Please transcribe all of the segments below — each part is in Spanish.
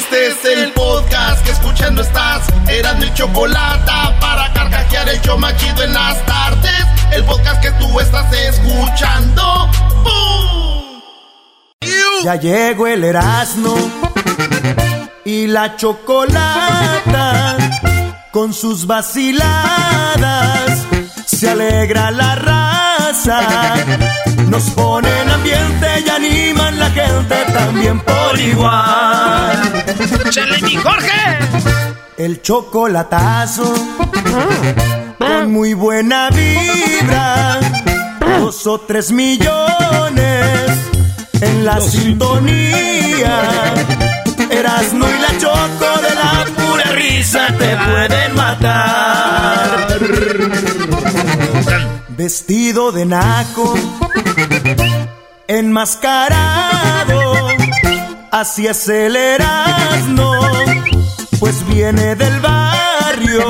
Este es el podcast que escuchando estás. Eran mi chocolate para carcajear el yo machido en las tardes. El podcast que tú estás escuchando. ¡Bum! Ya llegó el Erasmo y la chocolata con sus vaciladas. Se alegra la raza, nos ponen ambiente y animan la gente también por igual. ¡Chale, mi Jorge! El chocolatazo con muy buena vibra, dos o tres millones en la sintonía. Erasmo y la choco de la pura risa te pueden matar. Vestido de naco, enmascarado, así es el pues viene del barrio.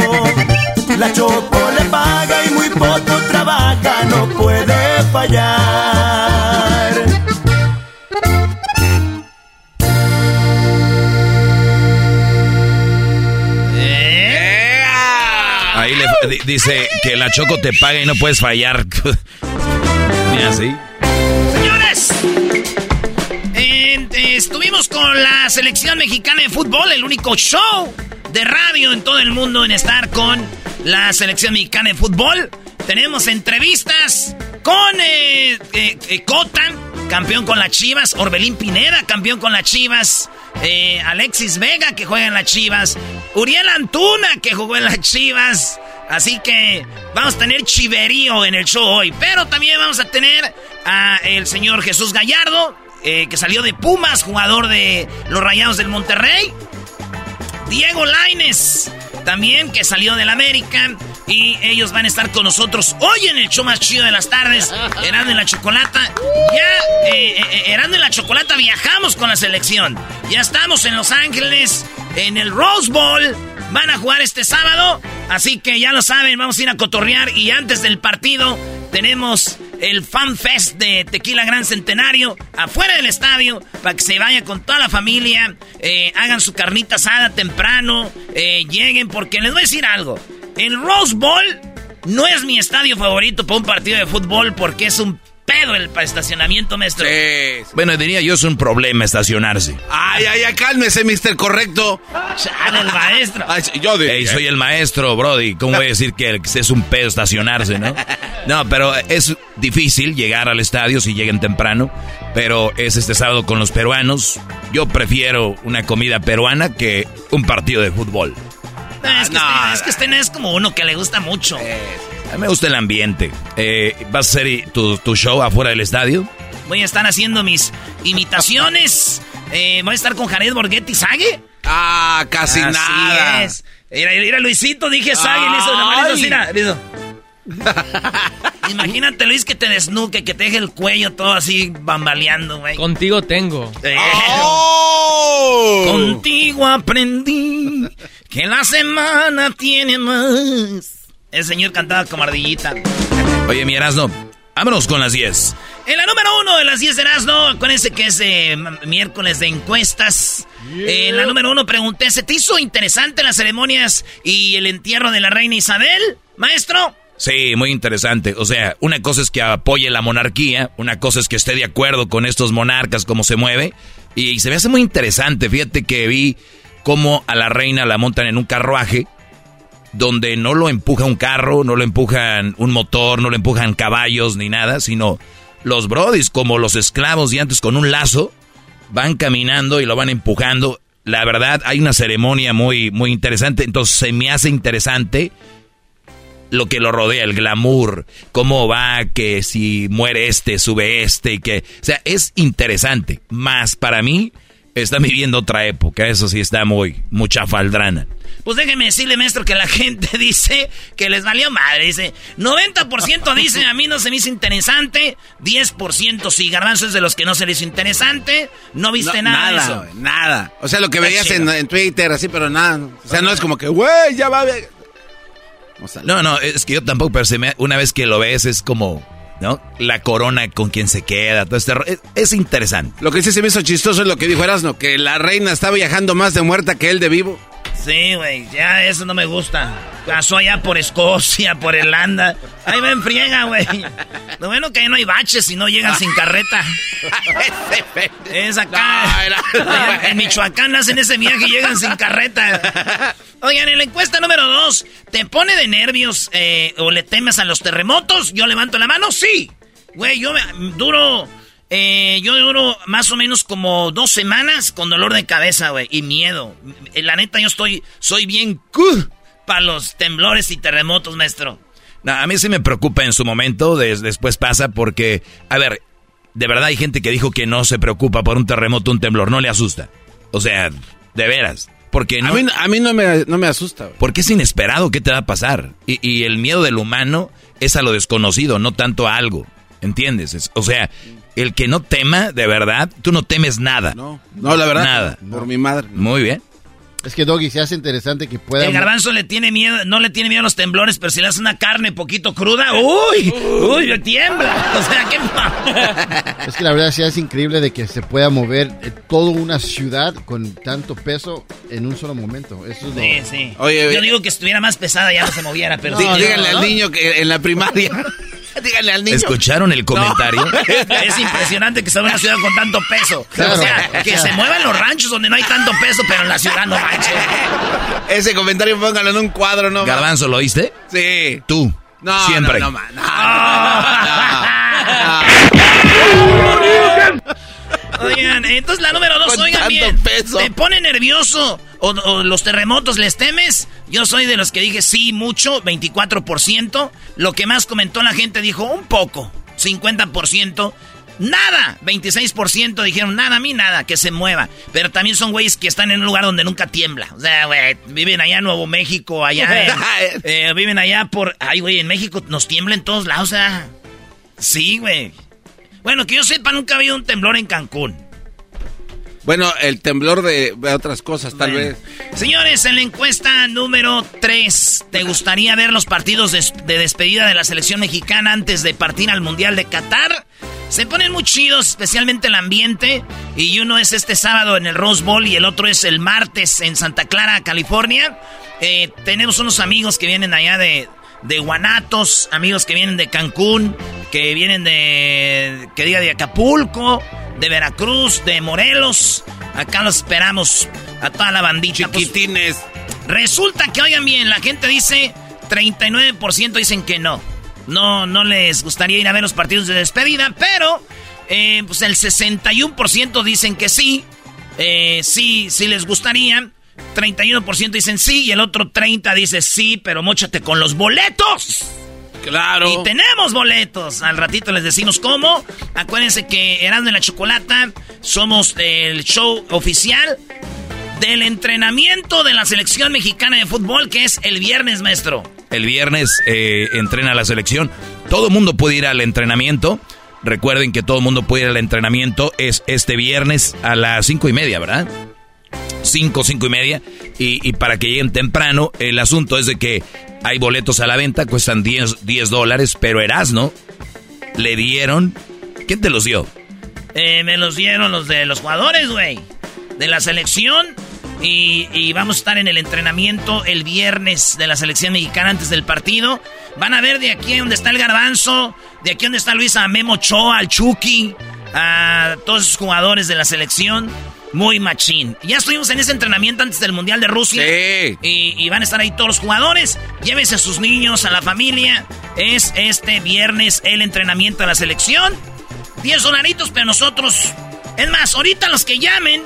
La choco le paga y muy poco trabaja, no puede fallar. Dice que la Choco te paga y no puedes fallar. Mira así. Señores, estuvimos con la selección mexicana de fútbol, el único show de radio en todo el mundo en estar con la selección mexicana de fútbol. Tenemos entrevistas con eh, eh, eh, Cota, campeón con las Chivas, Orbelín Pineda, campeón con las Chivas, eh, Alexis Vega, que juega en las Chivas, Uriel Antuna, que jugó en las Chivas. Así que vamos a tener chiverío en el show hoy. Pero también vamos a tener a el señor Jesús Gallardo, eh, que salió de Pumas, jugador de los Rayados del Monterrey. Diego Laines, también que salió del América. Y ellos van a estar con nosotros hoy en el show más chido de las tardes, Erando en la Chocolata. Ya, eh, eh, Erando en la Chocolata viajamos con la selección. Ya estamos en Los Ángeles, en el Rose Bowl. Van a jugar este sábado, así que ya lo saben, vamos a ir a cotorrear. Y antes del partido tenemos el Fan Fest de Tequila Gran Centenario afuera del estadio para que se vaya con toda la familia, eh, hagan su carnita asada temprano, eh, lleguen, porque les voy a decir algo. El Rose Bowl no es mi estadio favorito para un partido de fútbol porque es un pedo el estacionamiento, maestro. Bueno, diría yo es un problema estacionarse. Ay, ay, ay, cálmese, mister correcto. Chale, el maestro. Ay, sí, yo de... Ey, soy el maestro, Brody. ¿Cómo voy a decir que es un pedo estacionarse, no? No, pero es difícil llegar al estadio si lleguen temprano. Pero es este sábado con los peruanos. Yo prefiero una comida peruana que un partido de fútbol. No, es, que no, este, es que este no es como uno que le gusta mucho. A mí me gusta el ambiente. Eh, ¿Vas a hacer tu, tu show afuera del estadio? Voy a estar haciendo mis imitaciones. Eh, voy a estar con Jared Borghetti Sague. Ah, casi Así nada. es. Mira, mira, Luisito, dije Sague, le hizo Imagínate, Luis, que te desnuque, que te deje el cuello todo así bambaleando, güey. Contigo tengo. Eh, ¡Oh! Contigo aprendí que la semana tiene más. El señor cantaba como ardillita. Oye, mi Erasno, vámonos con las 10. En la número uno de las 10 de Erasmo, acuérdense que es eh, miércoles de encuestas. Eh, en la número uno pregunté, ¿se te hizo interesante las ceremonias y el entierro de la reina Isabel? Maestro, Sí, muy interesante. O sea, una cosa es que apoye la monarquía, una cosa es que esté de acuerdo con estos monarcas, cómo se mueve. Y, se me hace muy interesante. Fíjate que vi cómo a la reina la montan en un carruaje donde no lo empuja un carro, no lo empujan un motor, no lo empujan caballos ni nada, sino los brodis como los esclavos de antes con un lazo van caminando y lo van empujando. La verdad, hay una ceremonia muy, muy interesante. Entonces se me hace interesante lo que lo rodea, el glamour, cómo va, que si muere este, sube este, y que... O sea, es interesante. Más para mí, está viviendo otra época. Eso sí está muy, mucha faldrana. Pues déjeme decirle, maestro, que la gente dice que les valió madre. Dice, 90% dicen a mí no se me hizo interesante, 10% sí. Garbanzo es de los que no se les hizo interesante. No viste nada. Nada, nada. O sea, lo que veías en, Twitter, así, pero nada. O sea, no es como que, güey, ya va a ver. No, no, es que yo tampoco, pero me, una vez que lo ves es como, ¿no? La corona con quien se queda, todo este es, es, interesante. Lo que sí se me hizo chistoso es lo que dijo Erasmo, que la reina está viajando más de muerta que él de vivo. Sí, güey, ya eso no me gusta. Pasó allá por Escocia, por Irlanda. Ahí ven friega, güey. Lo bueno que ahí no hay baches y no llegan sin carreta. es acá. en Michoacán hacen ese viaje y llegan sin carreta. Oigan, en la encuesta número dos, ¿te pone de nervios eh, o le temes a los terremotos? Yo levanto la mano, sí. Güey, yo me, duro eh, yo duro más o menos como dos semanas con dolor de cabeza, güey, y miedo. Eh, la neta, yo estoy, soy bien para los temblores y terremotos, maestro. a mí sí me preocupa en su momento, después pasa porque, a ver, de verdad hay gente que dijo que no se preocupa por un terremoto, un temblor, no le asusta. O sea, de veras. Porque no, a mí, a mí no, me, no me asusta. Güey. Porque es inesperado qué te va a pasar. Y, y, el miedo del humano es a lo desconocido, no tanto a algo. ¿Entiendes? o sea, el que no tema, de verdad, tú no temes nada. No, no, la verdad. Nada. Por mi madre. Muy bien. Es que Doggy se hace interesante que pueda. El garbanzo le tiene miedo, no le tiene miedo a los temblores, pero si le hace una carne poquito cruda, ¡uy! ¡Uy! Le tiembla. O sea, ¿qué Es que la verdad sí es increíble de que se pueda mover eh, toda una ciudad con tanto peso en un solo momento. Eso es Sí, sí. Oye, Yo digo que estuviera más pesada ya no se moviera, pero. díganle al niño que en la primaria. Díganle al niño. ¿Escucharon el comentario? es impresionante que sea una ciudad con tanto peso. O sea, que se muevan los ranchos donde no hay tanto peso, pero en la ciudad no manches. Ese comentario póngalo en un cuadro, ¿no? Garbanzo, ¿lo oíste? Sí. Tú. No, Siempre. No, no, Oigan, entonces la número dos, oigan bien. Peso. ¿Te pone nervioso o, los terremotos les temes? Yo soy de los que dije sí, mucho, 24%. Lo que más comentó la gente dijo un poco, 50%. Nada, 26% dijeron nada, a mí nada, que se mueva. Pero también son güeyes que están en un lugar donde nunca tiembla. O sea, güey, viven allá en Nuevo México, allá eh, viven allá por... Ay, güey, en México nos tiembla en todos lados, o sea... Sí, güey. Bueno, que yo sepa, nunca ha habido un temblor en Cancún. Bueno, el temblor de, otras cosas, tal vez. Señores, en la encuesta número 3, ¿te gustaría ver los partidos de, despedida de la selección mexicana antes de partir al Mundial de Qatar? Se ponen muy chidos, especialmente el ambiente. Y uno es este sábado en el Rose Bowl y el otro es el martes en Santa Clara, California. Eh, tenemos unos amigos que vienen allá de, de Guanatos, amigos que vienen de Cancún, que vienen de, que diga, de Acapulco, de Veracruz, de Morelos. Acá los esperamos a toda la bandita. Pues, Chiquitines. resulta que, oigan bien, la gente dice, 39% dicen que no. No, no les gustaría ir a ver los partidos de despedida, pero eh, pues el 61% dicen que sí. Eh, sí, sí les gustaría. 31% dicen sí y el otro 30% dice sí, pero mochate con los boletos. Claro. Y tenemos boletos. Al ratito les decimos cómo. Acuérdense que Erasmo y la Chocolata somos el show oficial del entrenamiento de la selección mexicana de fútbol, que es el viernes, maestro. El viernes eh, entrena la selección. Todo el mundo puede ir al entrenamiento. Recuerden que todo el mundo puede ir al entrenamiento. Es este viernes a las cinco y media, ¿verdad? 5, 5 y media. Y, para que lleguen temprano, el asunto es de que hay boletos a la venta, cuestan 10, 10 dólares, pero Erasno le dieron... ¿Quién te los dio? Eh, me los dieron los de los jugadores, güey. De la selección. Y, vamos a estar en el entrenamiento el viernes de la selección mexicana antes del partido. Van a ver de aquí donde está el garbanzo, de aquí donde está Luis a Memo Choa, al Chucky, a todos esos jugadores de la selección. Muy machín. Ya estuvimos en ese entrenamiento antes del Mundial de Rusia. Sí. Y, van a estar ahí todos los jugadores. Llévese a sus niños, a la familia. Es este viernes el entrenamiento de la selección. 10 dolaritos, pero nosotros... Es más, ahorita los que llamen...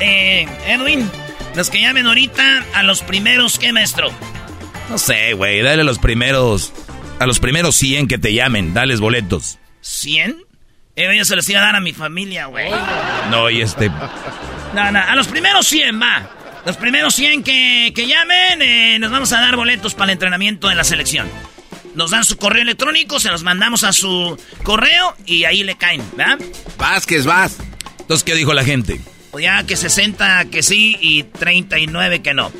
Eh, Edwin, los que llamen ahorita a los primeros, ¿qué maestro? No sé, güey, dale a los primeros... A los primeros 100 que te llamen, dales boletos. ¿100? Eh, yo se los iba a dar a mi familia, güey. No, y este... No, no, a los primeros 100, va. Los primeros 100 que, que llamen, eh, nos vamos a dar boletos para el entrenamiento de la selección. Nos dan su correo electrónico, se los mandamos a su correo y ahí le caen, ¿verdad? Vázquez, vas. Entonces, ¿qué dijo la gente? Pues ya que 60 que sí y 39 que no.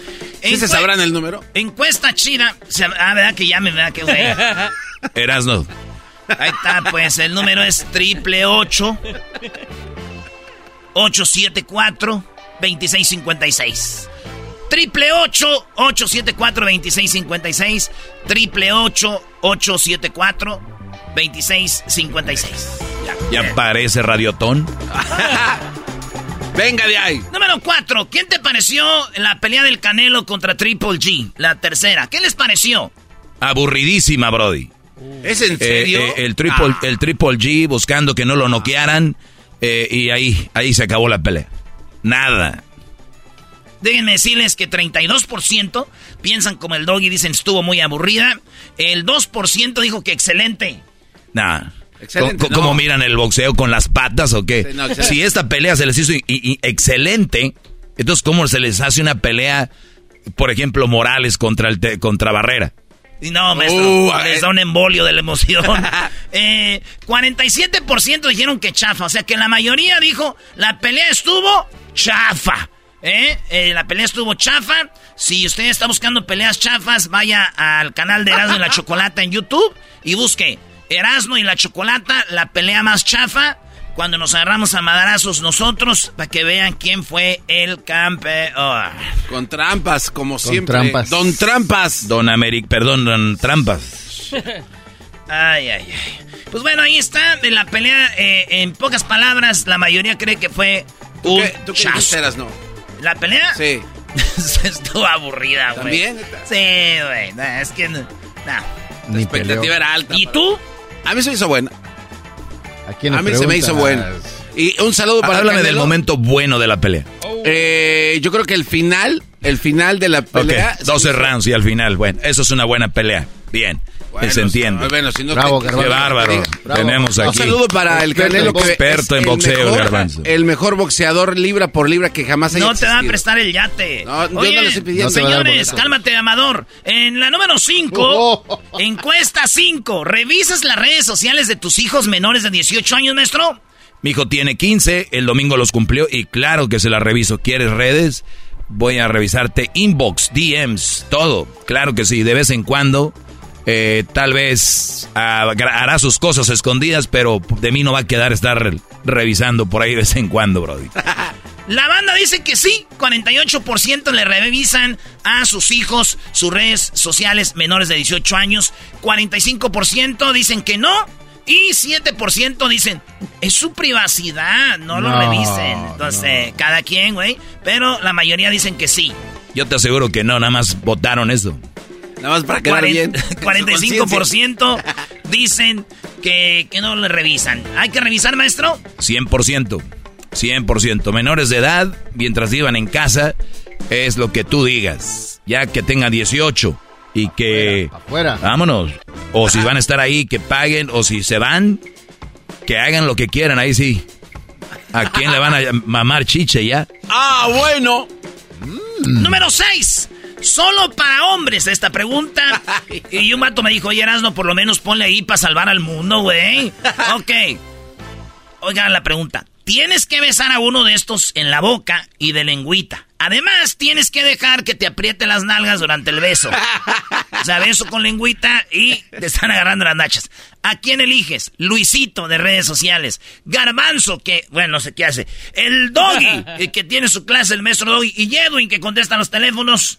¿Sí se sabrán el número? Encuesta chida. ah, ¿verdad? Que llamen, ¿verdad? Que güey. Erasno. Ahí está, pues el número es triple 8 874 2656. Triple 8 874 2656. Triple 8 874 2656. Ya, ya parece radiotón. Venga de ahí. Número 4. ¿Quién te pareció la pelea del Canelo contra Triple G? La tercera. ¿Qué les pareció? Aburridísima, Brody. ¿Es en serio? Eh, eh, el, triple, ah. el Triple G buscando que no lo noquearan. Eh, y ahí, ahí se acabó la pelea. Nada. Déjenme decirles que 32% piensan como el dog y dicen estuvo muy aburrida. El 2% dijo que excelente. Nada. ¿Cómo, miran el boxeo con las patas o qué? si esta pelea se les hizo excelente, entonces ¿cómo se les hace una pelea, por ejemplo, Morales contra, el contra Barrera? No, maestro, uh, les da un embolio de la emoción. eh, 47% dijeron que chafa, o sea que la mayoría dijo, la pelea estuvo chafa. ¿Eh? ¿eh? la pelea estuvo chafa. Si usted está buscando peleas chafas, vaya al canal de Erasmo y la Chocolata en YouTube y busque Erasmo y la Chocolata, la pelea más chafa. Cuando nos agarramos a madrazos nosotros, para que vean quién fue el campeón. Con trampas, como siempre. Trampas. Don Trampas. Don Americ, perdón, Don Trampas. ay, ay, ay. Pues bueno, ahí está, de la pelea, eh, en pocas palabras, la mayoría cree que fue un ¿Tú qué, ¿tú no? ¿La pelea? Sí. Estuvo aburrida, güey. ¿También? Sí, güey. es que. No. La expectativa era alta. ¿Y tú? A mí se me hizo buena. ¿A, a mí se me hizo buena. Y un saludo para Háblame del momento bueno de la pelea. Eh, yo creo que el final, el final de la pelea. 12 rounds y al final. Bueno, eso es una buena pelea. Bien se entiende. Bueno, si no Bravo, Qué bárbaro. Tenemos aquí. Un saludo para el Canelo. Experto en boxeo, Garbanzo. El mejor boxeador libra por libra que jamás haya No te va a prestar el yate. No, Oye, yo no le estoy pidiendo. señores, cálmate, Amador. En la número 5, encuesta 5. ¿Revisas las redes sociales de tus hijos menores de 18 años, maestro? Mi hijo tiene 15, el domingo los cumplió y claro que se las reviso. ¿Quieres redes? Voy a revisarte inbox, DMs, todo. Claro que sí, de vez en cuando eh, tal vez ah, hará sus cosas escondidas, pero de mí no va a quedar estar revisando por ahí de vez en cuando, Brody. La banda dice que sí, 48% le revisan a sus hijos sus redes sociales menores de 18 años, 45% dicen que no y 7% dicen, es su privacidad, no, lo revisen. Entonces, cada quien, güey, pero la mayoría dicen que sí. Yo te aseguro que no, nada más votaron eso. Nada más para quedar bien. 45% dicen que, que no le revisan. ¿Hay que revisar, maestro? 100%. 100%. Menores de edad, mientras vivan en casa, es lo que tú digas. Ya que tenga 18 y que... Afuera. Vámonos. O si van a estar ahí, que paguen. O si se van, que hagan lo que quieran. Ahí sí. ¿A quién le van a mamar chiche ya? Ah, bueno. Número 6. Solo para hombres esta pregunta. Y un vato me dijo, oye, Erasno, por lo menos ponle ahí para salvar al mundo, güey. Ok. Oigan la pregunta. Tienes que besar a uno de estos en la boca y de lengüita. Además, tienes que dejar que te apriete las nalgas durante el beso. O sea, beso con lengüita y te están agarrando las nachas. ¿A quién eliges? Luisito de redes sociales. Garbanzo, que, bueno, no sé qué hace. El Doggy, el que tiene su clase, el maestro Doggy. Y Edwin, que contesta los teléfonos.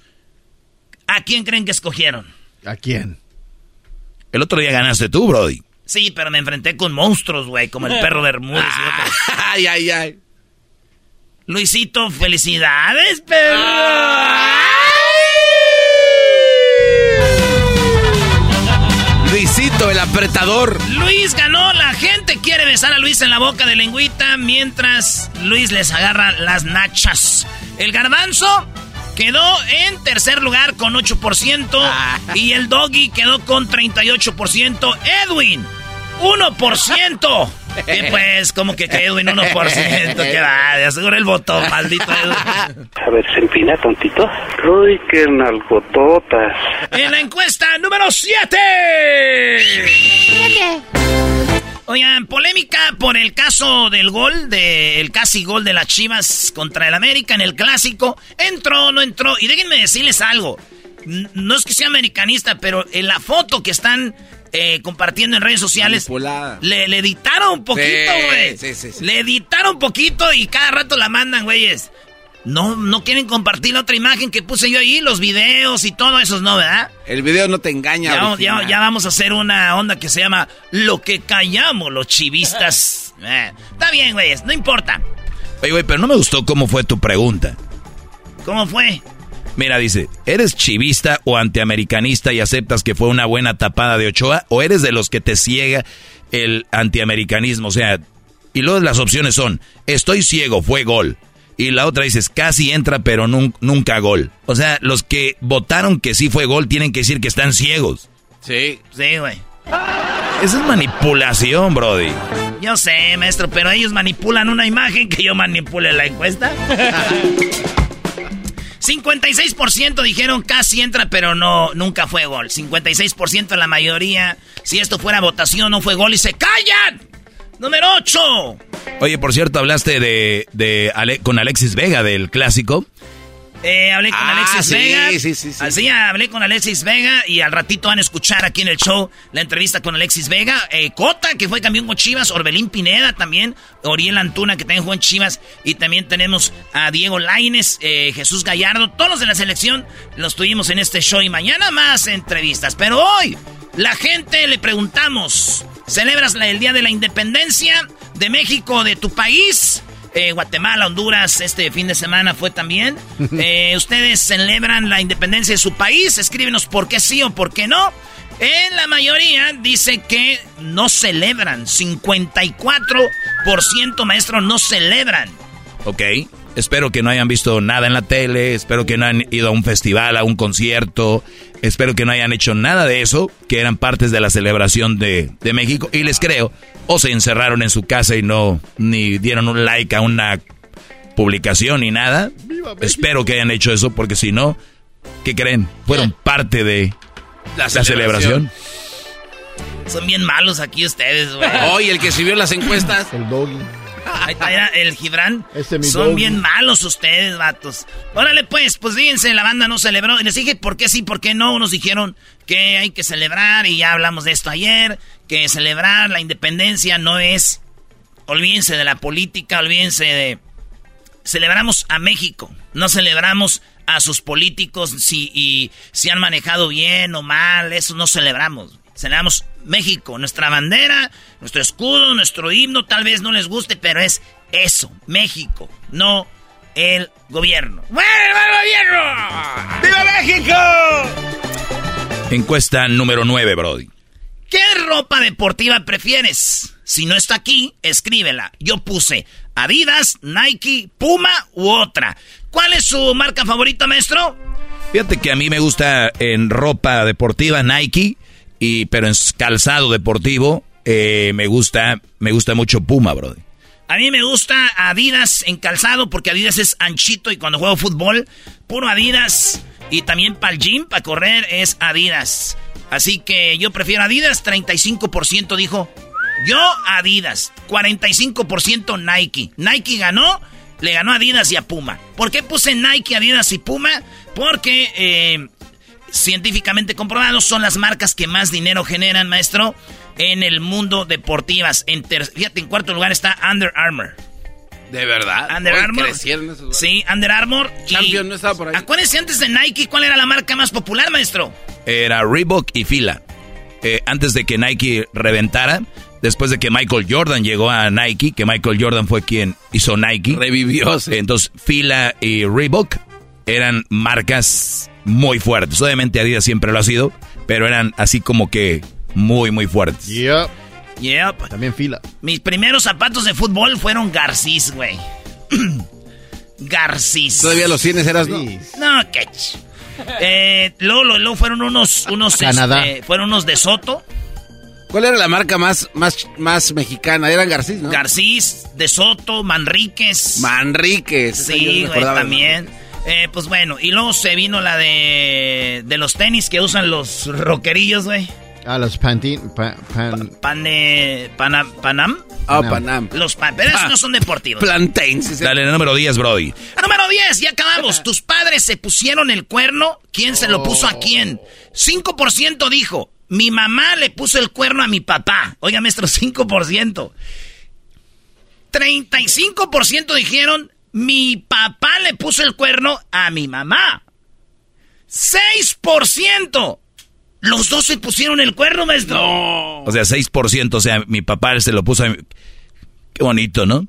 ¿A quién creen que escogieron? ¿A quién? El otro día ganaste tú, Brody. Sí, pero me enfrenté con monstruos, güey, como el perro de Bermúdez y otros. Ay, ay, ay. Luisito, felicidades, perro. Luisito, el apretador. Luis ganó, la gente quiere besar a Luis en la boca de lengüita mientras Luis les agarra las nachas. El garbanzo quedó en tercer lugar con 8% y el doggy quedó con 38%. Edwin, 1%. Y pues, como que quedó en 1%. Que va, de asegura el voto, maldito Edwin. A ver, se empina tontito. Uy, qué nalgototas. En la encuesta número 7. Oigan, polémica por el caso del gol, del casi gol de las Chivas contra el América en el clásico. Entró, no entró. Y déjenme decirles algo. No es que sea americanista, pero en la foto que están eh, compartiendo en redes sociales. Le, le, editaron un poquito, güey. Sí, sí, sí, le editaron un poquito y cada rato la mandan, güeyes. No, no quieren compartir la otra imagen que puse yo ahí, los videos y todo eso, ¿no, verdad? El video no te engaña. Ya, ya, vamos a hacer una onda que se llama Lo que callamos los chivistas. Eh, está bien, güeyes, no importa. Oye, güey, pero no me gustó cómo fue tu pregunta. ¿Cómo fue? Mira, dice, ¿eres chivista o antiamericanista y aceptas que fue una buena tapada de Ochoa? ¿O eres de los que te ciega el antiamericanismo? O sea, y luego las opciones son, estoy ciego, fue gol. Y la otra dices, casi entra, pero nunca gol. O sea, los que votaron que sí fue gol tienen que decir que están ciegos. Sí. Sí, güey. Esa es manipulación, Brody. Yo sé, maestro, pero ellos manipulan una imagen que yo manipule la encuesta. 56% dijeron casi entra, pero no, nunca fue gol. 56% la mayoría. Si esto fuera votación, no fue gol y se callan. Número 8. Oye, por cierto, hablaste de, de con Alexis Vega del clásico. Eh, hablé con ah, Alexis Vega. Sí, sí, sí, Así hablé con Alexis Vega y al ratito van a escuchar aquí en el show la entrevista con Alexis Vega. Eh, Cota, que fue campeón con Chivas. Orbelín Pineda también. Oriel Antuna, que también jugó en Chivas. Y también tenemos a Diego Laines, eh, Jesús Gallardo. Todos los de la selección los tuvimos en este show. Y mañana más entrevistas. Pero hoy, la gente le preguntamos: ¿celebras el Día de la Independencia de México, de tu país? Eh, Guatemala, Honduras, este fin de semana fue también. Eh, ustedes celebran la independencia de su país. Escríbenos por qué sí o por qué no. En la mayoría dice que no celebran. 54% maestro no celebran. Ok. Espero que no hayan visto nada en la tele. Espero que no hayan ido a un festival, a un concierto. Espero que no hayan hecho nada de eso, que eran partes de la celebración de, de México. Y les creo, o se encerraron en su casa y no ni dieron un like a una publicación ni nada. Espero que hayan hecho eso porque si no, ¿qué creen? Fueron parte de la, celebración. Son bien malos aquí ustedes, güey. Hoy el que subió las encuestas. El doggy. Ahí está, el Gibran. Son bien malos ustedes, vatos. Órale, pues, pues fíjense, la banda no celebró. Y les dije por qué sí, por qué no. Nos dijeron que hay que celebrar, y ya hablamos de esto ayer, que celebrar la independencia no es. Olvídense de la política, olvídense de. Celebramos a México, no celebramos a sus políticos si, y, si han manejado bien o mal, eso no celebramos. Celebramos México, nuestra bandera, nuestro escudo, nuestro himno, tal vez no les guste, pero es eso, México, no el gobierno. ¡Viva el gobierno! ¡Viva México! Encuesta número 9, Brody. ¿Qué ropa deportiva prefieres? Si no está aquí, escríbela. Yo puse Adidas, Nike, Puma u otra. ¿Cuál es su marca favorita, maestro? Fíjate que a mí me gusta en ropa deportiva Nike y pero en calzado deportivo eh, me gusta me gusta mucho Puma, bro. A mí me gusta Adidas en calzado porque Adidas es anchito y cuando juego fútbol, puro Adidas. Y también para el gym, para correr, es Adidas. Así que yo prefiero Adidas, 35% dijo. Yo Adidas, 45% Nike. Nike ganó, le ganó a Adidas y a Puma. ¿Por qué puse Nike, Adidas y Puma? Porque eh, científicamente comprobado, son las marcas que más dinero generan, maestro, en el mundo deportivas. En fíjate, en cuarto lugar está Under Armour. ¿De verdad? Under Armour. sí, Under Armour. Champion no estaba por ahí. Acuérdense antes de Nike, ¿cuál era la marca más popular, maestro? Era Reebok y Fila. Eh, antes de que Nike reventara, después de que Michael Jordan llegó a Nike, que Michael Jordan fue quien hizo Nike. Revivió. Entonces, Fila y Reebok eran marcas muy fuertes. Obviamente Adidas siempre lo ha sido, pero eran así como que muy, muy fuertes. Yep. Yep. También fila. Mis primeros zapatos de fútbol fueron Garcís, güey. Garcís. ¿Todavía los tienes, eras no? No, qué eh, luego, luego, fueron unos, unos, Canadá. Este, fueron unos de Soto. ¿Cuál era la marca más, más, más mexicana? Eran Garcís, ¿no? Garcís, de Soto, Manríquez. Manríquez. Sí, güey, también. Eh, pues bueno, y luego se vino la de, de los tenis que usan los rockerillos, güey. Ah, los Pantin, pan, panam, Panam. Ah, Panam. Los pan, pero esos no son deportivos. Plantains. Dale, número 10, Brody. Número 10, ya acabamos. Tus padres se pusieron el cuerno. ¿Quién se lo puso a quién? 5% dijo. Mi mamá le puso el cuerno a mi papá. Oiga, maestro, 5%. 35% dijeron mi papá le puso el cuerno a mi mamá. 6%. Los dos se pusieron el cuerno, maestro. O sea, 6%. O sea, mi papá se lo puso a mi... Qué bonito, ¿no?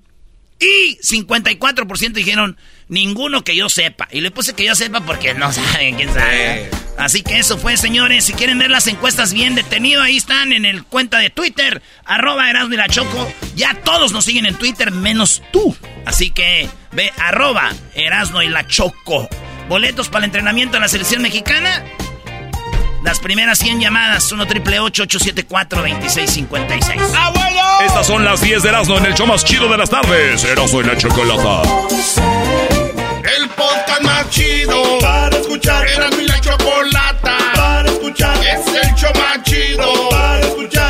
Y 54% dijeron ninguno que yo sepa. Y le puse que yo sepa porque no saben, quién sabe. Así que eso fue, señores. Si quieren ver las encuestas bien detenido, ahí están en el cuenta de Twitter, arroba Erasmo y la Choco. Ya todos nos siguen en Twitter, menos tú. Así que ve arroba Erasmo y la Choco. Boletos para el entrenamiento de la selección mexicana. Las primeras 100 llamadas, 1 triple 874 2656 ¡Abuelo! Estas son las 10 de Erasmo en el show más chido de las tardes. Erasmo y la Chocolata. El podcast más chido para escuchar. Erasmo y la Chocolata para escuchar. Es el show más chido para escuchar.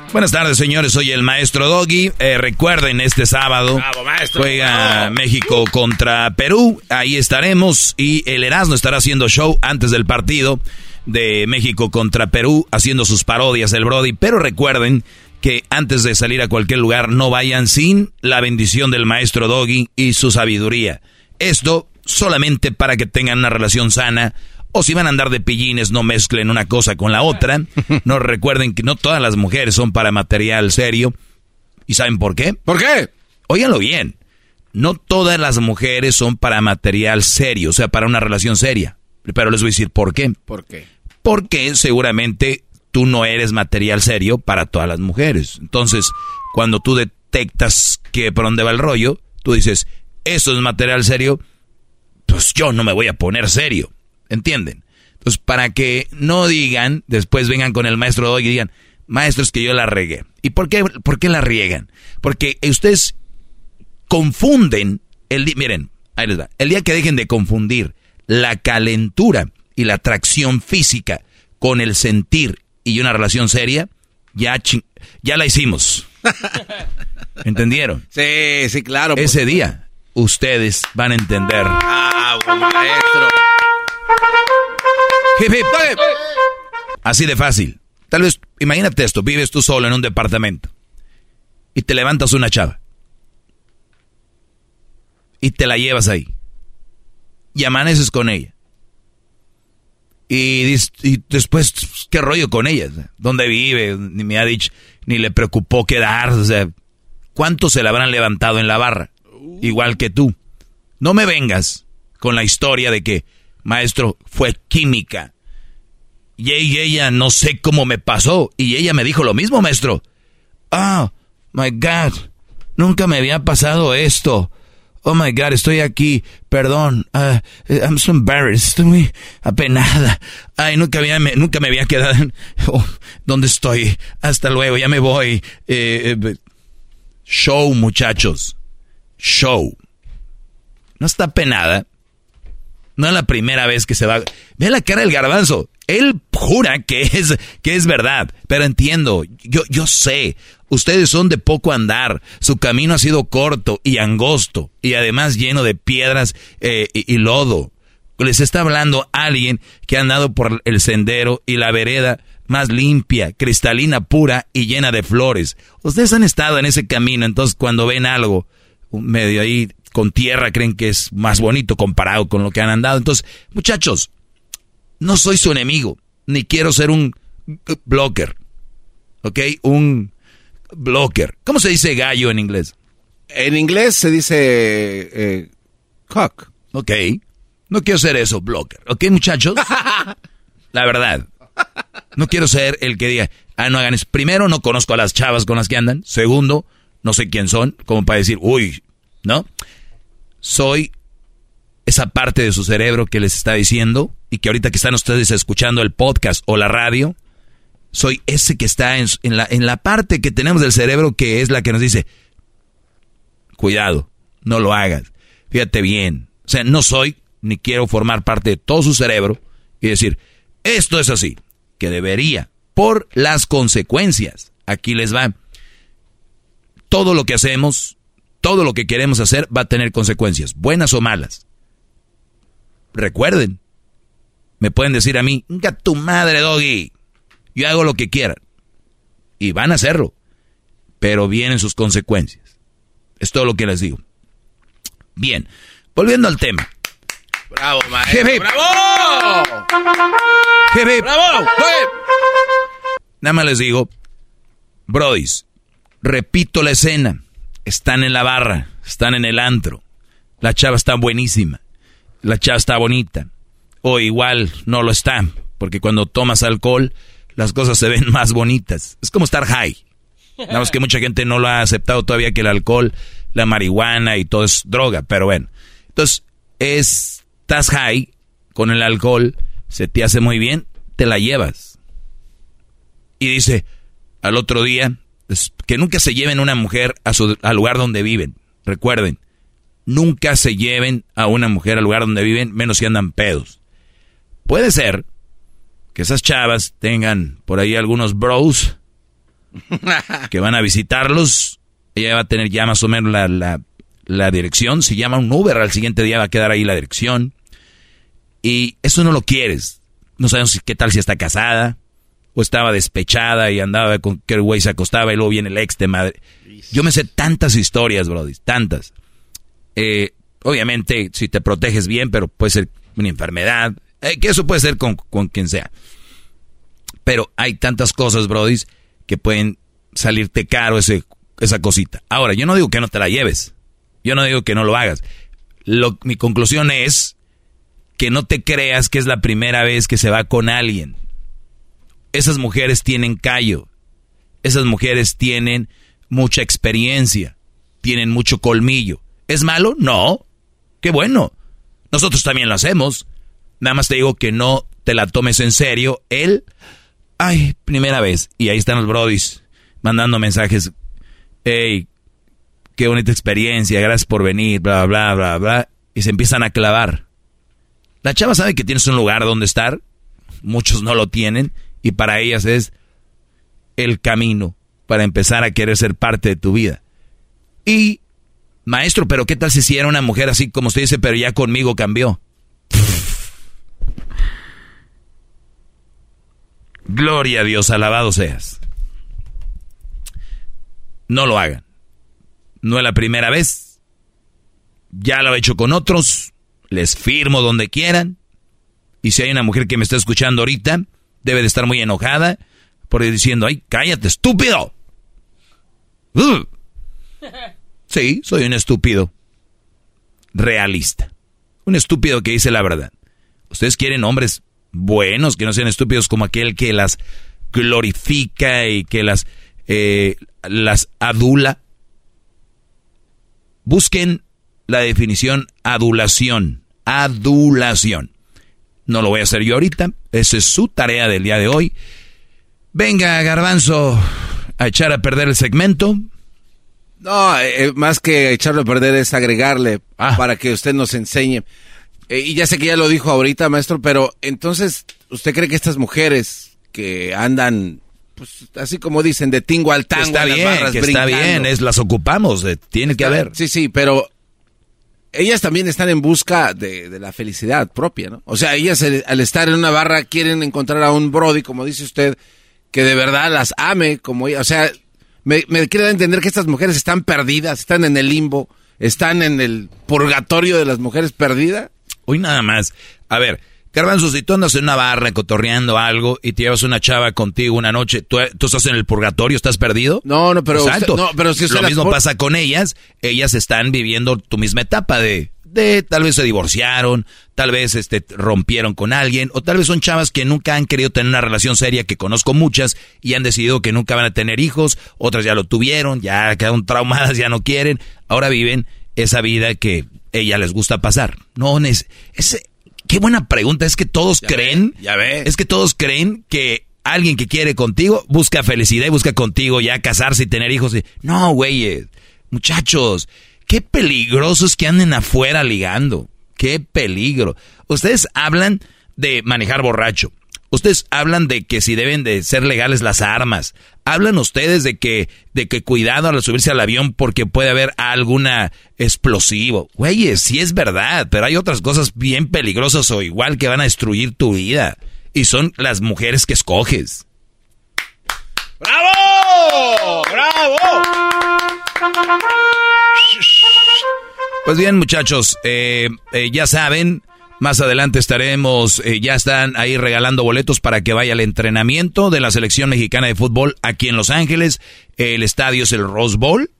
Buenas tardes, señores. Soy el maestro Doggy. Eh, recuerden, este sábado juega México contra Perú. Ahí estaremos. Y el Erasmo estará haciendo show antes del partido de México contra Perú, haciendo sus parodias del Brody. Pero recuerden que antes de salir a cualquier lugar, no vayan sin la bendición del maestro Doggy y su sabiduría. Esto solamente para que tengan una relación sana o si van a andar de pillines, no mezclen una cosa con la otra. No recuerden que no todas las mujeres son para material serio. ¿Y saben por qué? ¿Por qué? Óiganlo bien. No todas las mujeres son para material serio, o sea, para una relación seria. Pero les voy a decir por qué. ¿Por qué? Porque seguramente tú no eres material serio para todas las mujeres. Entonces, cuando tú detectas que por dónde va el rollo, tú dices, eso es material serio, pues yo no me voy a poner serio. ¿Entienden? Entonces, para que no digan, después vengan con el maestro de hoy y digan, maestro, es que yo la regué. ¿Y por qué, por qué la riegan? Porque ustedes confunden, el miren, ahí les va, el día que dejen de confundir la calentura y la atracción física con el sentir y una relación seria, ya, ya la hicimos. ¿Entendieron? Sí, sí, claro. Ese día, ustedes van a entender. Ah, maestro. Así de fácil. Tal vez, imagínate esto, vives tú solo en un departamento y te levantas una chava y te la llevas ahí y amaneces con ella. Y, después, ¿qué rollo con ella? ¿Dónde vive? Ni me ha dicho, ni le preocupó quedarse. O sea, ¿cuántos se la habrán levantado en la barra? Igual que tú. No me vengas con la historia de que, maestro, fue química. Y ella no sé cómo me pasó. Y ella me dijo lo mismo, maestro. Ah, my God, nunca me había pasado esto. Oh my God, estoy aquí. Perdón. Uh, I'm so embarrassed. Estoy muy apenada. Ay, nunca, había, me, nunca me había quedado. Oh, ¿Dónde estoy? Hasta luego, ya me voy. Eh, eh, show, muchachos. Show. No está penada. No es la primera vez que se va. Ve la cara del garbanzo. Él jura que es, que es verdad. Pero entiendo. Yo, yo sé. Ustedes son de poco andar, su camino ha sido corto y angosto y además lleno de piedras eh, y, lodo. Les está hablando alguien que ha andado por el sendero y la vereda más limpia, cristalina, pura y llena de flores. Ustedes han estado en ese camino, entonces cuando ven algo medio ahí con tierra creen que es más bonito comparado con lo que han andado. Entonces, muchachos, no soy su enemigo, ni quiero ser un blocker, ¿ok? Un blocker. ¿Cómo se dice gallo en inglés? En inglés se dice eh, cock. Ok. No quiero ser eso, blocker. ¿Ok, muchachos? La verdad. No quiero ser el que diga, ah, no hagan eso. Primero, no conozco a las chavas con las que andan. Segundo, no sé quién son, como para decir, uy, ¿no? Soy esa parte de su cerebro que les está diciendo y que ahorita que están ustedes escuchando el podcast o la radio, soy ese que está en, la, en la parte que tenemos del cerebro que es la que nos dice, cuidado, no lo hagas, fíjate bien. O sea, no soy ni quiero formar parte de todo su cerebro y decir, esto es así, que debería, por las consecuencias. Aquí les va. Todo lo que hacemos, todo lo que queremos hacer va a tener consecuencias, buenas o malas. Recuerden, me pueden decir a mí, tu madre, doggy yo hago lo que quieran. Y van a hacerlo. Pero vienen sus consecuencias. Es todo lo que les digo. Bien, volviendo al tema. Bravo, maestro. ¡Bravo! ¡Bravo! Nada más les digo, brodis, repito la escena. Están en la barra, están en el antro. La chava está buenísima. La chava está bonita. O igual no lo está, porque cuando tomas alcohol las cosas se ven más bonitas. Es como estar high. Nada más que mucha gente no lo ha aceptado todavía que el alcohol, la marihuana y todo es droga, pero bueno. Entonces, es, estás high con el alcohol, se te hace muy bien, te la llevas. Y dice al otro día que nunca se lleven una mujer a su, al lugar donde viven. Recuerden, nunca se lleven a una mujer al lugar donde viven, menos si andan pedos. Puede ser que esas chavas tengan por ahí algunos bros que van a visitarlos. Ella va a tener ya más o menos la, dirección. Si llama un Uber, al siguiente día va a quedar ahí la dirección. Y eso no lo quieres. No sabemos qué tal si está casada o estaba despechada y andaba con que el güey se acostaba y luego viene el ex de madre. Yo me sé tantas historias, brody, tantas. Eh, obviamente, si te proteges bien, pero puede ser una enfermedad, eh, que eso puede ser con, quien sea. Pero hay tantas cosas, Brody, que pueden salirte caro ese, esa cosita. Ahora, yo no digo que no te la lleves. Yo no digo que no lo hagas. Lo, mi conclusión es que no te creas que es la primera vez que se va con alguien. Esas mujeres tienen callo. Esas mujeres tienen mucha experiencia. Tienen mucho colmillo. ¿Es malo? No. Qué bueno. Nosotros también lo hacemos. Nada más te digo que no te la tomes en serio. Él, ay, primera vez. Y ahí están los brodis mandando mensajes. Hey, qué bonita experiencia, gracias por venir, bla, bla, bla, bla. Y se empiezan a clavar. La chava sabe que tienes un lugar donde estar, muchos no lo tienen, y para ellas es el camino para empezar a querer ser parte de tu vida. Y, maestro, pero ¿qué tal si era una mujer así como usted dice, pero ya conmigo cambió? Gloria a Dios, alabado seas. No lo hagan. No es la primera vez. Ya lo he hecho con otros. Les firmo donde quieran. Y si hay una mujer que me está escuchando ahorita, debe de estar muy enojada por diciendo, ay, cállate, estúpido. Sí, soy un estúpido. Realista. Un estúpido que dice la verdad. Ustedes quieren hombres buenos, que no sean estúpidos como aquel que las glorifica y que las, eh, las adula. Busquen la definición adulación. Adulación. No lo voy a hacer yo ahorita. Esa es su tarea del día de hoy. Venga, garbanzo, a echar a perder el segmento. No, eh, eh, más que echarlo a perder es agregarle ah. para que usted nos enseñe. Eh, y ya sé que ya lo dijo ahorita, maestro, pero entonces, ¿usted cree que estas mujeres que andan, pues así como dicen, de tingo al tango, está bien, que está bien, es las ocupamos, tiene que haber. Sí, sí, pero ellas también están en busca de, la felicidad propia, ¿no? O sea, ellas al estar en una barra quieren encontrar a un Brody, como dice usted, que de verdad las ame, como ella. O sea, me, me quiere entender que estas mujeres están perdidas, están en el limbo, están en el purgatorio de las mujeres perdidas. Hoy nada más. A ver, Garbanzo, si tú andas en una barra cotorreando algo y te llevas una chava contigo una noche, ¿tú, estás en el purgatorio? ¿Estás perdido? No, no, pero, no, pero si Lo mismo pasa con ellas. Ellas están viviendo tu misma etapa de de tal vez se divorciaron, tal vez este rompieron con alguien o tal vez son chavas que nunca han querido tener una relación seria, que conozco muchas y han decidido que nunca van a tener hijos, otras ya lo tuvieron, ya quedaron traumadas, ya no quieren, ahora viven esa vida que ella les gusta pasar. No es, es qué buena pregunta, es que todos creen, ya es que todos creen que alguien que quiere contigo busca felicidad y busca contigo ya casarse y tener hijos. No, güey, muchachos, Qué peligrosos que anden afuera ligando. Qué peligro. Ustedes hablan de manejar borracho. Ustedes hablan de que si deben de ser legales las armas. Hablan ustedes de que, de que cuidado al subirse al avión porque puede haber alguna explosivo. Güeyes, sí es verdad, pero hay otras cosas bien peligrosas o igual que van a destruir tu vida. Y son las mujeres que escoges. ¡Bravo! ¡Bravo! Pues bien, muchachos, eh, eh, ya saben, más adelante estaremos, eh, ya están ahí regalando boletos para que vaya al entrenamiento de la selección mexicana de fútbol aquí en Los Ángeles. El estadio es el Rose Bowl.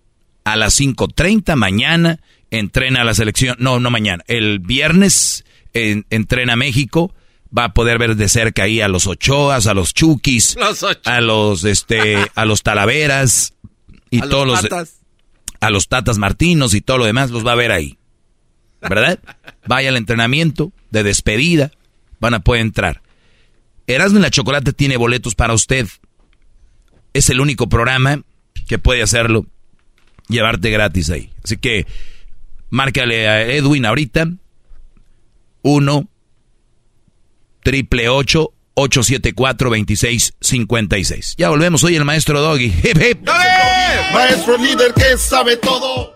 A las 5.30 mañana entrena la selección, no, no mañana, el viernes entrena México. Va a poder ver de cerca ahí a los Ochoas, a los Chukis, a los, este, a los Talaveras y todos los a los Tatas Martinos y todo lo demás los va a ver ahí. ¿Verdad? Vaya al entrenamiento de despedida, van a poder entrar. Erasmo y la Chocolate tiene boletos para usted. Es el único programa que puede hacerlo, llevarte gratis ahí. Así que márcale a Edwin ahorita. 1 triple 874-2656. Ya volvemos, soy el maestro Doggy. Hip, hip. Maestro líder que sabe todo.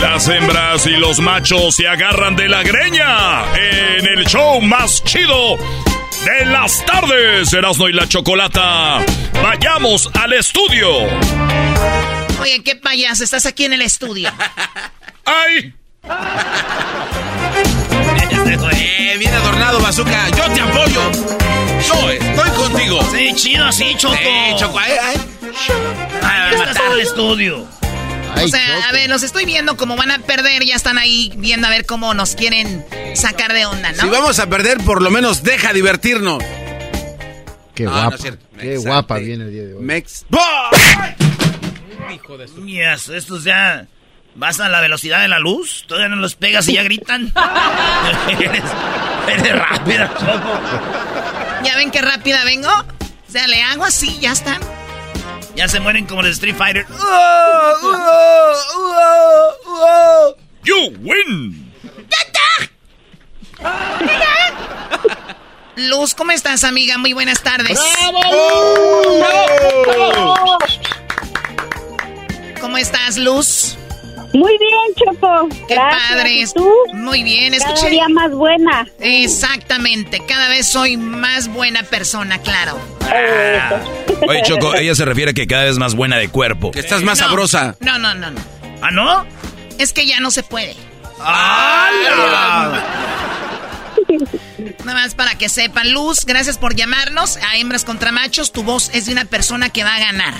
Las hembras y los machos se agarran de la greña en el show más chido de las tardes, Erasmo y la Chocolata. Vayamos al estudio. Oye, qué payaso, estás aquí en el estudio. ¡Ay! Eh, bien adornado, Bazooka. Yo te apoyo. Yo estoy contigo. Sí, chido así, Choco. Sí, Choco. Ay, ay. Ay, estás en el estudio. o sea, a ver, los estoy viendo como van a perder, ya están ahí viendo a ver cómo nos quieren sacar de onda, ¿no? Si vamos a perder, por lo menos deja divertirnos. Qué No, guapa. Qué guapa viene el día de hoy. Mex. Hijo de su... Yes, estos ya... ¿Vas a la velocidad de la luz? ¿Todavía no los pegas y ya gritan? eres, eres rápida, Choco. ¿Ya ven qué rápida vengo? O sea, le hago así, ya están. Ya se mueren como los Street Fighter. You win. Luz, ¿cómo estás, amiga? Muy buenas tardes. ¿Cómo estás, Luz? Muy bien, Choco. Qué Gracias. padre. ¿Y tú? Muy bien, Cada escuché. día más buena. Exactamente, cada vez soy más buena persona, claro. Oye, Choco, ella se refiere a que cada vez más buena de cuerpo. Que estás más No, sabrosa. No, no, no, no. ¿Ah, no? Es que ya no se puede. Nada más para que sepan, Luz, gracias por llamarnos a Hembras contra Machos. Tu voz es de una persona que va a ganar.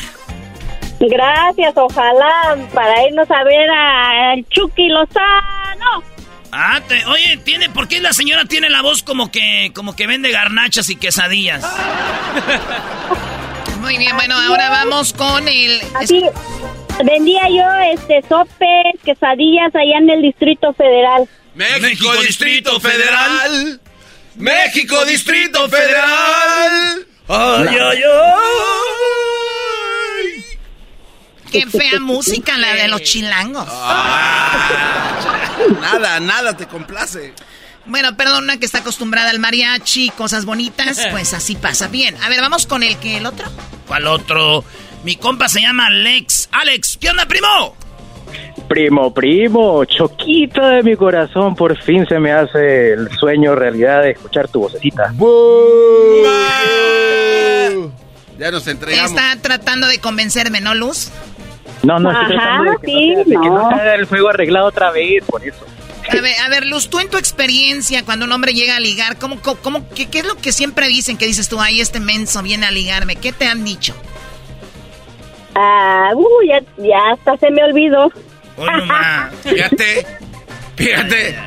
Gracias, ojalá para irnos a ver al Chucky Lozano. Ah, te- oye, tiene, ¿por qué la señora tiene la voz como que, como que vende garnachas y quesadillas? Muy bien, bueno, ahora vamos con el. Así vendía yo este sopes, quesadillas allá en el Distrito Federal. México, Distrito Federal. México Distrito Federal. Ay, ay, ay. Qué fea música la de los chilangos. Nada, nada te complace. Bueno, perdona que está acostumbrada al mariachi, cosas bonitas, pues así pasa. Bien, a ver, vamos con el que el otro. ¿Cuál otro? Mi compa se llama Alex. Alex, ¿qué onda, primo? Primo, primo, choquito de mi corazón, por fin se me hace el sueño realidad de escuchar tu vocecita. Ya nos entregamos. Está tratando de convencerme, ¿no, Luz? No, no, estoy Ajá, tratando de que, sí, no, se- de que no no. se haga el juego arreglado otra vez, por eso. A ver, a ver, Luz, tú en tu experiencia, cuando un hombre llega a ligar, ¿cómo, cómo, cómo- qué, qué es lo que siempre dicen que dices tú, ay, este menso viene a ligarme? ¿Qué te han dicho? Ah, uh, ya, ya hasta se me olvidó. Oye, nomás. Fíjate, fíjate.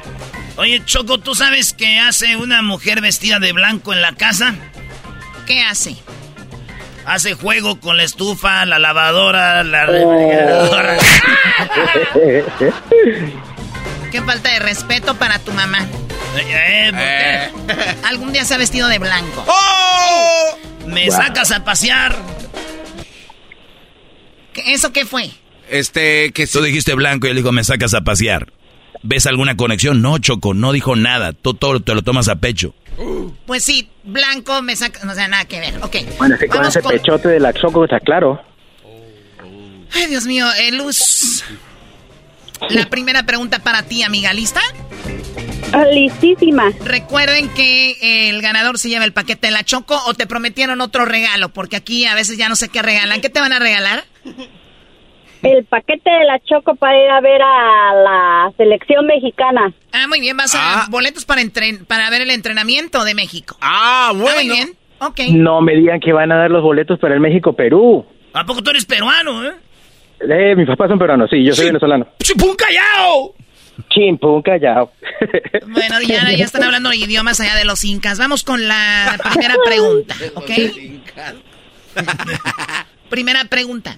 Oye, Choco, ¿tú sabes qué hace una mujer vestida de blanco en la casa? ¿Qué hace? Hace juego con la estufa, la lavadora, la refrigeradora. Qué falta de respeto para tu mamá. Eh, eh, ¿por qué? Algún día se ha vestido de blanco. Me Wow. sacas a pasear. ¿Qué- ¿Eso qué fue? Este, que Tú dijiste blanco y él dijo, me sacas a pasear. ¿Ves alguna conexión? No, Choco, no dijo nada. Tú todo te lo tomas a pecho. Pues sí, blanco me saca... No sea, nada que ver. Ok. Bueno, es que con Vamos ese con- pechote de la Choco está claro. Ay, Dios mío, eh, Luz. La primera pregunta para ti, amiga, ¿lista? Ah, Listísima. Recuerden que el ganador se lleva el paquete de la Choco o te prometieron otro regalo, porque aquí a veces ya no sé qué regalan. ¿Qué te van a regalar? El paquete de la Choco para ir a ver a la selección mexicana. Ah, muy bien, vas a boletos para, entren- para ver el entrenamiento de México. Ah, bueno. muy bien, ok. No me digan que van a dar los boletos para el México-Perú. ¿A poco tú eres peruano, eh? Eh, mis papás son peruanos, sí, yo soy venezolano. ¡Chipún callao! Chimpún callao. Bueno, ya, ya están hablando de idiomas allá de los incas. Vamos con la primera pregunta, ¿ok? primera pregunta.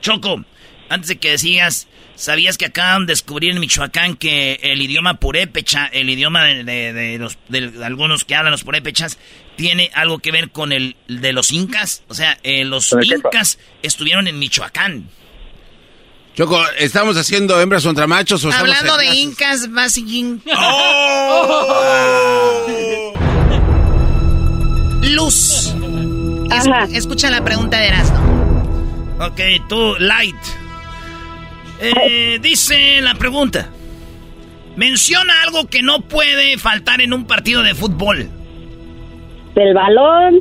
Choco, antes de que sigas, ¿sabías que acaban de descubrir en Michoacán que el idioma purépecha, el idioma de, los, de algunos que hablan los purépechas, tiene algo que ver con el de los incas? O sea, eh, los incas estuvieron en Michoacán. Choco, ¿estamos haciendo hembras contra machos o Hablando de incas, vas ¡Oh! Luz. escucha la pregunta de Erasmo. Ok, tú, Light. Eh, dice la pregunta. Menciona algo que no puede faltar en un partido de fútbol. El balón.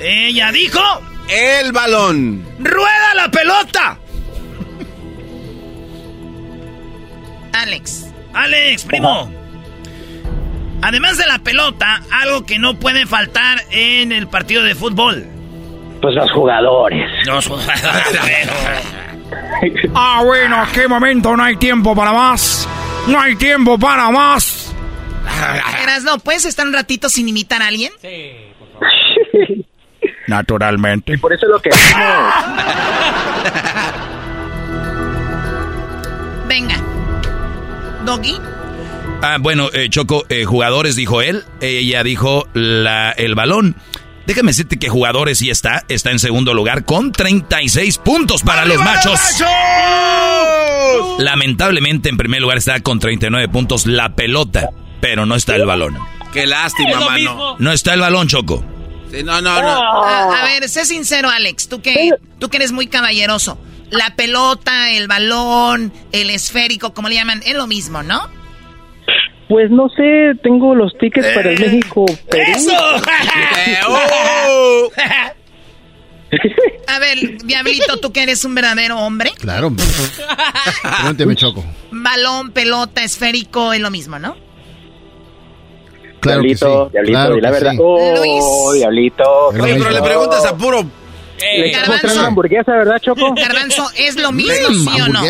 Ella dijo. El balón. ¡Rueda la pelota! Alex. Alex, primo. Además de la pelota, algo que no puede faltar en el partido de fútbol. Pues los jugadores. Los jugadores. ah, bueno, qué momento? No hay tiempo para más. No hay tiempo para más. no ¿puedes estar un ratito sin imitar a alguien? Sí, por favor. Naturalmente. Y por eso es lo que Venga. Doggy. Ah, bueno, eh, Choco, eh, jugadores dijo él, ella dijo la, el balón. Déjame decirte que jugadores sí está, está en segundo lugar con 36 puntos para los machos. Lamentablemente en primer lugar está con 39 puntos la pelota, pero no está el balón. Qué lástima, mano. No está el balón, Choco. no, no, no. A, ver, sé sincero, Alex, tú que, tú que eres muy caballeroso. La pelota, el balón, el esférico, como le llaman, es lo mismo, ¿no? Pues no sé, tengo los tickets para el eh, México Perú. ¡Eso! A ver, Diablito, tú que eres un verdadero hombre. Claro. me choco. Balón, pelota, esférico, es lo mismo, ¿no? Claro diablito, que sí. diablito, la verdad. Oh, diablito. Oye, pero le preguntas a puro eh, Garbanzo. una hamburguesa, ¿verdad, Choco? Garbanzo, ¿es lo mismo, sí o no?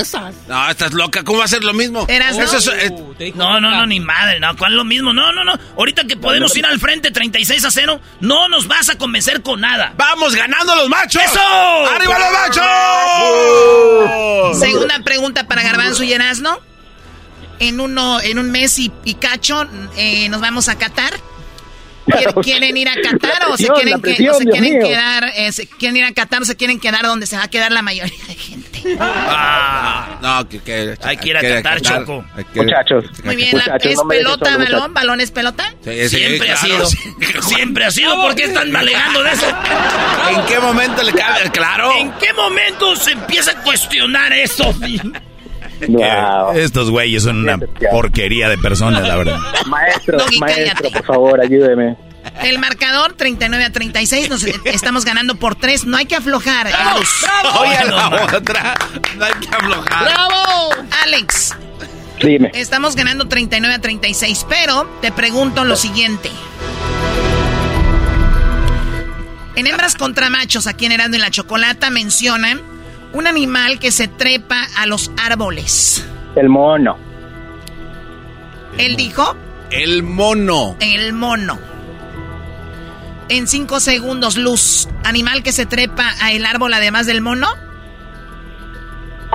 No, estás loca. ¿Cómo va a ser lo mismo? Uh, no, no, no, ni madre. No, ¿cuál es lo mismo? No, no, no. Ahorita que podemos ir al frente 36 a 0, no nos vas a convencer con nada. ¡Vamos ganando los machos! ¡Eso! ¡Arriba los machos! Segunda pregunta para Garbanzo y Erasno. En, uno, en un mes y, cacho eh, nos vamos a Qatar. ¿Quieren ir a Qatar o se quieren, quedar? Eh, ¿Quieren ir a Qatar o se quieren quedar donde se va a quedar la mayoría de gente? Ah, no, que, hay que ir a Qatar, Choco. muchachos. Muy bien, ¿es pelota, balón? ¿Balón es pelota? siempre ha sido. siempre ha sido. ¿Por qué están malegando de eso? ¿En qué momento le cabe? Claro. ¿En qué momento se empieza a cuestionar eso? Estos güeyes son una porquería de personas, la verdad. Maestro, maestro, por favor, ayúdeme. El marcador 39 a 36, nos estamos ganando por 3, no hay que aflojar. ¡Bravo! ¡Bravo! otra, no hay que aflojar. ¡Bravo! Alex. Dime. Estamos ganando 39 a 36, pero te pregunto lo siguiente. En hembras contra machos, aquí en Herando y la Chocolata mencionan un animal que se trepa a los árboles. El mono. ¿Él dijo? El mono. El mono. En cinco segundos, Luz. ¿Animal que se trepa a el árbol además del mono?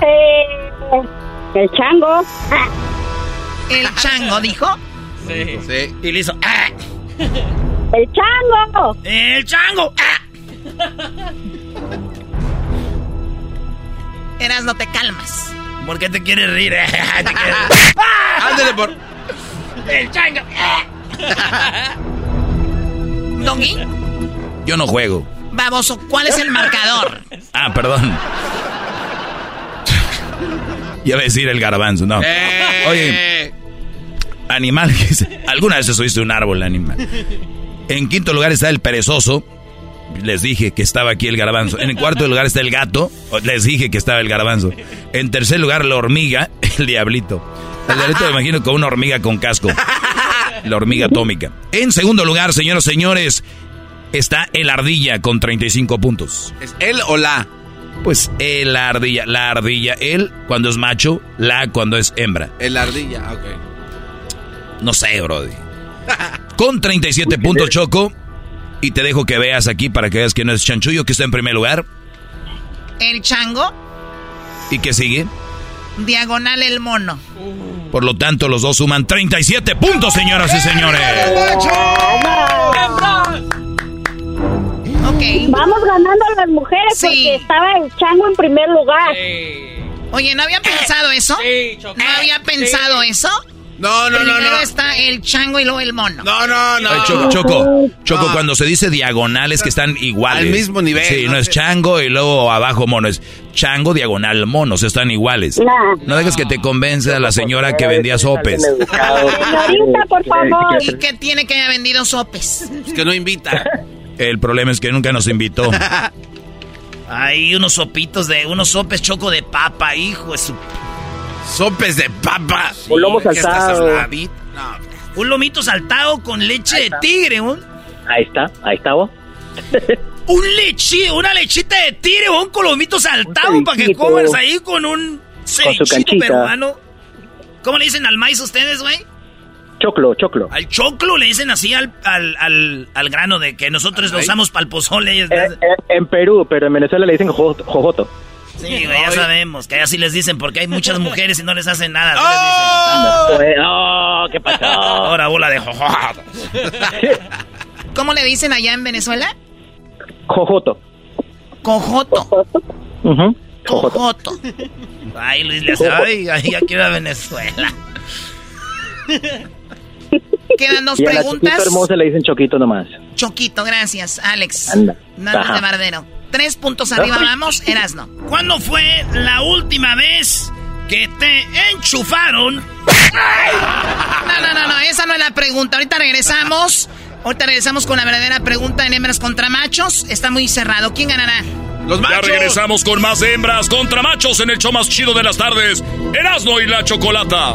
Eh, el chango. ¿El chango dijo? Sí. sí. Y le hizo... Ah". ¡El chango! ¡El chango! Ah. Eras, no te calmas. ¿Por qué te quieres reír? Ándale por. El chango. ¿Doggy? Yo no juego. Baboso, ¿cuál es el marcador? Ah, perdón. Ya a decir el garbanzo, no. Eh. Oye, animal. ¿Alguna vez subiste un árbol, animal? En quinto lugar está el perezoso. Les dije que estaba aquí el garbanzo. En el cuarto lugar está el gato. Les dije que estaba el garbanzo. En tercer lugar, la hormiga, el diablito. El diablito me imagino con una hormiga con casco. La hormiga atómica. En segundo lugar, señoras y señores, está el ardilla con 35 puntos. ¿Es él o la? Pues el ardilla. La ardilla, él cuando es macho, la cuando es hembra. El ardilla, ok. No sé, Brody. Con 37 puntos, Choco. Y te dejo que veas aquí para que veas que no es chanchullo que está en primer lugar. El chango. ¿Y qué sigue? Diagonal el mono. Por lo tanto, los dos suman 37 puntos, señoras y señores. Ok. Vamos ganando las mujeres Sí. porque estaba el chango en primer lugar. Oye, ¿no habían pensado eso? ¿No había pensado eso? No, no, no, Primero no. está el chango y luego el mono. No, no, no. Ay, Choco, Choco, Choco, No. cuando se dice diagonales que están iguales. Al mismo nivel, Sí, no, no es chango y luego abajo mono, es chango diagonal mono, o sea, están iguales. No. No dejes que te convenza la señora que vendía sopes. Señorita, por favor. ¿Y qué tiene que haya vendido sopes? Es que no invita. El problema es que nunca nos invitó. Hay unos sopitos de, unos sopes choco de papa, hijo de su... Sopes de papa. Un lomo ¿Qué estás saltado. Un lomito saltado con leche de tigre, un... Ahí está, ahí está vos. Un leche, una lechita de tigre, un colomito saltado Un para que comas ahí con un su cevichito canchita. peruano. ¿Cómo le dicen al maíz ustedes, güey? Choclo, choclo. Al choclo le dicen así al, al, al, al grano de que nosotros lo usamos para el pozole. Eh, eh, en Perú, pero en Venezuela le dicen jojoto. Jojoto. Sí, güey, ya sabemos, que así les dicen porque hay muchas mujeres y no les hacen nada. así ¡Oh! les dicen. Pues, oh, ¿qué pasó? Ahora bola de jojotas. ¿Cómo le dicen allá en Venezuela? Jojoto. Cojoto. Ujú, Jojoto. Cojoto. Ay, Luis le hace, ay, ay, ya quiero a Venezuela. Quedan dos Y a la preguntas. chiquita hermosa le dicen choquito nomás. Choquito, gracias, Alex. Anda. Ajá. de bardero. Tres puntos arriba, vamos, Erasno. ¿Cuándo fue la última vez que te enchufaron? No, no, no, no, esa no es la pregunta. Ahorita regresamos. Ahorita regresamos con la verdadera pregunta en hembras contra machos. Está muy cerrado. ¿Quién ganará? Los Ya machos. regresamos con más hembras contra machos en el show más chido de las tardes. Erasmo y la Chocolata.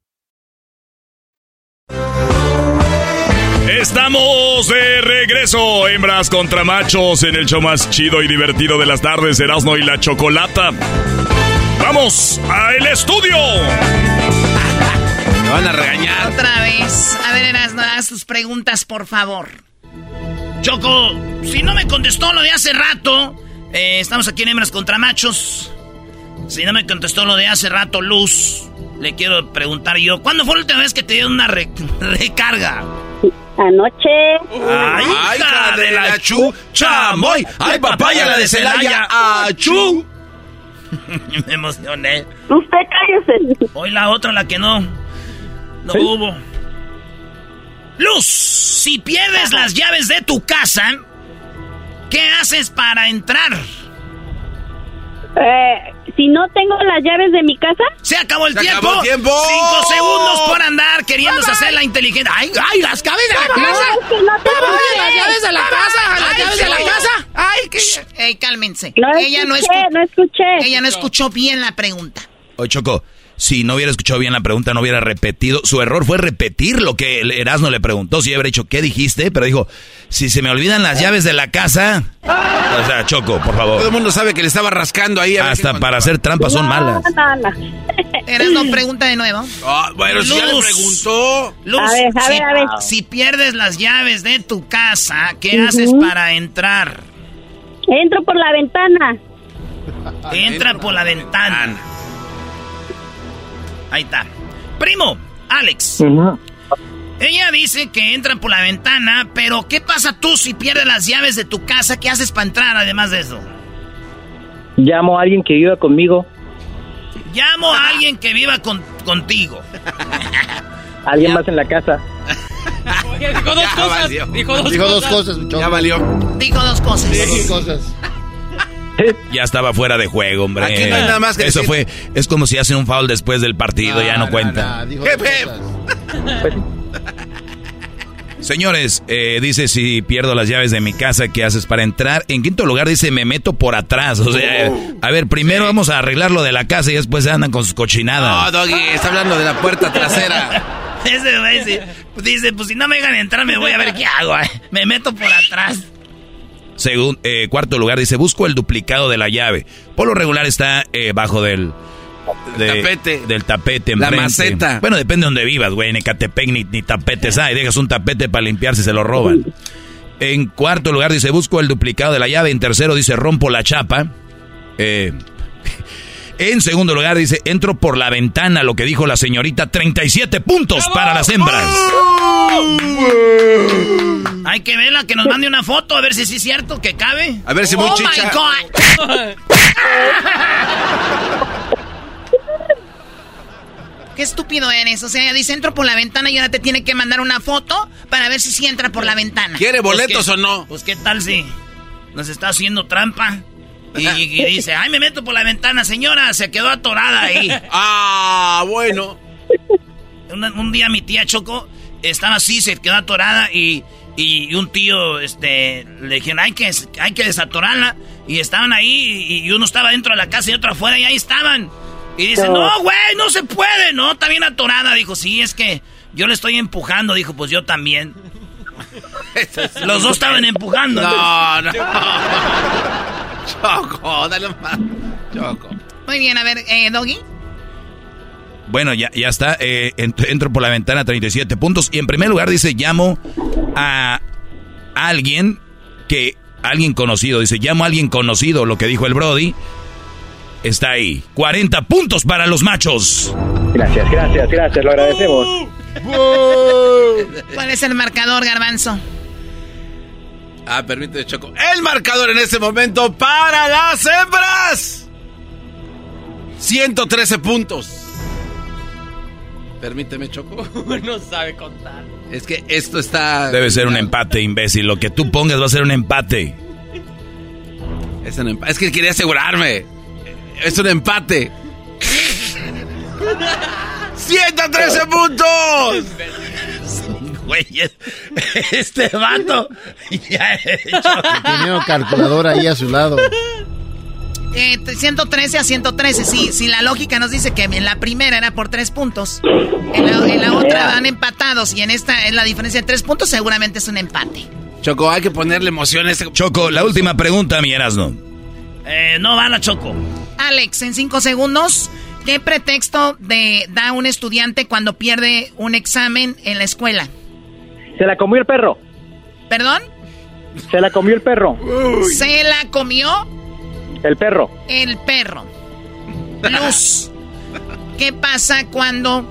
Estamos de regreso, hembras contra machos, en el show más chido y divertido de las tardes, Erasmo y la Chocolata. Vamos al estudio. Me van a regañar. Otra vez. A ver, Erasno, haz tus preguntas, por favor. Choco, si no me contestó lo de hace rato, eh, estamos aquí en Hembras contra Machos. Si no me contestó lo de hace rato, Luz, le quiero preguntar yo, ¿cuándo fue la última vez que te dio una re- recarga? Anoche. ¡Ay, hija de la chu, chamoy! ¡Ay, papaya, la de Celaya! ¡Achú! Me emocioné. Usted cállese. Hoy la otra, la que no. No hubo. Luz, si pierdes las llaves de tu casa, ¿qué haces para entrar? Eh, si no tengo las llaves de mi casa. Se acabó el Se tiempo. acabó el tiempo. Cinco segundos por andar queriéndose hacer la inteligente. ¡Ay, ay, las llaves de la No, casa! es que no tengo ¡Ay, las llaves. de la casa! ¡Las llaves de la casa! ¡Ay, qué! Ey, cálmense. No ella no escuché, no escuché. Ella no escuchó bien la pregunta. Oye, Choco, si no hubiera escuchado bien la pregunta, no hubiera repetido. Su error fue repetir lo que el Erasmo le preguntó. Si hubiera dicho, ¿qué dijiste? Pero dijo, si se me olvidan las llaves de la casa. O sea, Choco, por Todo favor. el mundo sabe que le estaba rascando ahí. a Hasta para hacer trampas son malas. No, no, no. Erasmo, pregunta de nuevo. Ah, bueno, si ya le Luz. preguntó. Luz, A ver, a si, ver, a ver. si pierdes las llaves de tu casa, ¿qué haces para entrar? Entro por la ventana. Entra por la ventana. Ahí está. Primo, Alex. Ella dice que entran por la ventana, pero ¿qué pasa tú si pierdes las llaves de tu casa? ¿Qué haces para entrar además de eso? Llamo a alguien que viva conmigo. Llamo a alguien que viva con, contigo. Alguien más en la casa. dijo dos cosas. Dijo dos Dijo dos cosas. cosas. Ya valió. Dijo dos cosas. Dos cosas. Ya estaba fuera de juego, hombre. Aquí no hay nada más que Eso decir. fue, es como si hacen un foul después del partido, ya no, cuenta. dos jep. cosas. Señores, eh, dice si pierdo las llaves de mi casa, ¿qué haces para entrar? En quinto lugar dice me meto por atrás. O sea, a ver, primero vamos a arreglar lo de la casa y después se andan con sus cochinadas. No, Doggy, está hablando de la puerta trasera. Ese dice, dice, pues si no me dejan entrar me voy a ver qué hago. eh. Me meto por atrás. Según eh, cuarto lugar dice busco el duplicado de la llave. Por lo regular está eh, bajo del de- tapete. del tapete La maceta. Bueno, depende de donde vivas, güey. En Ecatepec ni, ni tapetes hay. Dejas un tapete para limpiar si se lo roban. En cuarto lugar dice busco el duplicado de la llave. En tercero dice rompo la chapa. Eh, en segundo lugar dice entro por la ventana, lo que dijo la señorita. 37 puntos para las hembras. Hay que verla, que nos mande una foto, a ver si sí es cierto que cabe. A ver si muy oh chicha. my God. Qué estúpido eres. O sea, ella dice entro por la ventana y ahora te tiene que mandar una foto para ver si sí entra por la ventana. ¿Quiere Pues boletos qué- o no? Pues qué tal si nos está haciendo trampa. Y, y dice, ay, me meto por la ventana, señora, se quedó atorada ahí. Ah, bueno. Un, un día mi tía Choco estaba así, se quedó atorada y, y un tío este, le dijeron, hay que, hay que desatorarla. Y estaban ahí y, y uno estaba dentro de la casa y otro afuera y ahí estaban. Y dice, No. no, güey, no se puede, no, está bien atorada. Dijo, sí, es que yo le estoy empujando. Dijo, pues yo también. Los dos estaban empujando. No, no. Choco, dale más. Choco. Muy bien, a ver, eh, Doggy. Bueno, ya, ya está. eh, ent- entro por la ventana, 37 puntos. Y en primer lugar dice, llamo a alguien que... Alguien conocido. Dice, llamo a alguien conocido, lo que dijo el Brody. Está ahí. 40 puntos para los machos. Gracias, gracias, gracias, lo agradecemos. ¿Cuál es el marcador, Garbanzo? Ah, permíteme, Choco. El marcador en este momento para las hembras. 113 puntos. Permíteme, Choco. no sabe contar. Es que esto está... Debe ser un empate, imbécil. Lo que tú pongas va a ser un empate. Es, un empa- es que quería asegurarme. Es un empate. ¡113 puntos! Güey, es- este vato. Ya he hecho. Tenía una calculadora ahí a su lado. Eh, 113 a 113. Si, si la lógica nos dice que en la primera era por tres puntos, en la, en la otra van empatados y en esta es la diferencia de tres puntos, seguramente es un empate. Choco, hay que ponerle emoción a este... Choco, la última pregunta, mi Erasno. Eh, no van a Choco. Alex, en cinco segundos, ¿qué pretexto de, da un estudiante cuando pierde un examen en la escuela? Se la comió el perro. ¿Perdón? Se la comió el perro. Se la comió El perro. el perro. Luz. ¿Qué pasa cuando...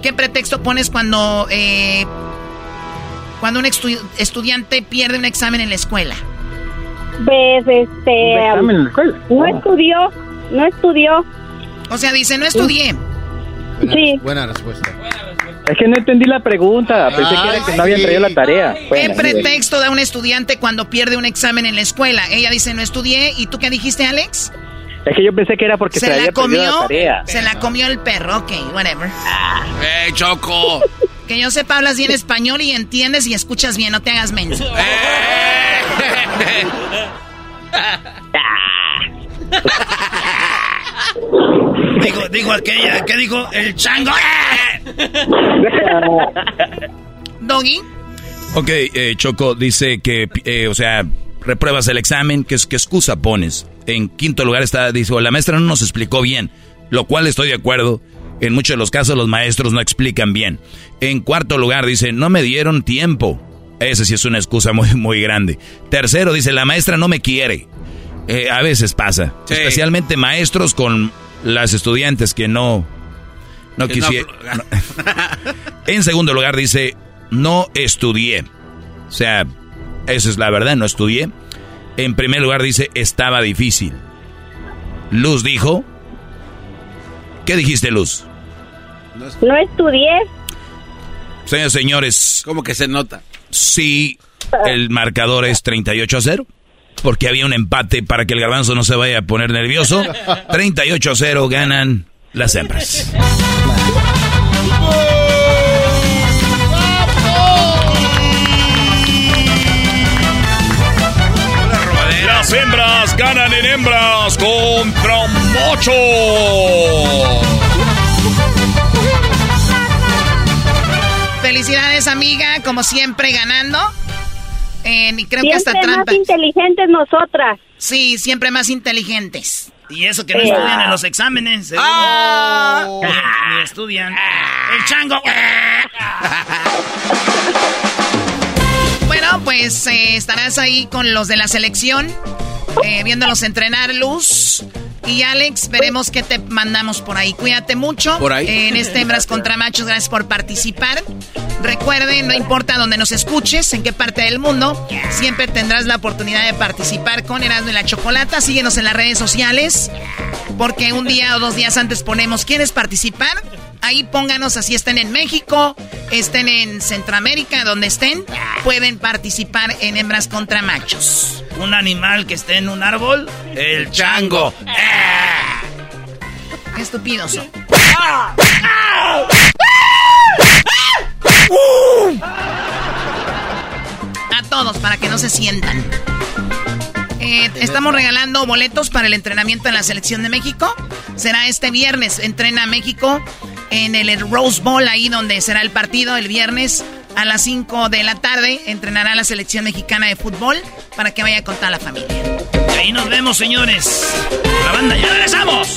¿Qué pretexto pones cuando... eh, cuando un estu- estudiante pierde un examen en la escuela? Ves, este. ¿Un examen en la escuela? No estudió, no estudió. O sea, dice, no estudié. Buena, Sí. buena respuesta. Es que no entendí la pregunta. Pensé que era que no habían sí. traído la tarea. ¿Qué pretexto da un estudiante cuando pierde un examen en la escuela? Ella dice, no estudié. ¿Y tú qué dijiste, Alex? Es que yo pensé que era porque se, ¿Se había la comió? la tarea. Se la comió el perro. Ok, whatever. ¡Eh, Choco! Que yo sepa, hablas bien español y entiendes y escuchas bien. No te hagas menso. Dijo, dijo aquella, ¿qué dijo? El chango. Doggy. Ok, eh, Choco dice que, eh, o sea, repruebas el examen, ¿qué, qué excusa pones? En quinto lugar está, dice, la maestra no nos explicó bien, lo cual estoy de acuerdo. En muchos de los casos los maestros no explican bien. En cuarto lugar dice, no me dieron tiempo. Esa sí es una excusa muy, muy grande. Tercero dice, la maestra no me quiere. Eh, a veces pasa. Sí. Especialmente maestros con las estudiantes que no, No quisiera. en segundo lugar dice, no estudié. O sea, esa es la verdad, no estudié. En primer lugar dice, estaba difícil. Luz dijo, ¿qué dijiste Luz? No estudié. Señores, señores. ¿Cómo que se nota? Sí, el marcador es 38 a 0. Porque había un empate para que el garbanzo no se vaya a poner nervioso. 38 a 0 ganan las hembras. Las hembras ganan en hembras contra Mocho. Felicidades, amiga, como siempre ganando. Eh, y creo que hasta Siempre trampa. más inteligentes nosotras. Sí, siempre más inteligentes. Y eso que no Eh. estudian en los exámenes. Ah. Ni, ni estudian. El chango. Bueno, pues eh, estarás ahí con los de la selección, eh, viéndolos entrenar, Luz. Y Alex, veremos qué te mandamos por ahí. Cuídate mucho. Por ahí. En este Hembras contra Machos, gracias por participar. Recuerden, no importa dónde nos escuches, en qué parte del mundo, siempre tendrás la oportunidad de participar con Erasmo y la Chocolata. Síguenos en las redes sociales, porque un día o dos días antes ponemos, ¿quieres participar? Ahí pónganos, así estén en México, estén en Centroamérica, donde estén, pueden participar en Hembras contra Machos. Un animal que esté en un árbol. El chango. Qué estúpidos son. A todos, para que no se sientan. Eh, estamos regalando boletos para el entrenamiento en la selección de México. Será este viernes. Entrena México en el Rose Bowl, ahí donde será el partido el viernes a las 5 de la tarde. Entrenará la selección mexicana de fútbol para que vaya con toda la familia. Ahí nos vemos, señores. La banda, ya regresamos.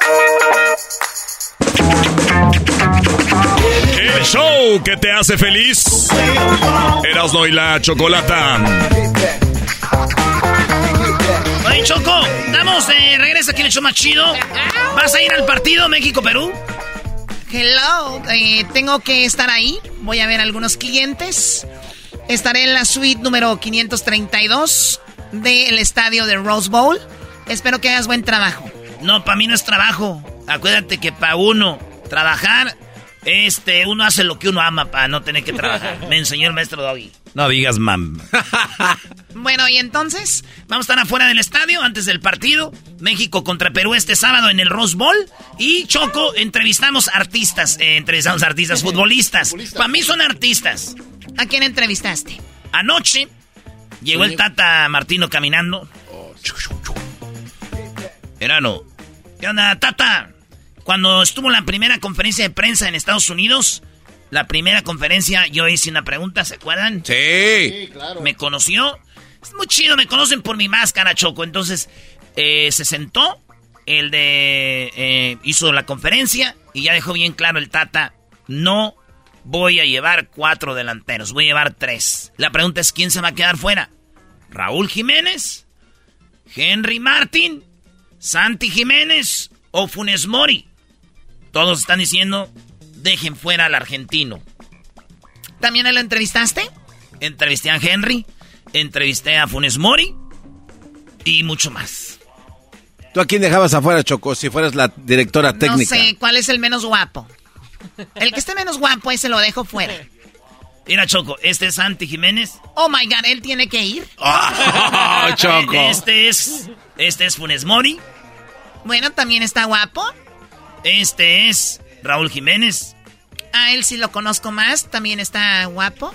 show que te hace feliz. Erasno y la chocolata. Oye, Choco, damos de regreso aquí en el show más chido. ¿Vas a ir al partido México-Perú? Hello, eh, tengo que estar ahí. Voy a ver algunos clientes. Estaré en la suite número 532 del estadio de Rose Bowl. Espero que hagas buen trabajo. No, para mí no es trabajo. Acuérdate que para uno trabajar, este, uno hace lo que uno ama para no tener que trabajar. Me enseñó el maestro Doggy. No digas mam. Bueno, y entonces vamos a estar afuera del estadio antes del partido. México contra Perú este sábado en el Rose Bowl. Y Choco, entrevistamos artistas. eh, entrevistamos artistas futbolistas. Para mí son artistas. ¿A quién entrevistaste? Anoche llegó el Tata Martino caminando. Erano. ¿Qué onda, Tata? Cuando estuvo la primera conferencia de prensa en Estados Unidos, la primera conferencia, yo hice una pregunta, ¿se acuerdan? Sí. Me conoció. Es muy chido, me conocen por mi máscara, Choco. Entonces, eh, se sentó, el de... eh, hizo la conferencia y ya dejó bien claro el Tata, no voy a llevar cuatro delanteros, voy a llevar tres. La pregunta es, ¿quién se va a quedar fuera? ¿Raúl Jiménez? ¿Henry Martin? ¿Santi Jiménez? ¿O Funes Mori? Todos están diciendo, dejen fuera al argentino. ¿También lo entrevistaste? Entrevisté a Henry, entrevisté a Funes Mori y mucho más. ¿Tú a quién dejabas afuera, Choco, si fueras la directora técnica? No sé, ¿cuál es el menos guapo? El que esté menos guapo, ese lo dejo fuera. Mira, Choco, este es Santi Jiménez. Oh my god, él tiene que ir. Oh, Choco. Este es. Este es Funes Mori. Bueno, también está guapo. Este es Raúl Jiménez. A él sí lo conozco más, también está guapo.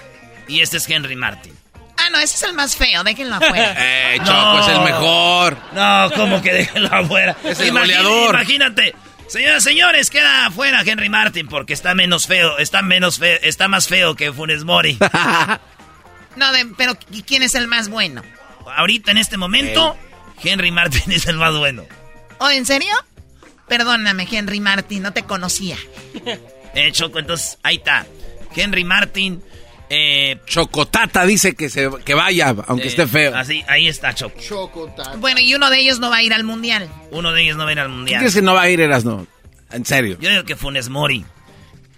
Y este es Henry Martin. Ah, no, ese es el más feo, déjenlo afuera. Eh, Choco, es el mejor. No, ¿cómo que déjenlo afuera? Es el Imagina- goleador. Imagínate, Señoras, señores, queda afuera Henry Martin porque está menos feo, está menos feo, está más feo que Funes Mori. no, pero ¿quién es el más bueno? Ahorita en este momento, Henry Martin es el más bueno. ¿Oh, en serio? Perdóname, Henry Martin, no te conocía. eh, Choco, entonces ahí está. Henry Martin. Eh, Chocotata dice que se que vaya, aunque esté feo. Así, ahí está Choco. Chocotata. Bueno, y uno de ellos no va a ir al mundial. Uno de ellos no va a ir al mundial. ¿Qué crees que no va a ir, Erasno? En serio. Yo digo que Funes Mori.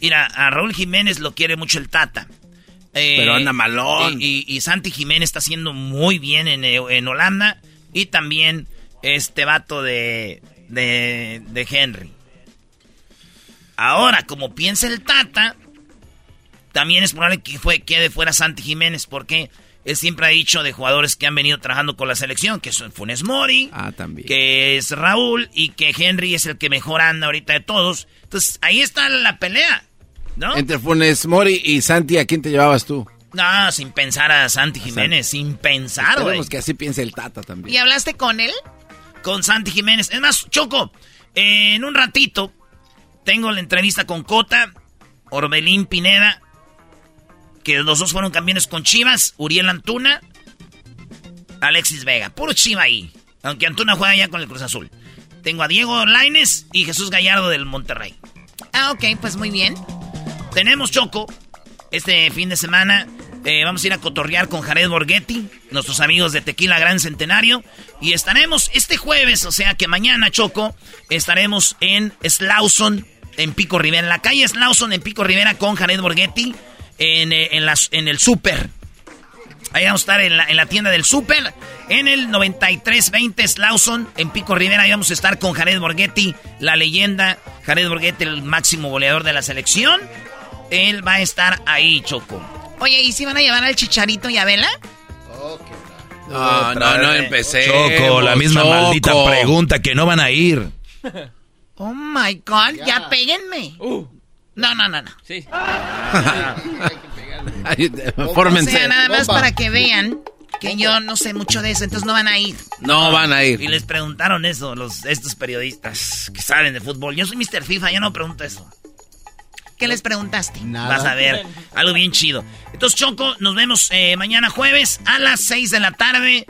Mira, a Raúl Jiménez lo quiere mucho el Tata. Eh, Pero anda malón. Y, y, Santi Jiménez está haciendo muy bien en, en Holanda. Y también este vato de, de, de Henry. Ahora, como piensa el Tata, también es probable que fue, quede fuera Santi Jiménez, porque él siempre ha dicho de jugadores que han venido trabajando con la selección, que son Funes Mori, ah, también. que es Raúl y que Henry es el que mejor anda ahorita de todos. Entonces, ahí está la pelea, ¿no? Entre Funes Mori y Santi, ¿a quién te llevabas tú? No, sin pensar a Santi Jiménez, sin pensar, güey. que así piense el Tata también. ¿Y hablaste con él? Con Santi Jiménez. Es más, Choco, en un ratito tengo la entrevista con Cota, Orbelín Pineda, que los dos fueron campeones con Chivas, Uriel Antuna, Alexis Vega. Puro Chiva ahí. Aunque Antuna juega ya con el Cruz Azul. Tengo a Diego Laines y Jesús Gallardo del Monterrey. Ah, ok, pues muy bien. Tenemos Choco. Este fin de semana eh, vamos a ir a cotorrear con Jared Borghetti, nuestros amigos de Tequila Gran Centenario. Y estaremos este jueves, o sea que mañana, Choco, estaremos en Slauson, en Pico Rivera, en la calle Slauson, en Pico Rivera, con Jared Borghetti, en, eh, las, en el súper. Ahí vamos a estar en la, en la tienda del súper, en el 9320 Slauson, en Pico Rivera. Ahí vamos a estar con Jared Borghetti, la leyenda. Jared Borghetti, el máximo goleador de la selección. Él va a estar ahí, Choco. Oye, ¿y si van a llevar al Chicharito y a Vela? No, no, no empecé. Choco, la misma maldita pregunta que no van a ir. Oh my God, ya, péguenme. Uh. No, no, no, no. Sí. o sea, nada más para que vean que yo no sé mucho de eso, entonces no van a ir. No van a ir. Y les preguntaron eso, los, estos periodistas que saben de fútbol. Yo soy Mr. FIFA, yo no pregunto eso. ¿Qué les preguntaste? Nada. Vas a ver, algo bien chido. Entonces, Choco, nos vemos eh, mañana jueves a las 6 de la tarde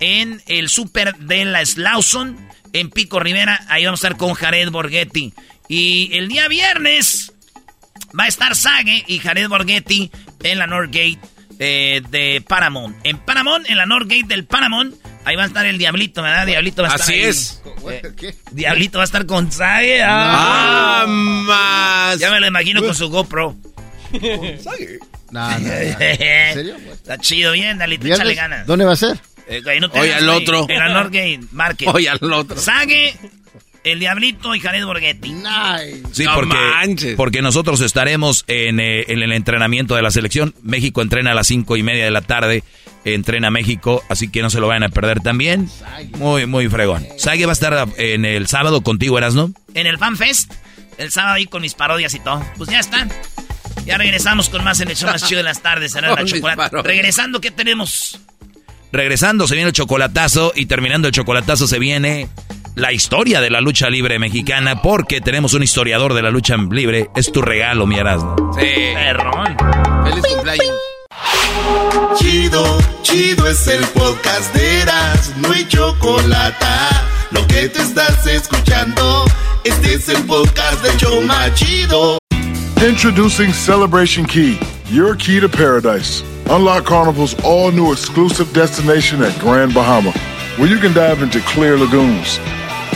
en el Super de la Slauson, en Pico Rivera. Ahí vamos a estar con Jared Borghetti. Y el día viernes va a estar Sage y Jared Borghetti en la Northgate eh, de Paramount. En Paramount, en la Northgate del Paramount. Ahí va a estar el Diablito, ¿verdad? Diablito va a estar Así ahí. es. Eh, Diablito va a estar con Sage. Ah, más. Ya me lo imagino con su GoPro. No, no, no. ¿En serio? Está chido, bien, Dalito, échale ganas. ¿Dónde va a ser? Eh, ahí no Hoy al güey. otro. En la Northgate Market. Hoy al otro. Sage, el Diablito y Jared Borghetti. Nice. Sí, No porque, manches. porque nosotros estaremos en, eh, en el entrenamiento de la selección. México entrena a las cinco y media de la tarde. Entrena México, así que no se lo vayan a perder también. Muy, muy fregón. Sague va a estar en el sábado contigo, ¿eras, no? En el FanFest, el sábado ahí con mis parodias y todo. Pues ya están. Ya regresamos con más en el show más chido de las tardes. Será la chocolate. Regresando, ¿qué tenemos? Regresando se viene el chocolatazo y terminando el chocolatazo se viene la historia de la lucha libre mexicana porque tenemos un historiador de la lucha libre. Es tu regalo, mi Erasmo. Sí. Perrón. Feliz cumpleaños. Chido, chido es el podcast de Eras, no hay chocolate. Lo que te estás escuchando, este es el podcast de Choma Chido. Introducing Celebration Key, your key to paradise. Unlock Carnival's all new exclusive destination at Grand Bahama, where you can dive into clear lagoons,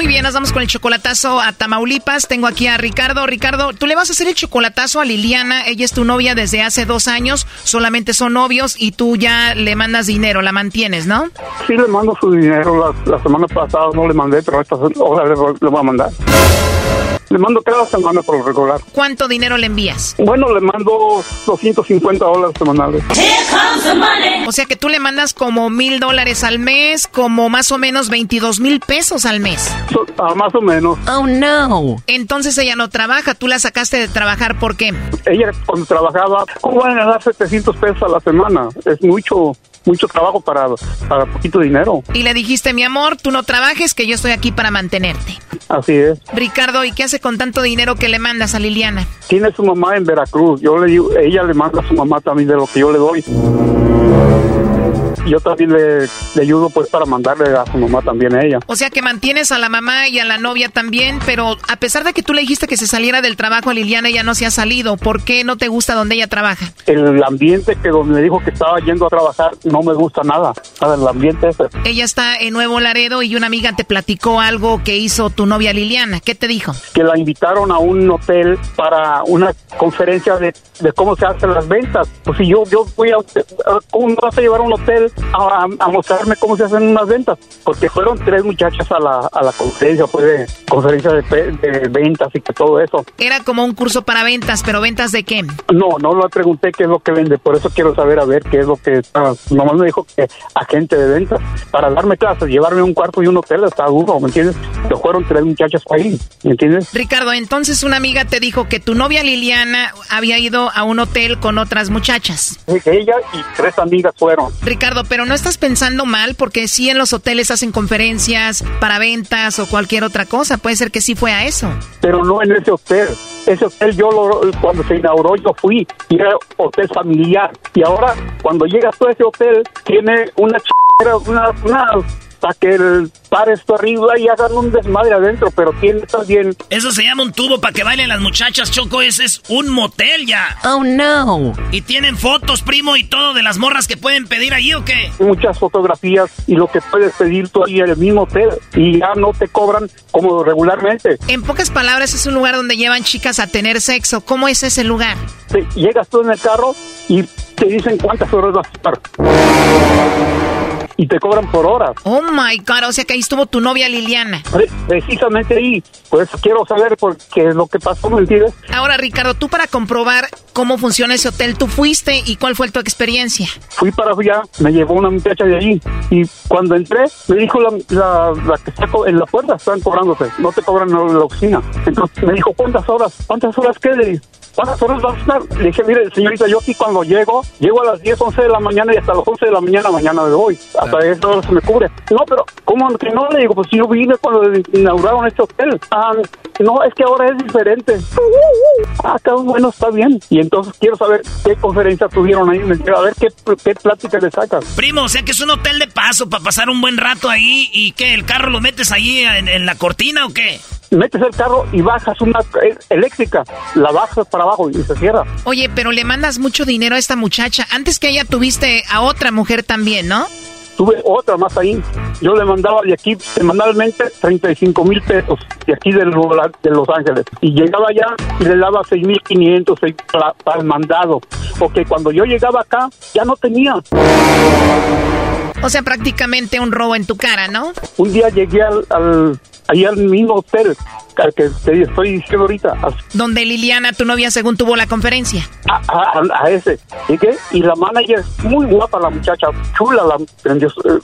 Muy bien, nos vamos con el chocolatazo a Tamaulipas. Tengo aquí a Ricardo. Ricardo, tú le vas a hacer el chocolatazo a Liliana. Ella es tu novia desde hace dos años. Solamente son novios y tú ya le mandas dinero, la mantienes, ¿no? Sí, le mando su dinero. La, la semana pasada no le mandé, pero esta hora le, le voy a mandar. Le mando cada semana por lo regular. ¿Cuánto dinero le envías? Bueno, le mando 250 dólares semanales. O sea que tú le mandas como mil dólares al mes, como más o menos 22 mil pesos al mes. So- ah, más o menos. Oh, no. Entonces ella no trabaja, tú la sacaste de trabajar, ¿por qué? Ella cuando trabajaba, ¿cómo van a ganar 700 pesos a la semana? Es mucho, mucho trabajo para, para poquito dinero. Y le dijiste, mi amor, tú no trabajes, que yo estoy aquí para mantenerte. Así es. Ricardo, ¿y qué hace con tanto dinero que le mandas a Liliana? Tiene su mamá en Veracruz. Yo le digo, ella le manda a su mamá también de lo que yo le doy. Yo también le, le ayudo pues para mandarle a su mamá también a ella. O sea que mantienes a la mamá y a la novia también, pero a pesar de que tú le dijiste que se saliera del trabajo a Liliana, ella no se ha salido. ¿Por qué no te gusta donde ella trabaja? El ambiente que donde me dijo que estaba yendo a trabajar no me gusta nada. El ambiente ese. Ella está en Nuevo Laredo y una amiga te platicó algo que hizo tu novia Liliana. ¿Qué te dijo? que la invitaron a un hotel para una conferencia de, de cómo se hacen las ventas. Pues si yo yo voy a, ¿cómo me vas a llevar a un hotel a, a mostrarme cómo se hacen unas ventas? Porque fueron tres muchachas a la, a la conferencia, pues de conferencia de, de ventas y que todo eso. Era como un curso para ventas, pero ventas de qué? No, no le pregunté qué es lo que vende, por eso quiero saber a ver qué es lo que está. Nomás me dijo que agente de ventas. Para darme clases, llevarme un cuarto y un hotel está duro, ¿me entiendes? Que fueron tres muchachas ahí, ¿me entiendes? Ricardo, entonces una amiga te dijo que tu novia Liliana había ido a un hotel con otras muchachas. Ella y tres amigas fueron. Ricardo, pero no estás pensando mal porque sí en los hoteles hacen conferencias para ventas o cualquier otra cosa. Puede ser que sí fue a eso. pero no en ese hotel. Ese hotel yo lo- cuando se inauguró yo fui y era hotel familiar. Y ahora cuando llegas tú a ese hotel tiene una ch... una, una para que el par esto arriba y hagan un desmadre adentro, pero tiene también Eso se llama un tubo para que bailen las muchachas, Choco. Ese es un motel ya. Oh, no. ¿Y tienen fotos, primo, y todo de las morras que pueden pedir ahí o qué? muchas fotografías y lo que puedes pedir tú ahí en el mismo hotel y ya no te cobran como regularmente. En pocas palabras, es un lugar donde llevan chicas a tener sexo. ¿Cómo es ese lugar? Te- llegas tú en el carro y te dicen cuántas horas vas a estar. Y te cobran por horas. Oh my God, o sea que ahí estuvo tu novia Liliana. Pre- Precisamente ahí. Por eso quiero saber por qué es lo que pasó, ¿me entiendes? Ahora, Ricardo, tú para comprobar cómo funciona ese hotel, tú fuiste y cuál fue tu experiencia. Fui para allá, me llevó una muchacha de allí. Y cuando entré, me dijo la, la, la que está en la puerta, están cobrándote. No te cobran en la oficina. Entonces me dijo, ¿cuántas horas? ¿Cuántas horas qué? ¿Cuántas horas vas a estar? Le dije, mire, señorita, yo aquí cuando llego, llego a las 10, 11 de la mañana y hasta las 11 de la mañana mañana me voy. Hasta hora se me cubre. No, pero, ¿cómo que no? Le digo, pues yo vine cuando inauguraron este hotel. Ah, no, es que ahora es diferente. Ah, está bueno, está bien. Y entonces quiero saber qué conferencia tuvieron ahí. Me quiero a ver qué, qué plática le sacas. Primo, o sea que es un hotel de paso para pasar un buen rato ahí y que el carro lo metes ahí en, en la cortina o qué? Metes el carro y bajas una eléctrica. La bajas para abajo y se cierra. Oye, pero le mandas mucho dinero a esta muchacha. Antes que ella tuviste a otra mujer también, ¿no? Tuve otra más ahí. Yo le mandaba de aquí semanalmente 35 mil pesos de aquí de, de Los Ángeles. Y llegaba allá y le daba 6 mil 500 para, para el mandado. Porque cuando yo llegaba acá ya no tenía. O sea, prácticamente un robo en tu cara, ¿no? Un día llegué al, al ahí al mismo hotel al que te estoy diciendo ahorita, Donde Liliana, tu novia, según tuvo la conferencia. a- a- a ese. Llegué y la manager, muy guapa la muchacha, chula, la,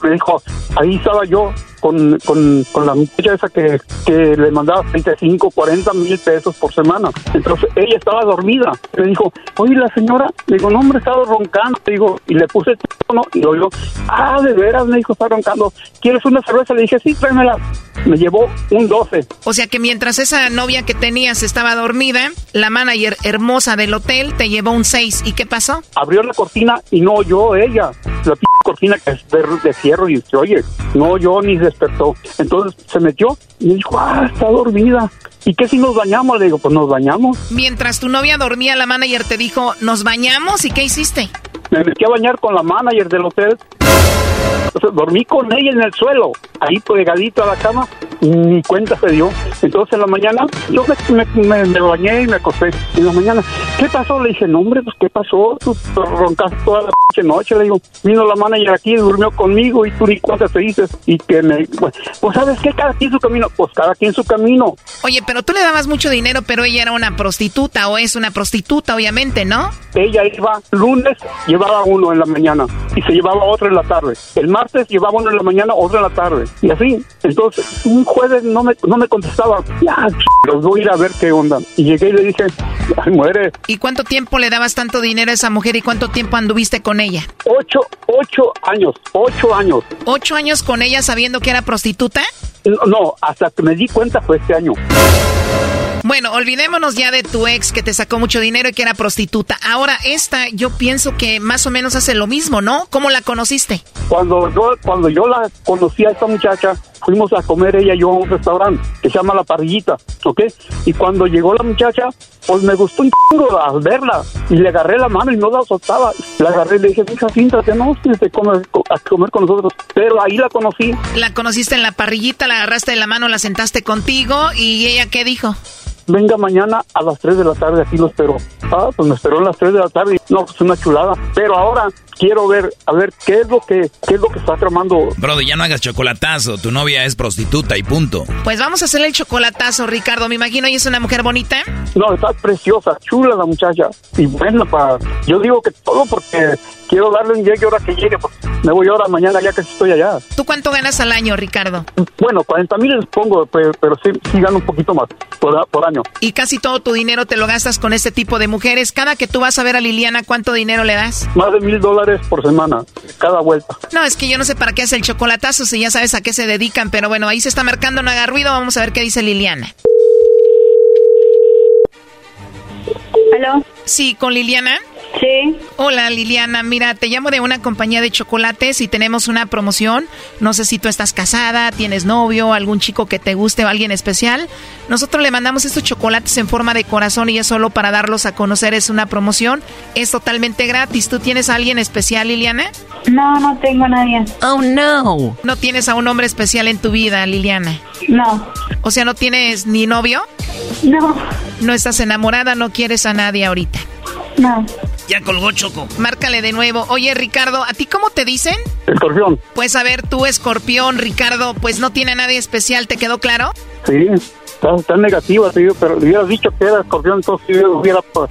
me dijo, ahí estaba yo con, con, con la muchacha esa que, que le mandaba 35, 40 mil pesos por semana. Entonces ella estaba dormida. Me dijo, oye, la señora, le digo, no, hombre, estaba roncando. Le digo, y le puse el teléfono y lo oyó, ah, de veras, me dijo, está roncando. ¿Quieres una cerveza? Le dije, sí, tráemela. Me llevó un 12. O sea que mientras esa novia que tenías estaba dormida, la manager hermosa del hotel te llevó un 6. ¿Y qué pasó? abrió la cortina y no oyó ella. La p cortina que es de, de fierro y se oye. No oyó ni despertó. Entonces se metió y dijo, ah, está dormida. ¿Y qué si nos bañamos? Le digo, pues nos bañamos. Mientras tu novia dormía, la manager te dijo, ¿nos bañamos? ¿Y qué hiciste? Me metí a bañar con la manager del hotel. O sea, dormí con ella en el suelo, ahí pegadito a la cama. Ni cuenta se dio. Entonces en la mañana yo me, me, me bañé y me acosté. En la mañana, ¿qué pasó? Le dije, no hombre, pues ¿qué pasó? Tú roncaste toda la noche. Le digo, vino la manager aquí, durmió conmigo y tú ni cuenta te dices. Y que me, pues, pues ¿sabes qué? Cada quien su camino. Pues cada quien su camino. Oye, pero tú le dabas mucho dinero, pero ella era una prostituta o es una prostituta, obviamente, ¿no? Ella iba lunes, llevaba uno en la mañana y se llevaba otro en la tarde. El martes llevaba uno en la mañana, otro en la tarde. Y así. Entonces, un jueves no me, no me contestaba. Ya, los voy a ir a ver qué onda. Y llegué y le dije, Ay, muere. ¿Y cuánto tiempo le dabas tanto dinero a esa mujer y cuánto tiempo anduviste con ella? Ocho, ocho años, ocho años. ¿Ocho años con ella sabiendo que era prostituta? No, no, hasta que me di cuenta fue este año. Bueno, olvidémonos ya de tu ex que te sacó mucho dinero y que era prostituta. Ahora esta, yo pienso que más o menos hace lo mismo, ¿no? ¿Cómo la conociste? Cuando yo, cuando yo la conocí a esta muchacha, fuimos a comer ella y yo a un restaurante que se llama La Parrillita, ¿ok? Y cuando llegó la muchacha, pues me gustó un chingo verla y le agarré la mano y no la soltaba. La agarré y le dije, hija, siéntate, no, siéntate comer, a comer con nosotros. Pero ahí la conocí. La conociste en la parrillita, la agarraste de la mano, la sentaste contigo y ella, ¿qué dijo? Venga mañana a las 3 de la tarde, aquí lo espero. Ah, pues me esperó a las 3 de la tarde. No, pues una chulada. Pero ahora quiero ver, a ver, qué es lo que, qué es lo que está tramando. Brody, ya no hagas chocolatazo. Tu novia es prostituta y punto. Pues vamos a hacerle el chocolatazo, Ricardo. Me imagino, ¿y es una mujer bonita? No, está preciosa, chula la muchacha. Y bueno, para, yo digo que todo porque quiero darle un llegue ahora que llegue. Pues me voy ahora, mañana ya que estoy allá. ¿Tú cuánto ganas al año, Ricardo? Bueno, 40 mil les pongo, pero, pero sí, sí gano un poquito más por, por año. Y casi todo tu dinero te lo gastas con este tipo de mujeres. Cada que tú vas a ver a Liliana, ¿cuánto dinero le das? Más de mil dólares por semana, cada vuelta. No, es que yo no sé para qué hace el chocolatazo si ya sabes a qué se dedican, pero bueno, ahí se está marcando, no haga ruido, vamos a ver qué dice Liliana. ¿Aló? Sí, con Liliana. Sí. Hola Liliana, mira, te llamo de una compañía de chocolates y tenemos una promoción. No sé si tú estás casada, tienes novio, algún chico que te guste o alguien especial. Nosotros le mandamos estos chocolates en forma de corazón y es solo para darlos a conocer, es una promoción. Es totalmente gratis. ¿Tú tienes a alguien especial, Liliana? No, no tengo a nadie. Oh, no. ¿No tienes a un hombre especial en tu vida, Liliana? No. O sea, ¿no tienes ni novio? No. ¿No estás enamorada? ¿No quieres a nadie ahorita? No. Ya colgó Choco. Márcale de nuevo. Oye, Ricardo, ¿a ti cómo te dicen? Escorpión. Pues a ver, tú, escorpión, Ricardo, pues no tiene a nadie especial, ¿te quedó claro? Sí. Está, negativa, te digo, pero le hubieras dicho que era escorpión, entonces hubiera pues,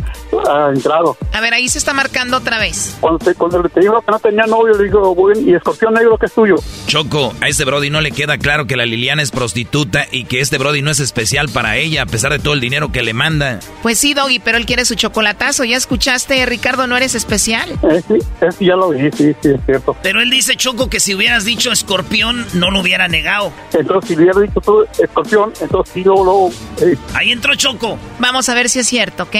ah, entrado. A ver, ahí se está marcando otra vez. Cuando te, cuando te digo que no tenía novio, le digo, bueno, ¿y escorpión negro que es tuyo? Choco, a este Brody no le queda claro que la Liliana es prostituta y que este Brody no es especial para ella, a pesar de todo el dinero que le manda. Pues sí, Doggy, pero él quiere su chocolatazo. ¿Ya escuchaste, Ricardo, no eres especial? Eh, sí, sí, ya lo vi, sí, sí, es cierto. Pero él dice, Choco, que si hubieras dicho escorpión, no lo hubiera negado. Entonces, si hubiera dicho tú escorpión, entonces sí, luego, luego eh, Ahí entró Choco. Vamos a ver si es cierto, ¿ok?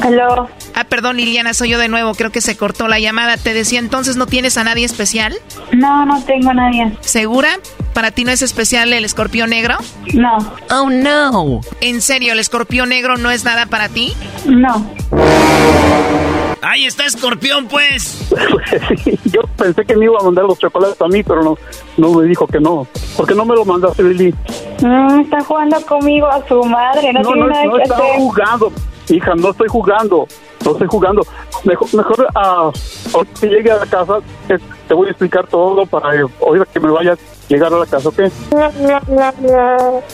Aló. Ah, perdón, Liliana, soy yo de nuevo. Creo que se cortó la llamada. Te decía entonces, ¿no tienes a nadie especial? No, no tengo a nadie. ¿Segura? ¿Para ti no es especial el escorpión negro? No. Oh, no. ¿En serio, el escorpión negro no es nada para ti? No. Ahí está escorpión, pues. sí, yo pensé que me iba a mandar los chocolates a mí, pero no, no me dijo que no. ¿Por qué no me lo mandaste, Lili? Mm, está jugando conmigo a su madre, no, No, tiene no, nada no que estaba hacer. jugando. Hija, no estoy jugando. No estoy jugando. Mejor, mejor ah, ahorita que llegue a la casa, te voy a explicar todo para ahorita que me vaya a llegar a la casa, ¿ok?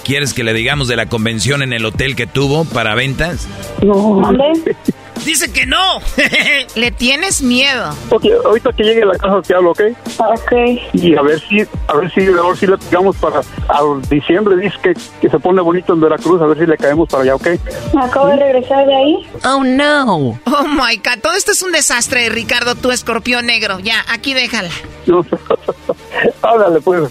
¿Quieres que le digamos de la convención en el hotel que tuvo para ventas? No. Dice que no. Le tienes miedo. Ok, ahorita que llegue a la casa te hablo, ¿ok? Ok. Y a ver si, a ver si, a ver si le pegamos para al diciembre, dice que, que se pone bonito en Veracruz, a ver si le caemos para allá, ¿ok? Acabo de regresar de ahí. Oh, no. Oh, my God. Todo esto es un desastre, Ricardo, tu escorpión negro. Ya, aquí déjala. No, háblale pues.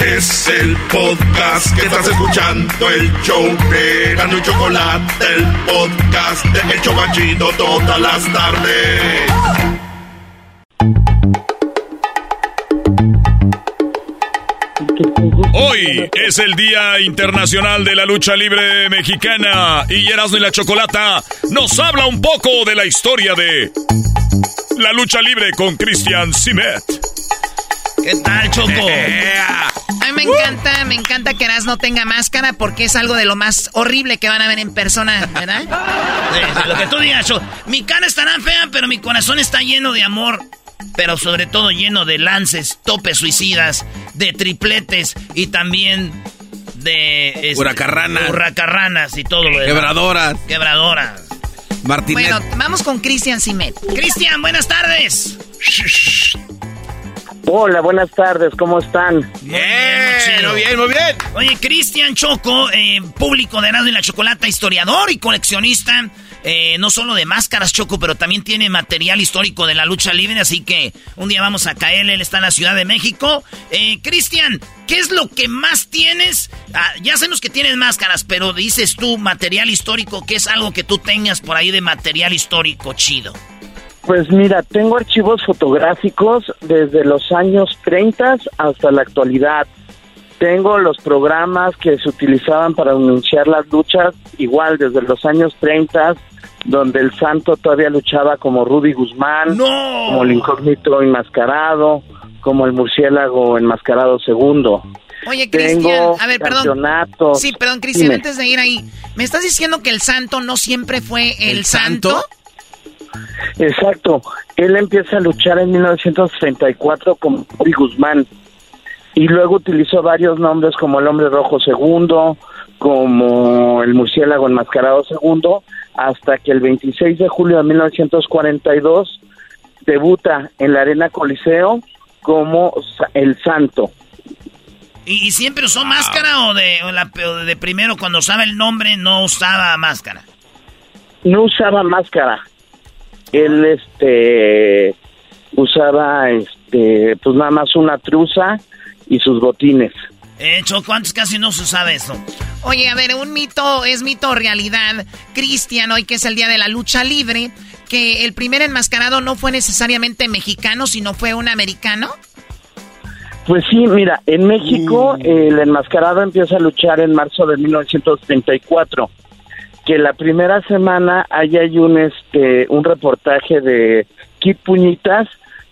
Es el podcast que estás escuchando, el show de Gano y Chocolate, el podcast de El Chocachito todas las tardes. Hoy es el Día Internacional de la Lucha Libre Mexicana y Erasmo y la Chocolata nos habla un poco de la historia de la lucha libre con Christian Simet. ¿Qué tal, Choco? A mí me encanta, me encanta que Eras no tenga máscara porque es algo de lo más horrible que van a ver en persona, ¿verdad? lo que tú digas. Mi cara estará fea, pero mi corazón está lleno de amor. Pero sobre todo lleno de lances, topes suicidas, de tripletes y también de... este, Huracarranas. Huracarranas y todo lo demás. Quebradoras. Quebradoras. Martínez. Bueno, vamos con Cristian Simet. Cristian, buenas tardes. Hola, buenas tardes, ¿cómo están? Bien, muy bien, muy bien. Oye, Cristian Choco, eh, público de Erasmo y la Chocolata, historiador y coleccionista, eh, no solo de máscaras Choco, pero también tiene material histórico de la lucha libre, así que un día vamos a caerle, él está en la Ciudad de México. Eh, Cristian, ¿qué es lo que más tienes? Ah, ya sabemos que tienes máscaras, pero dices tú material histórico, ¿qué es algo que tú tengas por ahí de material histórico chido? Pues mira, tengo archivos fotográficos desde los años 30 hasta la actualidad. Tengo los programas que se utilizaban para anunciar las luchas, igual desde los años 30, donde el santo todavía luchaba como Rudy Guzmán, como el incógnito enmascarado, como el murciélago enmascarado segundo. Oye, Cristian, Tengo a ver, perdón. campeonatos. Sí, perdón, Cristian, antes de ir ahí, ¿me estás diciendo que el santo no siempre fue el, santo? Exacto. Él empieza a luchar en 1934 como Rudy Guzmán y luego utilizó varios nombres como el Hombre Rojo Segundo, como el Murciélago Enmascarado Segundo, hasta que el 26 de julio de 1942 debuta en la Arena Coliseo como el Santo. ¿Y, y siempre usó máscara o de, o la- o de primero cuando usaba el nombre no usaba máscara? No usaba máscara. Él este usaba este pues nada más una truza y sus botines. Eh, Choco, antes casi no se usaba eso. Oye, a ver, un mito es mito o realidad. Cristian, hoy que es el día de la lucha libre, que el primer enmascarado no fue necesariamente mexicano, sino fue un americano. Pues sí, mira, en México el enmascarado empieza a luchar en marzo de 1934. Que la primera semana ahí hay un este un reportaje de Kit Puñitas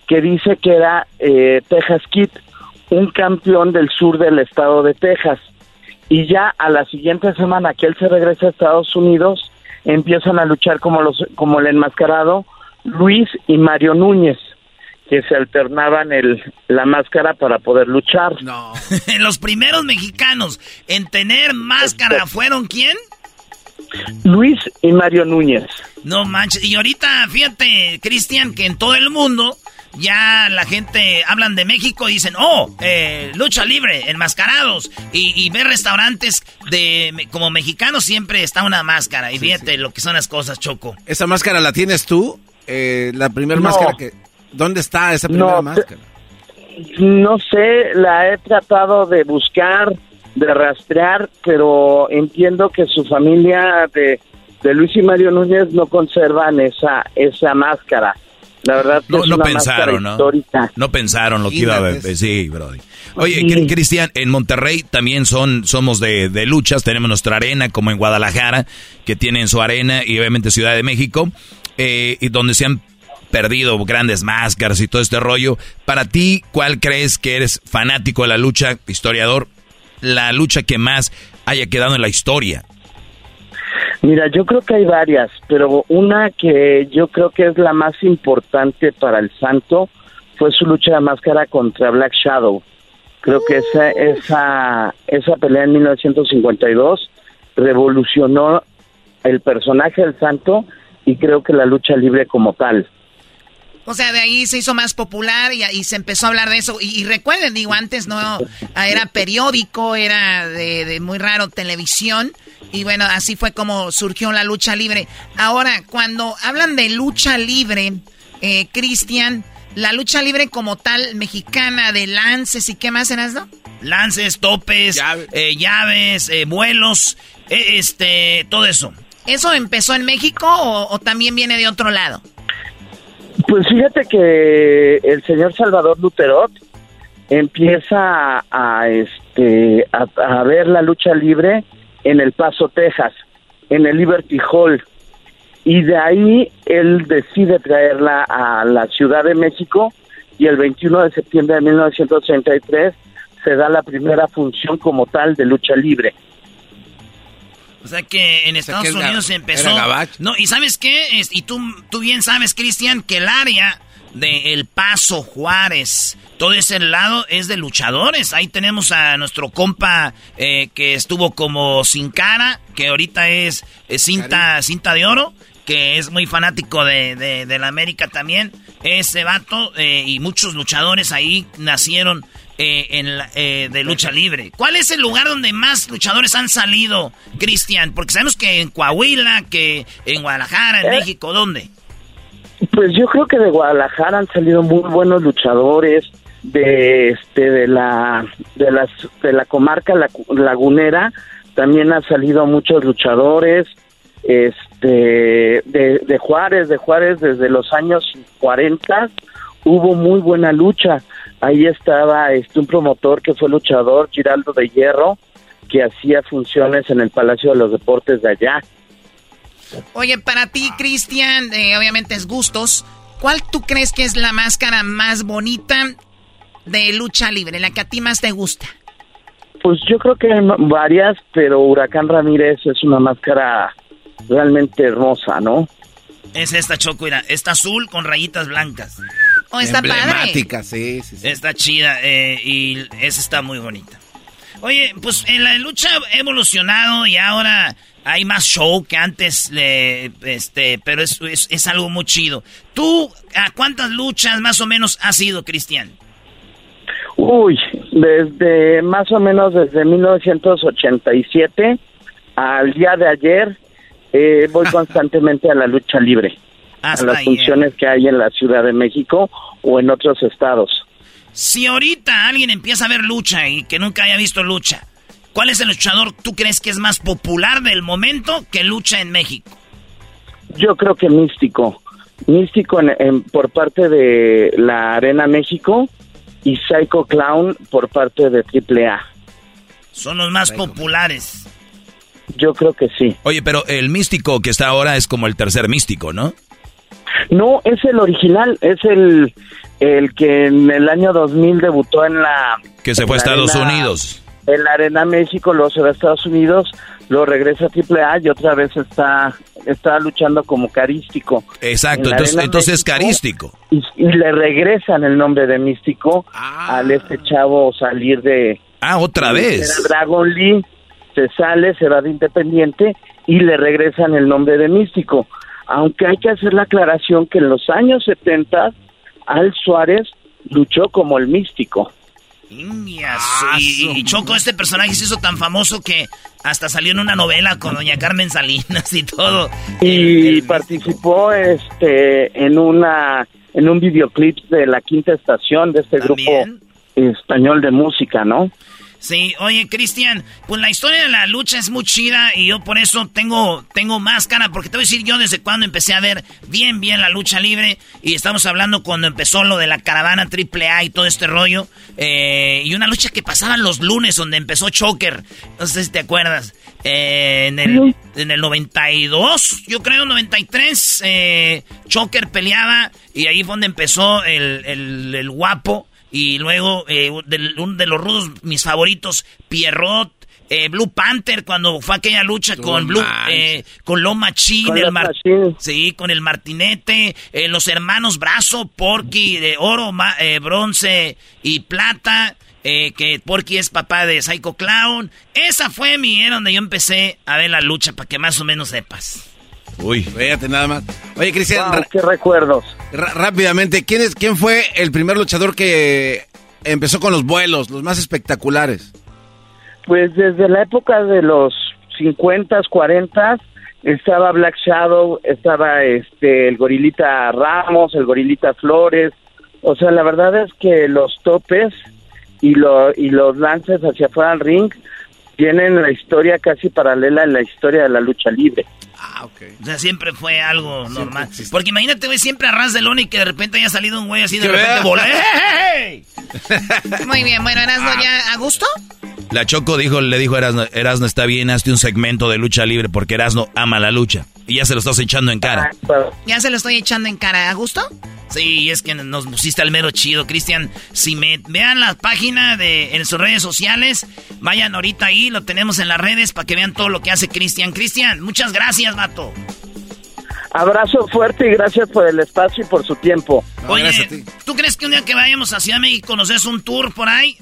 que dice que era eh, Texas Kid, un campeón del sur del estado de Texas. Y ya a la siguiente semana que él se regresa a Estados Unidos, empiezan a luchar como los como el enmascarado Luis y Mario Núñez que se alternaban el, la máscara para poder luchar. No. Los primeros mexicanos en tener máscara fueron quién? Luis y Mario Núñez. No manches. Y ahorita, fíjate, Cristian, que en todo el mundo ya la gente hablan de México y dicen, oh, eh, lucha libre, enmascarados. Y, y ver restaurantes de como mexicanos siempre está una máscara. Y fíjate lo que son las cosas, Choco. ¿Esa máscara la tienes tú? Eh, la primera No. máscara que... ¿Dónde está esa primera No, máscara? No sé, la he tratado de buscar, de rastrear, pero entiendo que su familia de, de Luis y Mario Núñez no conservan esa, esa máscara. La verdad que No, es no una pensaron, ¿no? histórica. No pensaron lo que iba a ver. Sí, Brody. Oye, Cri- Cristian, en Monterrey también son, somos de, de luchas, tenemos nuestra arena, como en Guadalajara, que tienen su arena, y obviamente Ciudad de México, eh, y donde se han perdido grandes máscaras y todo este rollo. Para ti, ¿cuál crees que eres fanático de la lucha, historiador? La lucha que más haya quedado en la historia. Mira, yo creo que hay varias, pero una que yo creo que es la más importante para el Santo fue su lucha de máscara contra Black Shadow. Creo que esa esa esa pelea en 1952 revolucionó el personaje del Santo y creo que la lucha libre como tal. O sea, de ahí se hizo más popular y, y se empezó a hablar de eso. Y, y recuerden, digo, antes no ah, era periódico, era de, de muy raro televisión. Y bueno, así fue como surgió la lucha libre. Ahora, cuando hablan de lucha libre, eh, Cristian, la lucha libre como tal mexicana de lances y qué más eras, no? Lances, topes, llaves, eh, eh, vuelos, eh, este, todo eso. ¿Eso empezó en México o, también viene de otro lado? Pues fíjate que el señor Salvador Luterot empieza a, este a, ver la lucha libre en El Paso, Texas, en el Liberty Hall. Y de ahí él decide traerla a la Ciudad de México y el 21 de septiembre de 1983 se da la primera función como tal de lucha libre. O sea que en Estados Unidos se empezó. No, y sabes qué, y tú, tú bien sabes, Cristian, que el área de El Paso, Juárez, todo ese lado es de luchadores. Ahí tenemos a nuestro compa eh, que estuvo como sin cara, que ahorita es, cinta, cinta de oro, que es muy fanático de, de, la América también. Ese vato eh, y muchos luchadores ahí nacieron eh, en de lucha libre. ¿Cuál es el lugar donde más luchadores han salido, Cristian? Porque sabemos que en Coahuila, que en Guadalajara, en México, ¿dónde? Pues yo creo que de Guadalajara han salido muy buenos luchadores de este de la de las de la comarca lagunera también han salido muchos luchadores este de, de Juárez de Juárez desde los años 40 hubo muy buena lucha ahí estaba este un promotor que fue luchador Giraldo de Hierro que hacía funciones en el Palacio de los Deportes de allá Oye, para ti, Cristian, eh, obviamente es gustos. ¿Cuál tú crees que es la máscara más bonita de lucha libre, la que a ti más te gusta? Pues yo creo que hay varias, pero Huracán Ramírez es una máscara realmente hermosa, ¿no? Es esta Choco, mira, está azul con rayitas blancas. Oh, está Emblemática, sí, sí, Está chida eh, y esa está muy bonita. Oye, pues en la lucha ha evolucionado y ahora hay más show que antes, este, pero es, es, algo muy chido. ¿Tú a cuántas luchas más o menos has ido, Cristian? Uy, desde más o menos desde 1987 al día de ayer eh, voy constantemente a la lucha libre, a las funciones que hay en la Ciudad de México o en otros estados. Si ahorita alguien empieza a ver lucha y que nunca haya visto lucha, ¿Cuál es el luchador tú crees que es más popular del momento que lucha en México? Yo creo que Místico. Místico por parte de la Arena México y Psycho Clown por parte de AAA. Son los más populares. Yo creo que sí. Oye, pero el místico que está ahora es como el tercer místico, ¿no? No, es el original, es el, el que en el año 2000 debutó en la... Que se fue a Estados Unidos en la Arena México, luego se va a Estados Unidos, lo regresa a AAA y otra vez está, está luchando como carístico. Exacto, entonces, entonces es carístico. Y, le regresan el nombre de místico ah. al este chavo salir de... Ah, otra vez. Dragon Lee se sale, se va de independiente y le regresan el nombre de místico. Aunque hay que hacer la aclaración que en los años 70 Al Suárez luchó como el místico. Ah, y, Choco, este personaje se hizo tan famoso que hasta salió en una novela con doña Carmen Salinas y todo. Y participó este en una en un videoclip de la quinta estación de este grupo español de música, ¿no? Sí, oye, Cristian, pues la historia de la lucha es muy chida y yo por eso tengo, tengo más cara, porque te voy a decir yo desde cuando empecé a ver bien, bien la lucha libre y estamos hablando cuando empezó lo de la caravana AAA y todo este rollo, eh, y una lucha que pasaban los lunes donde empezó Choker, no sé si te acuerdas, eh, en, el, en el 92, yo creo, 93, eh, Choker peleaba y ahí fue donde empezó el, el, el guapo y luego, eh, uno de los rudos, mis favoritos, Pierrot, eh, Blue Panther, cuando fue aquella lucha con Blue, eh, con Loma Chin, el sí, con el Martinete, eh, los hermanos Brazo, Porky, de oro, bronce y plata. que Porky es papá de Psycho Clown. Esa fue mi era donde yo empecé a ver la lucha, para que más o menos sepas. Uy, fíjate nada más. Oye, Cristian. qué recuerdos. Rápidamente, ¿quién, es, ¿quién fue el primer luchador que empezó con los vuelos, los más espectaculares? Pues desde la época de los 50, 40 estaba Black Shadow, estaba este el gorilita Ramos, el gorilita Flores, O sea, la verdad es que los topes y, lo, y los lances hacia afuera del ring tienen la historia casi paralela a la historia de la lucha libre. Ah, ok. O sea, siempre fue algo normal. Porque imagínate, güey, siempre a ras de lona y que de repente haya salido un güey así de repente bola. ¡Ey! Muy bien, bueno, Erasmo, ¿ya a gusto? La Choco dijo, le dijo a Erasno, Erasno está bien, hazte un segmento de lucha libre porque Erasno ama la lucha. Y ya se lo estás echando en cara. Ya se lo estoy echando en cara, ¿a gusto? Sí, es que nos pusiste al mero chido, Cristian. Si me vean la página de en sus redes sociales, vayan ahorita ahí, lo tenemos en las redes para que vean todo lo que hace Cristian. Cristian, muchas gracias, vato. Abrazo fuerte y gracias por el espacio y por su tiempo. Oye, ¿tú crees que un día que vayamos a Ciudad de México nos des un tour por ahí?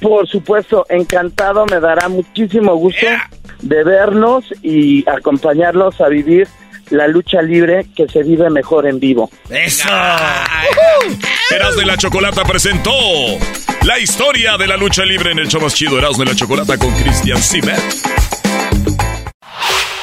Por supuesto, encantado, me dará muchísimo gusto de vernos y acompañarlos a vivir la lucha libre que se vive mejor en vivo. ¡Eso! Erasmo de la Chocolata presentó la historia de la lucha libre en el show más chido Erasmo de la Chocolata con Cristian Simer.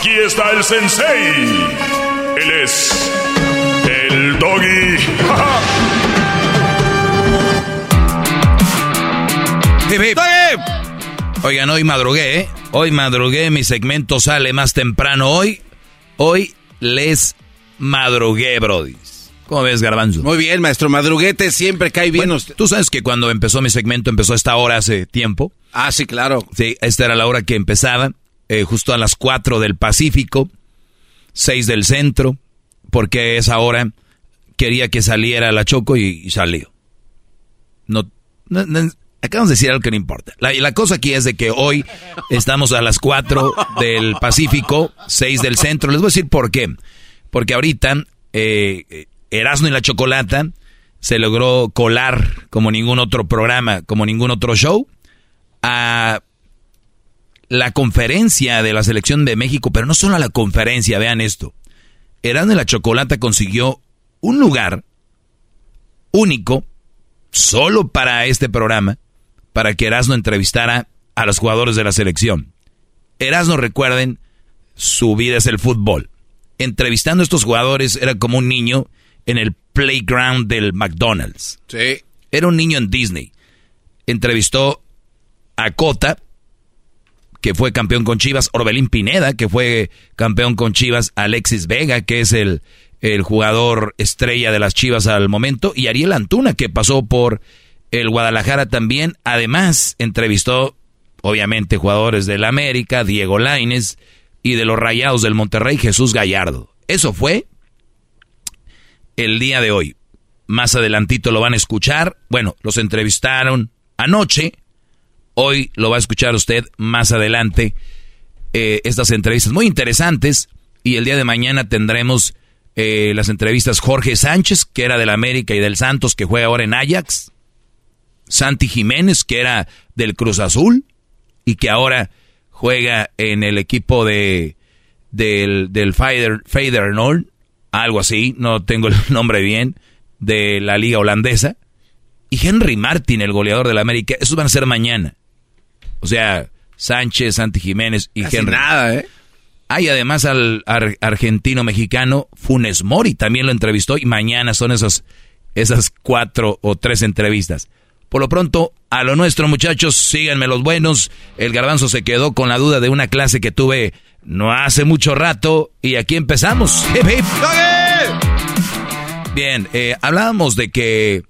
Aquí está el sensei. Él es el doggy. Hip, hip. Oigan, hoy madrugué, ¿eh? Hoy madrugué, mi segmento sale más temprano hoy. Hoy les madrugué, Brody. ¿Cómo ves, Garbanzo? Muy bien, maestro. Madruguete siempre cae bien. Bueno, Tú sabes que cuando empezó mi segmento empezó a esta hora hace tiempo. Ah, sí, claro. Sí, esta era la hora que empezaba, eh, justo a las 4 del Pacífico, 6 del centro, porque esa hora quería que saliera la Choco y, salió. No, no, no, acabamos de decir algo que no importa. La, la cosa aquí es de que hoy estamos a las 4 del Pacífico, 6 del centro. Les voy a decir por qué. Porque ahorita eh, Erasmo y la Chocolata se logró colar como ningún otro programa, como ningún otro show, a la conferencia de la selección de México, pero no solo la conferencia, vean esto. Erasmo y la Chocolata consiguió un lugar único, solo para este programa, para que Erasmo entrevistara a los jugadores de la selección. Erasmo, recuerden, su vida es el fútbol. Entrevistando a estos jugadores era como un niño en el playground del McDonald's. Sí. Era un niño en Disney. Entrevistó a Cota, que fue campeón con Chivas, Orbelín Pineda, que fue campeón con Chivas, Alexis Vega, que es el, el jugador estrella de las Chivas al momento, y Ariel Antuna, que pasó por el Guadalajara también. Además, entrevistó, obviamente, jugadores del América, Diego Laines, y de los Rayados del Monterrey, Jesús Gallardo. Eso fue el día de hoy. Más adelantito lo van a escuchar. Bueno, los entrevistaron anoche. Hoy lo va a escuchar usted más adelante. Eh, estas entrevistas muy interesantes. Y el día de mañana tendremos eh, las entrevistas Jorge Sánchez, que era del América y del Santos, que juega ahora en Ajax. Santi Jiménez, que era del Cruz Azul y que ahora juega en el equipo de del, del Fader, Feyenoord, algo así, no tengo el nombre bien, de la liga holandesa. Y Henry Martin, el goleador del América, esos van a ser mañana. O sea, Sánchez, Santi Jiménez y Casi Henry. nada, ¿eh? Hay además al ar- argentino-mexicano Funes Mori, también lo entrevistó y mañana son esas, esas cuatro o tres entrevistas. Por lo pronto, a lo nuestro muchachos, síganme los buenos. El garbanzo se quedó con la duda de una clase que tuve no hace mucho rato y aquí empezamos. Hip, hip. Bien, eh, hablábamos de que,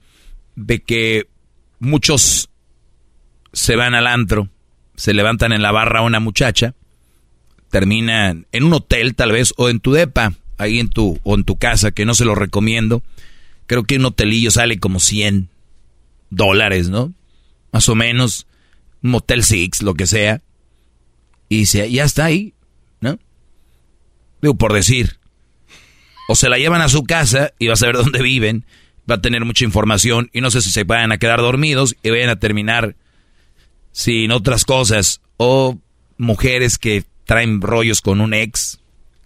de que muchos se van al antro, se levantan en la barra una muchacha, terminan en un hotel tal vez o en tu depa, ahí en tu o en tu casa que no se lo recomiendo. Creo que un hotelillo sale como 100 dólares, ¿no? Más o menos un motel six, lo que sea. Y se, ya está ahí, ¿no? Digo por decir. O se la llevan a su casa y vas a ver dónde viven. va a tener mucha información y no sé si se vayan a quedar dormidos y vayan a terminar sin otras cosas. O mujeres que traen rollos con un ex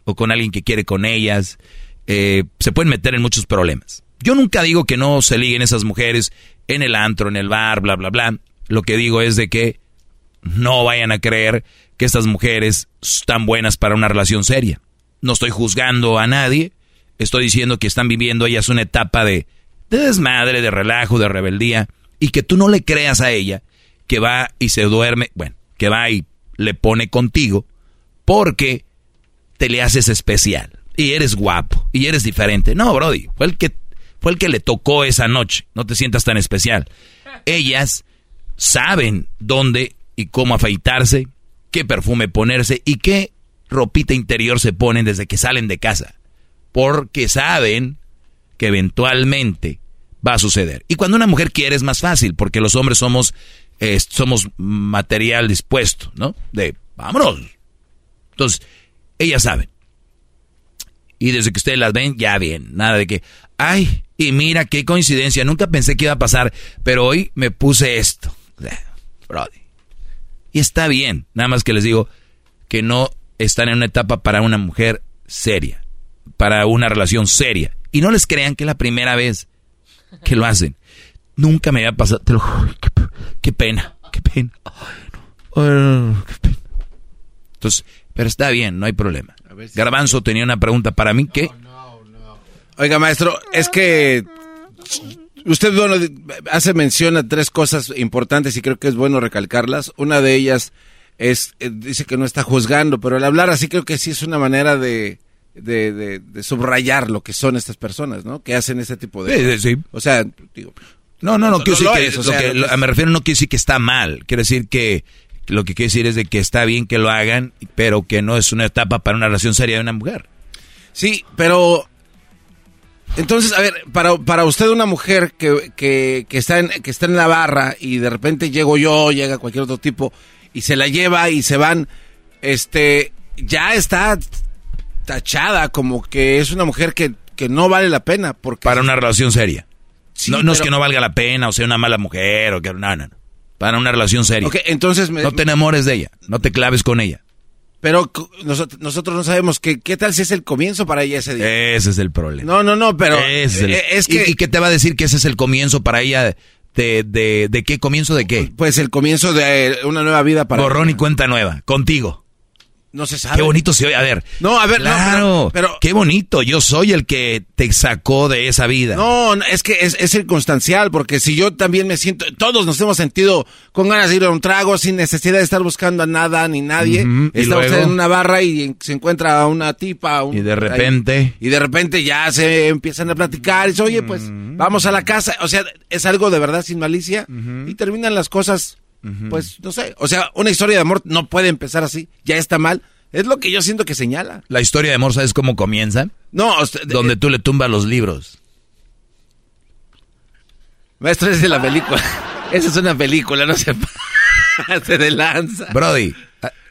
o con alguien que quiere con ellas. Eh, se pueden meter en muchos problemas. Yo nunca digo que no se liguen esas mujeres en el antro, en el bar, bla, bla, bla. Lo que digo es de que no vayan a creer que estas mujeres están buenas para una relación seria. No estoy juzgando a nadie, estoy diciendo que están viviendo ellas una etapa de, de desmadre, de relajo, de rebeldía, y que tú no le creas a ella que va y se duerme, bueno, que va y le pone contigo porque te le haces especial y eres guapo y eres diferente. No, Brody, fue el que fue el que le tocó esa noche. No te sientas tan especial. Ellas saben dónde y cómo afeitarse, qué perfume ponerse y qué ropita interior se ponen desde que salen de casa. Porque saben que eventualmente va a suceder. Y cuando una mujer quiere es más fácil, porque los hombres somos, somos material dispuesto, ¿no? De, vámonos. Entonces, ellas saben. Y desde que ustedes las ven, ya bien. Nada de que, ay, y mira qué coincidencia, nunca pensé que iba a pasar, pero hoy me puse esto. Brody. Y está bien, nada más que les digo que no están en una etapa para una mujer seria, para una relación seria. Y no les crean que es la primera vez que lo hacen. Nunca me había pasado, te lo qué, pena, qué pena. Entonces, pero está bien, no hay problema. Garbanzo tenía una pregunta para mí, ¿qué? Oiga, maestro, es que usted bueno, hace mención a tres cosas importantes y creo que es bueno recalcarlas. Una de ellas es, eh, dice que no está juzgando, pero al hablar así creo que sí es una manera de, de, subrayar lo que son estas personas, ¿no? Que hacen este tipo de... Sí, sí. O sea, digo... No, no, no, quiero decir que, me refiero no quiere decir que está mal, quiere decir que lo que quiere decir es de que está bien que lo hagan, pero que no es una etapa para una relación seria de una mujer. Sí, pero entonces, a ver, para, para usted una mujer que, que, que, está en, que está en la barra y de repente llego yo, llega cualquier otro tipo y se la lleva y se van, este, ya está tachada como que es una mujer que, que no vale la pena. Porque para una relación seria. No, no es que no valga la pena o sea una mala mujer o que no, no, no. Para una relación seria. entonces no te enamores de ella, no te claves con ella. Pero nosotros, no sabemos que, qué tal si es el comienzo para ella ese día. Ese es el problema. No, no, no, pero es, eh, que... ¿Y, qué te va a decir que ese es el comienzo para ella? De, de, de qué comienzo de qué? Pues el comienzo de una nueva vida para Borrón y cuenta nueva, contigo. No se sabe. Qué bonito se oye. A ver. No, a ver, claro, pero, Qué bonito. Yo soy el que te sacó de esa vida. No, es que es, circunstancial, porque si yo también me siento. Todos nos hemos sentido con ganas de ir a un trago sin necesidad de estar buscando a nada ni nadie. Está usted en una barra y se encuentra a una tipa. y de repente. y de repente ya se empiezan a platicar y dice, oye, pues vamos a la casa. O sea, es algo de verdad sin malicia. Y terminan las cosas pues no sé, o sea, una historia de amor no puede empezar así, ya está mal. Es lo que yo siento que señala. La historia de amor, ¿sabes cómo comienza? No, donde tú le tumbas los libros. Maestro, es de la película. Esa es una película, no se se de lanza. Brody.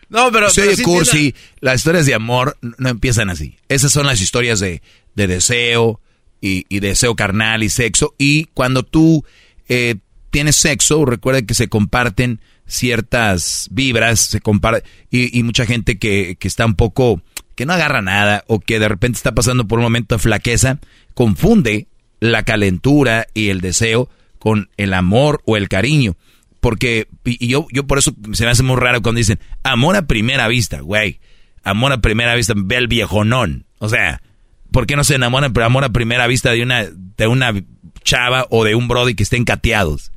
No, pero. Soy cursi. Las historias de amor no empiezan así. Esas son las historias de, de deseo y, y, deseo carnal y sexo. Y cuando tú eh, tienes sexo, recuerda que se comparten ciertas vibras, se compara y, mucha gente que, que, está un poco, que no agarra nada o que de repente está pasando por un momento de flaqueza, confunde la calentura y el deseo con el amor o el cariño. Porque, y yo, yo por eso se me hace muy raro cuando dicen, amor a primera vista, güey. Amor a primera vista, ve al viejonón. O sea, ¿por qué no se enamoran pero amor a primera vista de una, de una chava o de un brody que estén cateados?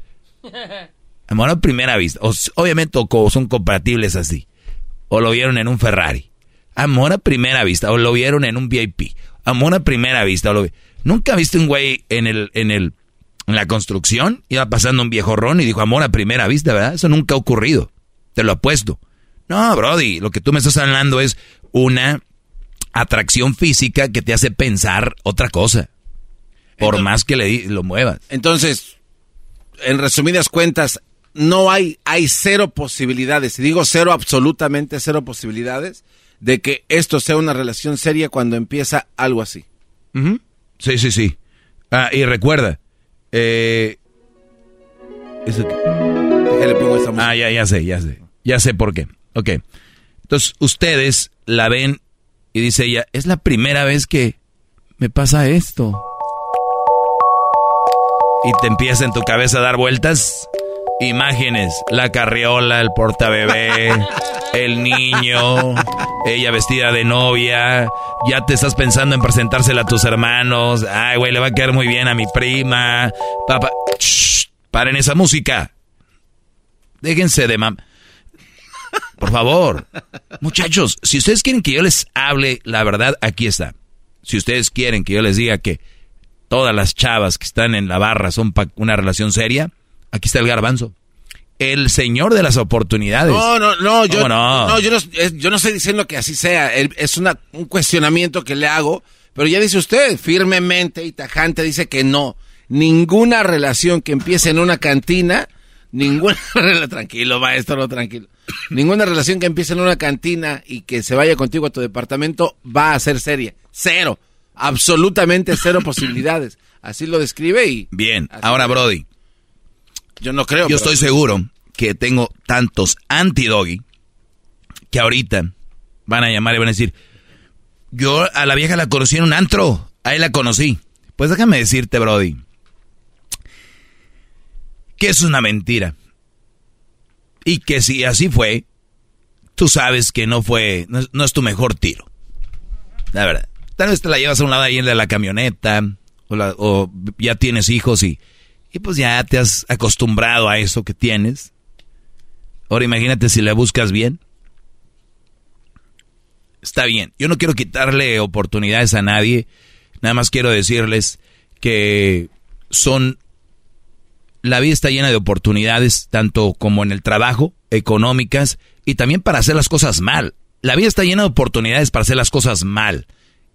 Amor a primera vista. obviamente son compatibles así. O lo vieron en un Ferrari. Amor a primera vista. O lo vieron en un VIP. Amor a primera vista. lo Nunca viste un güey en el, en el, en la construcción. Iba pasando un viejo ron y dijo amor a primera vista, ¿verdad? Eso nunca ha ocurrido. Te lo apuesto. No, Brody, lo que tú me estás hablando es una atracción física que te hace pensar otra cosa. Por más que le lo muevas. Entonces, en resumidas cuentas, no hay, hay cero posibilidades, y digo cero, absolutamente cero posibilidades, de que esto sea una relación seria cuando empieza algo así. Sí, sí, sí. Ah, y recuerda, Eh, ¿eso? Déjale pongo esta música. Ah, ya, ya sé, ya sé. Ya sé por qué. Ok. Entonces, ustedes la ven y dice ella, es la primera vez que me pasa esto. Y te empieza en tu cabeza a dar vueltas imágenes. La carriola, el portabebé, el niño, ella vestida de novia. Ya te estás pensando en presentársela a tus hermanos. Ay, güey, le va a quedar muy bien a mi prima. Papá, paren esa música. Déjense de mam. Por favor. Muchachos, si ustedes quieren que yo les hable la verdad, aquí está. Si ustedes quieren que yo les diga que todas las chavas que están en la barra son una relación seria, aquí está el garbanzo. El señor de las oportunidades. No, no, no, yo no? yo, no yo no estoy diciendo que así sea. Es una, un cuestionamiento que le hago. Pero ya dice usted, firmemente y tajante, dice que no. Ninguna relación que empiece en una cantina, ninguna tranquilo, maestro, tranquilo. Ninguna relación que empiece en una cantina y que se vaya contigo a tu departamento va a ser seria. Cero. Absolutamente cero posibilidades. Así lo describe y. Bien, ahora Brody. Yo no creo. Yo estoy seguro que tengo tantos anti-doggy que ahorita van a llamar y van a decir: Yo a la vieja la conocí en un antro. Ahí la conocí. Pues déjame decirte, Brody, que es una mentira. Y que si así fue, tú sabes que no fue, no es, tu mejor tiro. La verdad. Tal vez te la llevas a un lado ahí en la camioneta, o, o ya tienes hijos y y pues ya te has acostumbrado a eso que tienes. Ahora imagínate si la buscas bien. Está bien. Yo no quiero quitarle oportunidades a nadie. Nada más quiero decirles que son... La vida está llena de oportunidades, tanto como en el trabajo, económicas, y también para hacer las cosas mal. La vida está llena de oportunidades para hacer las cosas mal,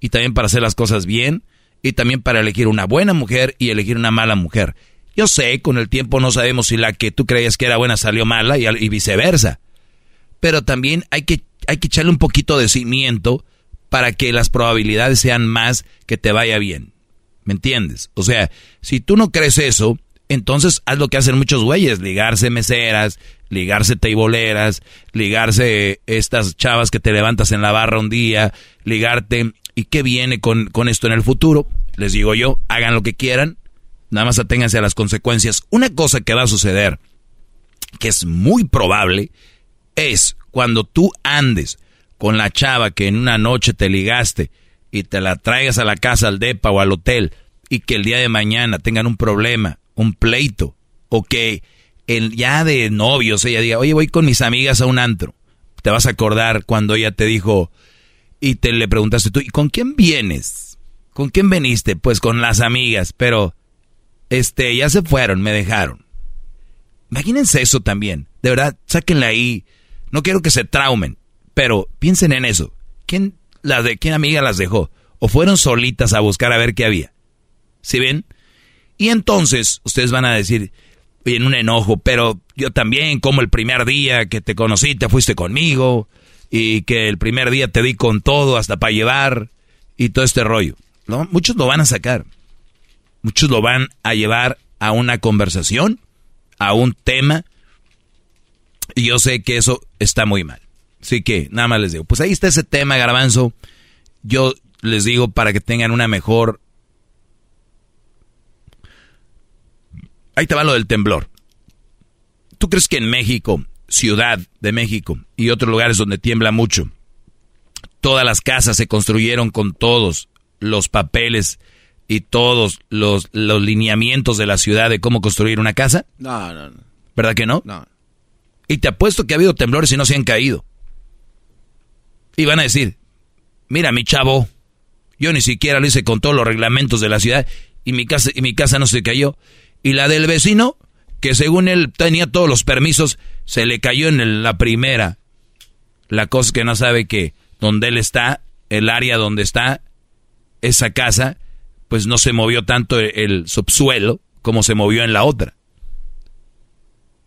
y también para hacer las cosas bien, y también para elegir una buena mujer y elegir una mala mujer. Yo sé, con el tiempo no sabemos si la que tú creías que era buena salió mala y, viceversa. Pero también hay que, hay que echarle un poquito de cimiento para que las probabilidades sean más que te vaya bien. ¿Me entiendes? O sea, si tú no crees eso, entonces haz lo que hacen muchos güeyes, ligarse meseras, ligarse teiboleras, ligarse estas chavas que te levantas en la barra un día, ligarte. ¿Y qué viene con, con esto en el futuro? Les digo yo, hagan lo que quieran, Nada más aténganse a las consecuencias. Una cosa que va a suceder, que es muy probable, es cuando tú andes con la chava que en una noche te ligaste y te la traigas a la casa, al depa o al hotel y que el día de mañana tengan un problema, un pleito, o que el, ya de novios ella diga, oye, voy con mis amigas a un antro. Te vas a acordar cuando ella te dijo y te le preguntaste tú, ¿y con quién vienes? ¿Con quién veniste? Pues con las amigas, pero este, ya se fueron, me dejaron. Imagínense eso también. De verdad, sáquenla ahí. No quiero que se traumen, pero piensen en eso. ¿Quién, la de, quién amiga las dejó? ¿O fueron solitas a buscar a ver qué había? ¿Sí ven? Y entonces ustedes van a decir, en un enojo, pero yo también, como el primer día que te conocí, te fuiste conmigo, y que el primer día te di con todo hasta para llevar, y todo este rollo. ¿no? Muchos lo van a sacar. Muchos lo van a llevar a una conversación, a un tema. Y yo sé que eso está muy mal. Así que nada más les digo, pues ahí está ese tema, garbanzo. Yo les digo para que tengan una mejor... Ahí te va lo del temblor. ¿Tú crees que en México, Ciudad de México y otros lugares donde tiembla mucho, todas las casas se construyeron con todos los papeles y todos los, los lineamientos de la ciudad de cómo construir una casa? No, no, no. ¿Verdad que no? No. Y te apuesto que ha habido temblores y no se han caído. Y van a decir, mira mi chavo, yo ni siquiera lo hice con todos los reglamentos de la ciudad y mi casa, y mi casa no se cayó. Y la del vecino, que según él tenía todos los permisos, se le cayó en la primera. La cosa que no sabe que donde él está, el área donde está, esa casa, pues no se movió tanto el, subsuelo como se movió en la otra.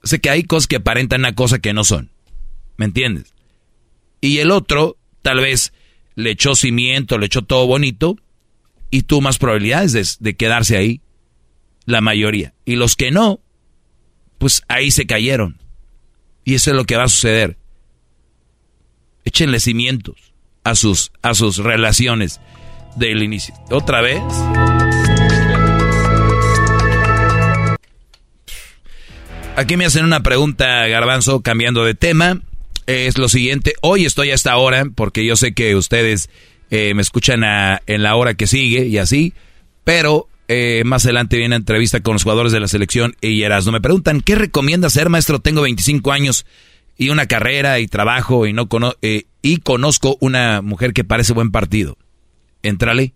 sé que hay cosas que aparentan una cosa que no son. ¿Me entiendes? Y el otro, tal vez, le echó cimiento, le echó todo bonito y tuvo más probabilidades de, quedarse ahí. la mayoría. Y los que no, pues ahí se cayeron. Y eso es lo que va a suceder. Échenle cimientos a sus, a sus relaciones del inicio. ¿Otra vez? Aquí me hacen una pregunta, Garbanzo, cambiando de tema. Es lo siguiente. Hoy estoy a esta hora, porque yo sé que ustedes eh, me escuchan en la hora que sigue y así. Pero eh, más adelante viene una entrevista con los jugadores de la selección y no Me preguntan, ¿qué recomienda hacer, maestro? Tengo 25 años y una carrera y trabajo y no eh, y conozco una mujer que parece buen partido. Entrale.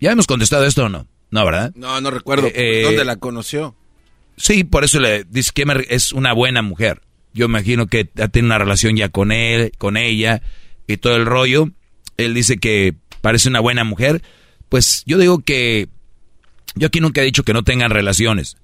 ¿Ya hemos contestado esto o no? No, ¿verdad? No, no recuerdo. Eh, ¿Dónde la conoció? Sí, por eso le dice que es una buena mujer. Yo imagino que tiene una relación ya con él, con ella y todo el rollo. Él dice que parece una buena mujer. Pues yo digo que yo aquí nunca he dicho que no tengan relaciones.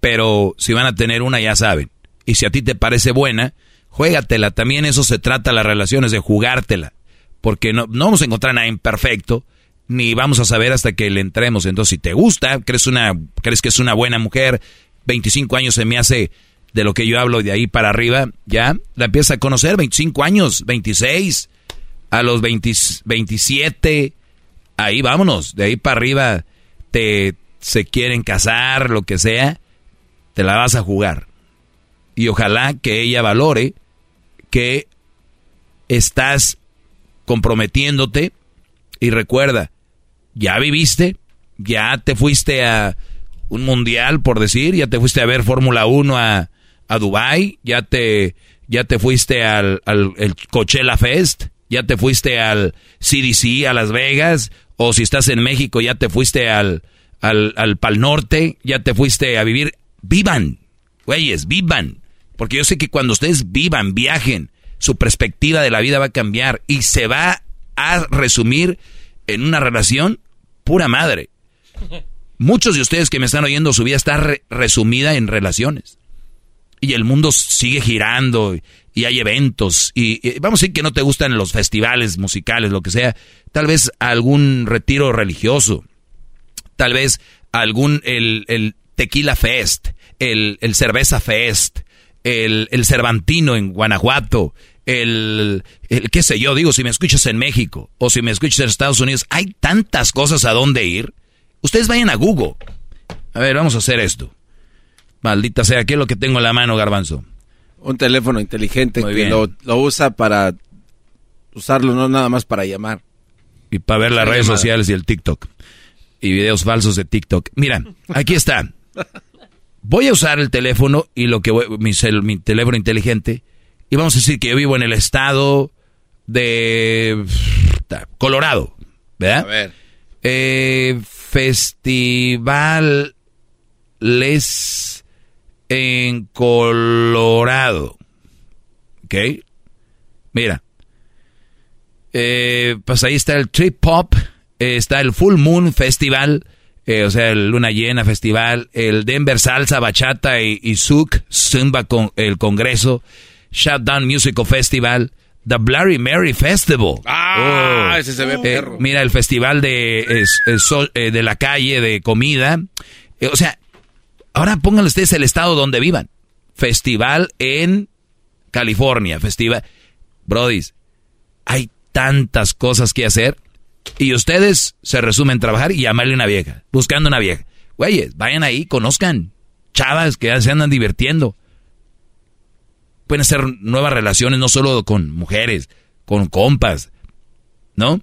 Pero si van a tener una ya saben. Y si a ti te parece buena, juégatela. También eso se trata las relaciones, de jugártela. Porque no, no vamos a encontrar nada imperfecto, ni vamos a saber hasta que le entremos. Entonces, si te gusta, crees, una, crees que es una buena mujer, 25 años se me hace de lo que yo hablo de ahí para arriba, ya la empieza a conocer, 25 años, 26, a los 27, ahí vámonos, de ahí para arriba te se quieren casar, lo que sea, te la vas a jugar. Y ojalá que ella valore que estás comprometiéndote y recuerda, ya viviste, ya te fuiste a un mundial, por decir, ya te fuiste a ver Fórmula 1 a, a Dubai, ya te, ya te fuiste al, al el Coachella Fest, ya te fuiste al CDC, a Las Vegas, o si estás en México, ya te fuiste al, al, al Pal Norte, ya te fuiste a vivir. Vivan, güeyes, vivan. Porque yo sé que cuando ustedes vivan, viajen, su perspectiva de la vida va a cambiar y se va a resumir en una relación pura madre. Muchos de ustedes que me están oyendo, su vida está resumida en relaciones. Y el mundo sigue girando y hay eventos. Y, vamos a decir que no te gustan los festivales musicales, lo que sea. Tal vez algún retiro religioso. Tal vez algún, el, el tequila fest, el, el cerveza fest, el, el Cervantino en Guanajuato, el, el, qué sé yo, digo, si me escuchas en México o si me escuchas en Estados Unidos, hay tantas cosas a dónde ir. Ustedes vayan a Google. A ver, vamos a hacer esto. Maldita sea, ¿qué es lo que tengo en la mano, Garbanzo? Un teléfono inteligente que lo, usa para usarlo, no nada más para llamar. Y para ver las redes sociales y el TikTok. Y videos falsos de TikTok. Mira, aquí está. voy a usar el teléfono y lo que mi, mi teléfono inteligente y vamos a decir que yo vivo en el estado de Colorado, ¿verdad? A ver. Eh, festivales en Colorado. ¿Ok? Mira. Eh, pues ahí está el Trip Pop, eh, está el Full Moon Festival, eh, o sea, el Luna Llena Festival, el Denver Salsa, Bachata y, y Zumba con el Congreso, Shutdown Musical Festival, The Bloody Mary Festival. Ah, oh. ese se ve perro. mira, el festival de, de la calle, de comida. o sea, ahora pónganle ustedes el estado donde vivan. Festival en California, festival. Brodis, hay tantas cosas que hacer y ustedes se resumen trabajar y llamarle una vieja, buscando una vieja. Güeyes, vayan ahí, conozcan chavas que ya se andan divirtiendo. Pueden hacer nuevas relaciones no solo con mujeres, con compas, ¿no?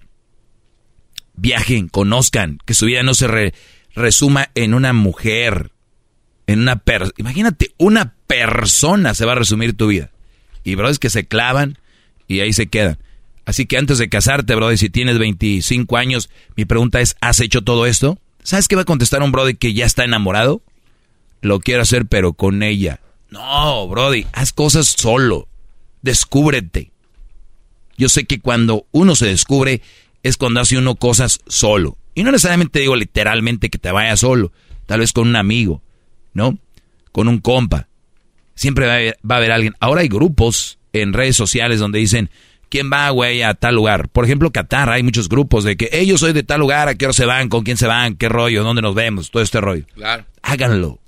Viajen, conozcan, que su vida no se resuma en una mujer, en una persona. Imagínate, una persona se va a resumir tu vida. Y bro, que se clavan y ahí se quedan. Así que antes de casarte, brother, si tienes 25 años, mi pregunta es, ¿has hecho todo esto? ¿Sabes qué va a contestar un brother que ya está enamorado? Lo quiero hacer, pero con ella. No, brody, haz cosas solo. Descúbrete. Yo sé que cuando uno se descubre es cuando hace uno cosas solo. Y no necesariamente digo literalmente que te vayas solo. Tal vez con un amigo, ¿no? Con un compa. Siempre va a, haber, va a haber alguien. Ahora hay grupos en redes sociales donde dicen, ¿quién va, güey, a tal lugar? Por ejemplo, Qatar, hay muchos grupos de que ellos soy de tal lugar, a qué hora se van, con quién se van, qué rollo, dónde nos vemos, todo este rollo. Claro. Háganlo.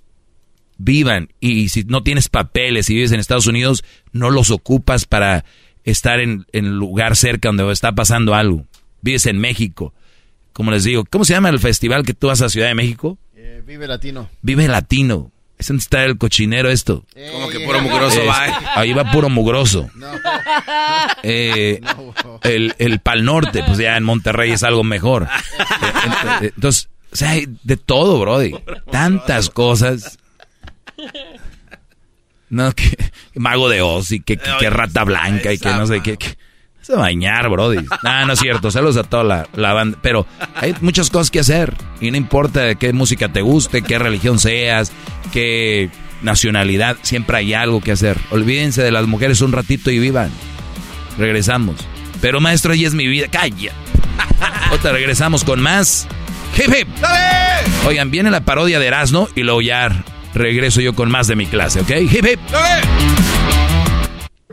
Vivan. Y si no tienes papeles y vives en Estados Unidos, no los ocupas para estar en, en lugar cerca donde está pasando algo. Vives en México. Como les digo, ¿cómo se llama el festival que tú vas a Ciudad de México? Eh, vive latino. Vive Latino. Es donde está el cochinero esto. Como que puro mugroso Es- va. ¿eh? Ahí va puro mugroso. Eh, el, el Pal Norte, pues ya en Monterrey es algo mejor. Eh, eh, Entonces, o sea, hay de todo, Brody. Tantas cosas. No, que mago de Oz y que, que- que rata blanca y que no sé qué. Que- Se va a bañar, Brody. No, no es cierto. Saludos a toda la, la banda. Pero hay muchas cosas que hacer. Y no importa qué música te guste, qué religión seas, qué nacionalidad. Siempre hay algo que hacer. Olvídense de las mujeres un ratito y vivan. Regresamos. Pero maestro, ella es mi vida. Calla. Otra, regresamos con más. Hip hip. Oigan, viene la parodia de Erasmo y luego ya regreso yo con más de mi clase, ¿ok? Hip hip.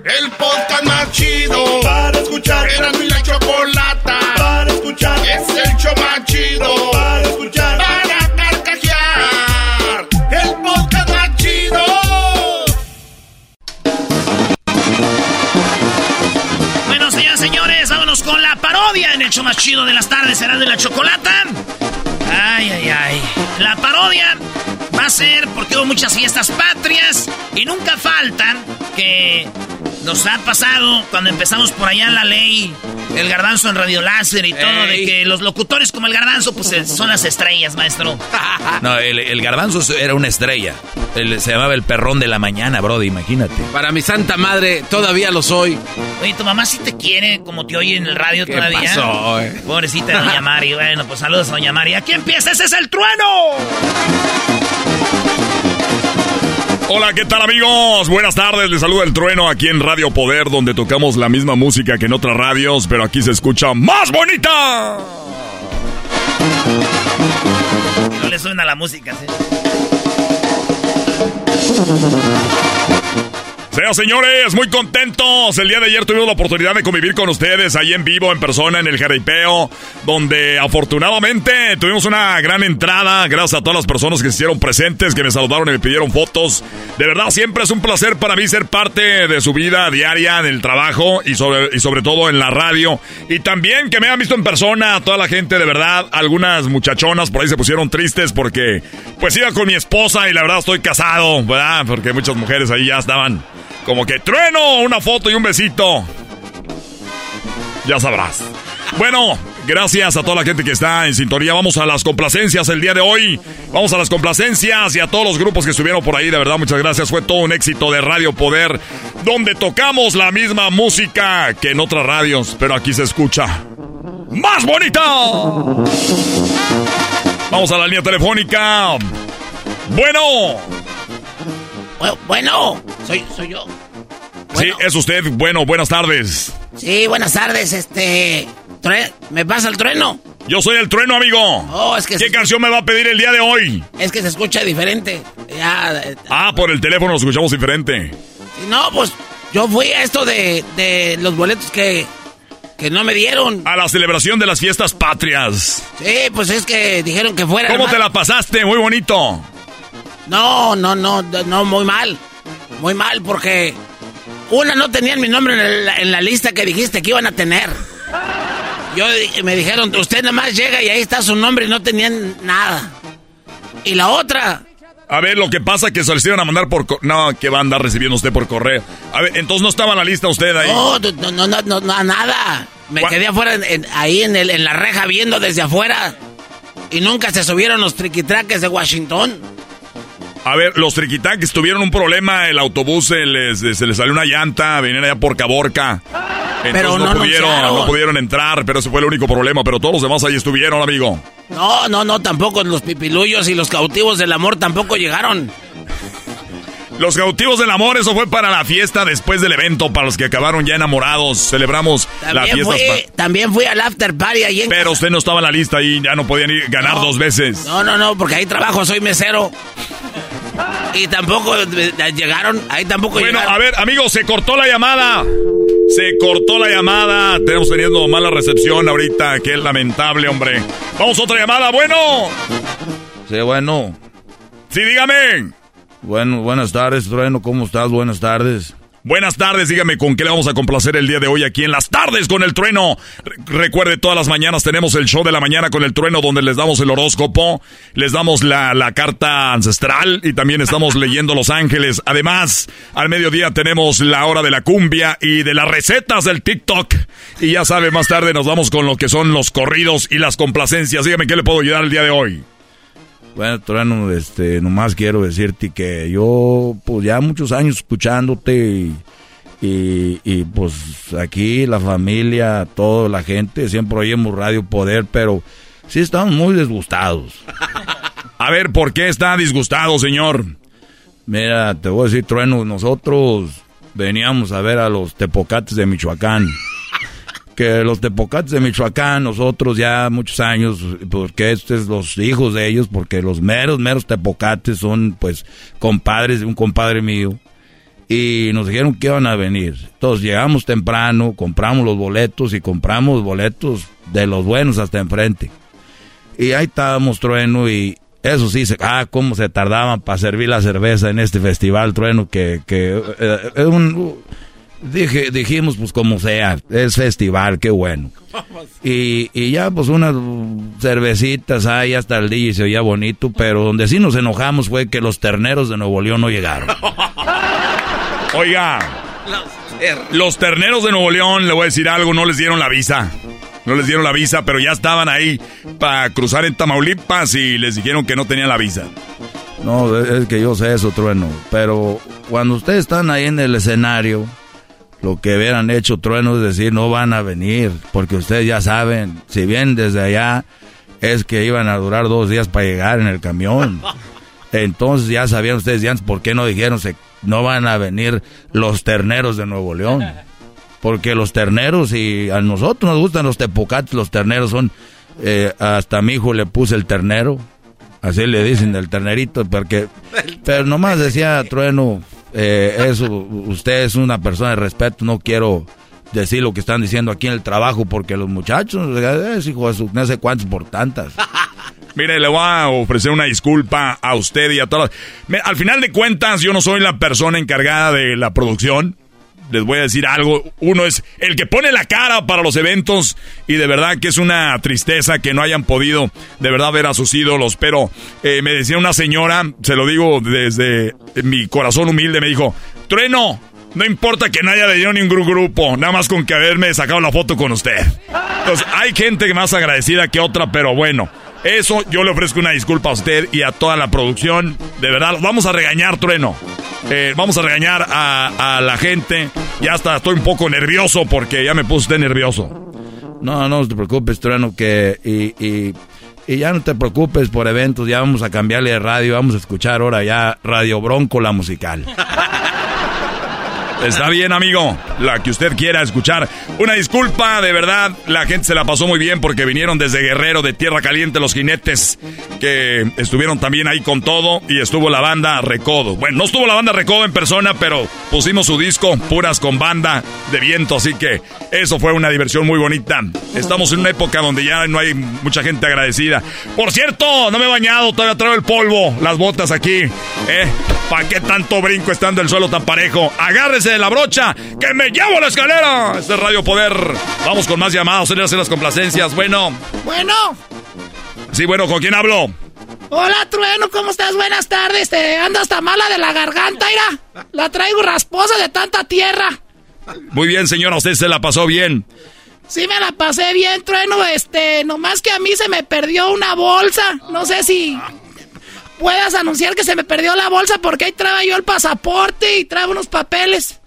El podcast más chido para escuchar. Era mi la chocolata para escuchar. Es el show más chido para escuchar. Para carcajear. El podcast más chido. Bueno, señoras y señores, vámonos con la parodia en el show más chido de las tardes. Será de la chocolata. Ay, ay, ay. La parodia va a ser porque hubo muchas fiestas patrias y nunca faltan que nos ha pasado cuando empezamos por allá la ley, el garbanzo en Radio Láser y todo, de que los locutores como el garbanzo, pues eh, son las estrellas, maestro. No, el, el garbanzo era una estrella. El- se llamaba el perrón de la mañana, Brody, imagínate. Para mi santa madre, todavía lo soy. Oye, tu mamá sí te quiere como te oye en el radio ¿Qué todavía. pasó, eh? Pobrecita Doña Mari. Bueno, pues saludos a Doña Mari. Aquí empieza, ese es el trueno. Hola, ¿qué tal amigos? Buenas tardes, les saluda el trueno aquí en Radio Poder, donde tocamos la misma música que en otras radios, pero aquí se escucha más bonita. No le suena la música, ¿sí? Sean señores, muy contentos. El día de ayer tuvimos la oportunidad de convivir con ustedes ahí en vivo, en persona, en el jaripeo, donde afortunadamente tuvimos una gran entrada. Gracias a todas las personas que se hicieron presentes, que me saludaron y me pidieron fotos. De verdad, siempre es un placer para mí ser parte de su vida diaria, del trabajo y sobre, y sobre todo en la radio. Y también que me han visto en persona, toda la gente, de verdad, algunas muchachonas por ahí se pusieron tristes porque pues iba con mi esposa y la verdad estoy casado, ¿verdad? Porque muchas mujeres ahí ya estaban como que trueno, una foto y un besito. Ya sabrás. Bueno, gracias a toda la gente que está en sintonía. Vamos a las complacencias el día de hoy. Vamos a las complacencias y a todos los grupos que estuvieron por ahí. De verdad, muchas gracias. Fue todo un éxito de Radio Poder, donde tocamos la misma música que en otras radios, pero aquí se escucha más bonita. Vamos a la línea telefónica. Bueno. Bueno, soy, soy yo. Sí, es usted. Bueno, buenas tardes. Sí, buenas tardes, este... ¿Me pasa el trueno? Yo soy el trueno, amigo. Oh, es que ¿Qué se- canción me va a pedir el día de hoy? Es que se escucha diferente. Ya, eh, Ah, por el teléfono escuchamos diferente. no, pues yo fui a esto de, de los boletos que, que no me dieron. A la celebración de las fiestas patrias. Sí, pues es que dijeron que fuera. ¿Cómo te la pasaste? Muy bonito. No, no, no, no, muy mal. Muy mal porque una no tenían mi nombre en, la lista que dijiste que iban a tener. Yo me dijeron, usted nada más llega y ahí está su nombre y no tenían nada. Y la otra, A ver, lo que pasa es que se les iban a mandar por... No, que va a andar recibiendo usted por correo. A ver, entonces no estaba en la lista usted ahí. no, no, no, no, no, no, nada. Me ¿Cuál? quedé afuera, en- en- ahí en, el, en la reja viendo desde afuera. Y nunca se subieron los triquitraques de Washington. A ver, los triquitaques tuvieron un problema. El autobús se les, se les salió una llanta. Venían allá por Caborca. Entonces Pero no, no pudieron, anunciaron. no pudieron entrar, pero ese fue el único problema. Pero todos los demás ahí estuvieron, amigo. No, no, no, tampoco los pipiluyos y los cautivos del amor tampoco llegaron. Los cautivos del amor, eso fue para la fiesta después del evento, para los que acabaron ya enamorados. Celebramos la fiesta. fui, también fui al after party ahí en Pero usted no estaba en la lista y ya no podían ir, ganar dos veces. No, no, no, porque ahí trabajo, soy mesero. Y tampoco eh, llegaron, ahí tampoco Bueno, llegaron. a ver, amigos, se cortó la llamada. Se cortó la llamada. Tenemos teniendo mala recepción ahorita. Qué lamentable, hombre. Vamos a otra llamada. Bueno. Sí, bueno. Sí, dígame. Bueno, buenas tardes, Trueno. ¿Cómo estás? Buenas tardes. Buenas tardes, dígame con qué le vamos a complacer el día de hoy aquí en las tardes con el trueno. recuerde, todas las mañanas tenemos el show de la mañana con el trueno donde les damos el horóscopo, les damos la, la carta ancestral y también estamos leyendo Los Ángeles. Además, al mediodía tenemos la hora de la cumbia y de las recetas del TikTok. Y ya sabe, más tarde nos vamos con lo que son los corridos y las complacencias. Dígame qué le puedo ayudar el día de hoy. Bueno, Trueno, este, nomás quiero decirte que yo, pues ya muchos años escuchándote y, y, pues aquí la familia, toda la gente, siempre oímos Radio Poder, pero sí estamos muy disgustados. A ver, ¿por qué está disgustado, señor? Mira, te voy a decir, Trueno, nosotros veníamos a ver a los tepocates de Michoacán que los tepocates de Michoacán, nosotros ya muchos años, porque estos es los hijos de ellos, porque los meros, meros tepocates son pues compadres de un compadre mío. Y nos dijeron que iban a venir. Entonces llegamos temprano, compramos los boletos y compramos boletos de los buenos hasta enfrente. Y ahí estábamos, Trueno, y eso sí, ah, cómo se tardaban para servir la cerveza en este festival, Trueno, que, que eh, es un Dije, dijimos, pues como sea, es festival, qué bueno. Y, y ya, pues unas cervecitas ahí hasta el día y se oía bonito, pero donde sí nos enojamos fue que los terneros de Nuevo León no llegaron. Oiga, los terneros de Nuevo León, le voy a decir algo, no les dieron la visa. No les dieron la visa, pero ya estaban ahí para cruzar en Tamaulipas y les dijeron que no tenían la visa. No, es que yo sé eso, trueno. Pero cuando ustedes están ahí en el escenario, lo que hubieran hecho trueno es decir, no van a venir, porque ustedes ya saben, si bien desde allá es que iban a durar dos días para llegar en el camión. Entonces ya sabían ustedes ya por qué no dijeron se, no van a venir los terneros de Nuevo León. Porque los terneros, y a nosotros nos gustan los tepocates, los terneros son, eh, hasta a mi hijo le puse el ternero, así le dicen el ternerito, porque, pero nomás decía Trueno, eh, eso, usted es una persona de respeto, no quiero decir lo que están diciendo aquí en el trabajo, porque los muchachos, es hijo de su, no sé cuántos por tantas. Mire, le voy a ofrecer una disculpa a usted y a todos. Al final de cuentas, yo no soy la persona encargada de la producción les voy a decir algo. Uno es el que pone la cara para los eventos y de verdad que es una tristeza que no hayan podido de verdad ver a sus ídolos. Pero eh, me decía una señora, se lo digo desde mi corazón humilde, me dijo, trueno, no importa que no haya venido ningún grupo, nada más con que haberme sacado la foto con usted. Entonces, hay gente más agradecida que otra, pero bueno. Eso yo le ofrezco una disculpa a usted y a toda la producción. De verdad, vamos a regañar, Trueno. Eh, vamos a regañar a, la gente. Ya hasta estoy un poco nervioso porque ya me puse usted nervioso. No, no te preocupes, Trueno, que... Y, y, y, ya no te preocupes por eventos, ya vamos a cambiarle de radio, vamos a escuchar ahora ya Radio Bronco, la musical. Está bien, amigo. La que usted quiera escuchar. Una disculpa, de verdad. La gente se la pasó muy bien porque vinieron desde Guerrero, de Tierra Caliente, los jinetes, que estuvieron también ahí con todo. Y estuvo la banda Recodo. Bueno, no estuvo la banda Recodo en persona, pero pusimos su disco, puras con banda de viento. Así que eso fue una diversión muy bonita. Estamos en una época donde ya no hay mucha gente agradecida. Por cierto, no me he bañado, todavía traigo el polvo, las botas aquí. ¿Eh? ¿Para qué tanto brinco estando el suelo tan parejo? Agárrese de la brocha, que me llevo la escalera. Este es Radio Poder. Vamos con más llamados, se le hacen las complacencias. Bueno. Bueno. Sí, bueno, ¿con quién hablo? Hola, Trueno, ¿cómo estás? Buenas tardes. Te ando hasta mala de la garganta, ira. La traigo rasposa de tanta tierra. Muy bien, señora, usted se la pasó bien. Sí, me la pasé bien, Trueno. Este, nomás que a mí se me perdió una bolsa. No sé si puedas anunciar que se me perdió la bolsa porque ahí traía yo el pasaporte y trae unos papeles.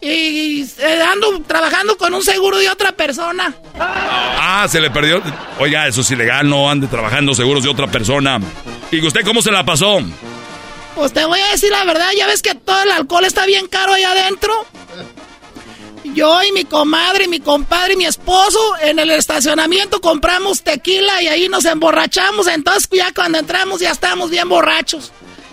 Y, eh, ando trabajando con un seguro de otra persona. Ah, se le perdió. Oiga, eso es ilegal, no ande trabajando seguros de otra persona. ¿Y usted cómo se la pasó? Pues te voy a decir la verdad, ya ves que todo el alcohol está bien caro ahí adentro. Yo y mi comadre, mi compadre y mi esposo en el estacionamiento compramos tequila y ahí nos emborrachamos. Entonces ya cuando entramos ya estábamos bien borrachos.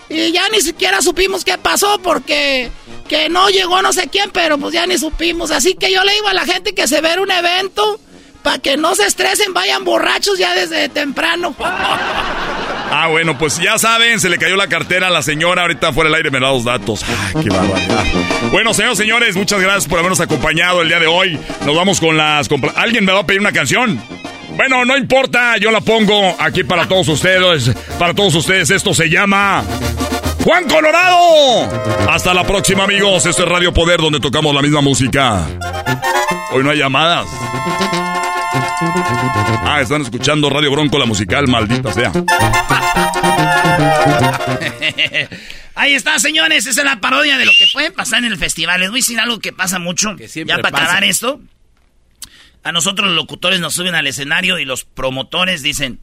y ya ni siquiera supimos qué pasó porque que no llegó no sé quién, pero pues ya ni supimos. Así que yo le digo a la gente que se ve un evento para que no se estresen, vayan borrachos ya desde temprano. Ah, bueno, pues ya saben, se le cayó la cartera a la señora. Ahorita fuera del aire me da los datos. Ay, qué barbaridad. Bueno, señores, señores, muchas gracias por habernos acompañado el día de hoy. Nos vamos con las... ¿Alguien me va a pedir una canción? Bueno, no importa, yo la pongo aquí para todos ustedes. Para todos ustedes, esto se llama... Juan Colorado. Hasta la próxima, amigos. Esto es Radio Poder, donde tocamos la misma música. Hoy no hay llamadas. Ah, están escuchando Radio Bronco, la musical, maldita sea. Ahí está, señores. Esa es la parodia de lo que puede pasar en el festival. Les voy a decir algo que pasa mucho. ya para acabar esto. A nosotros los locutores nos suben al escenario y los promotores dicen,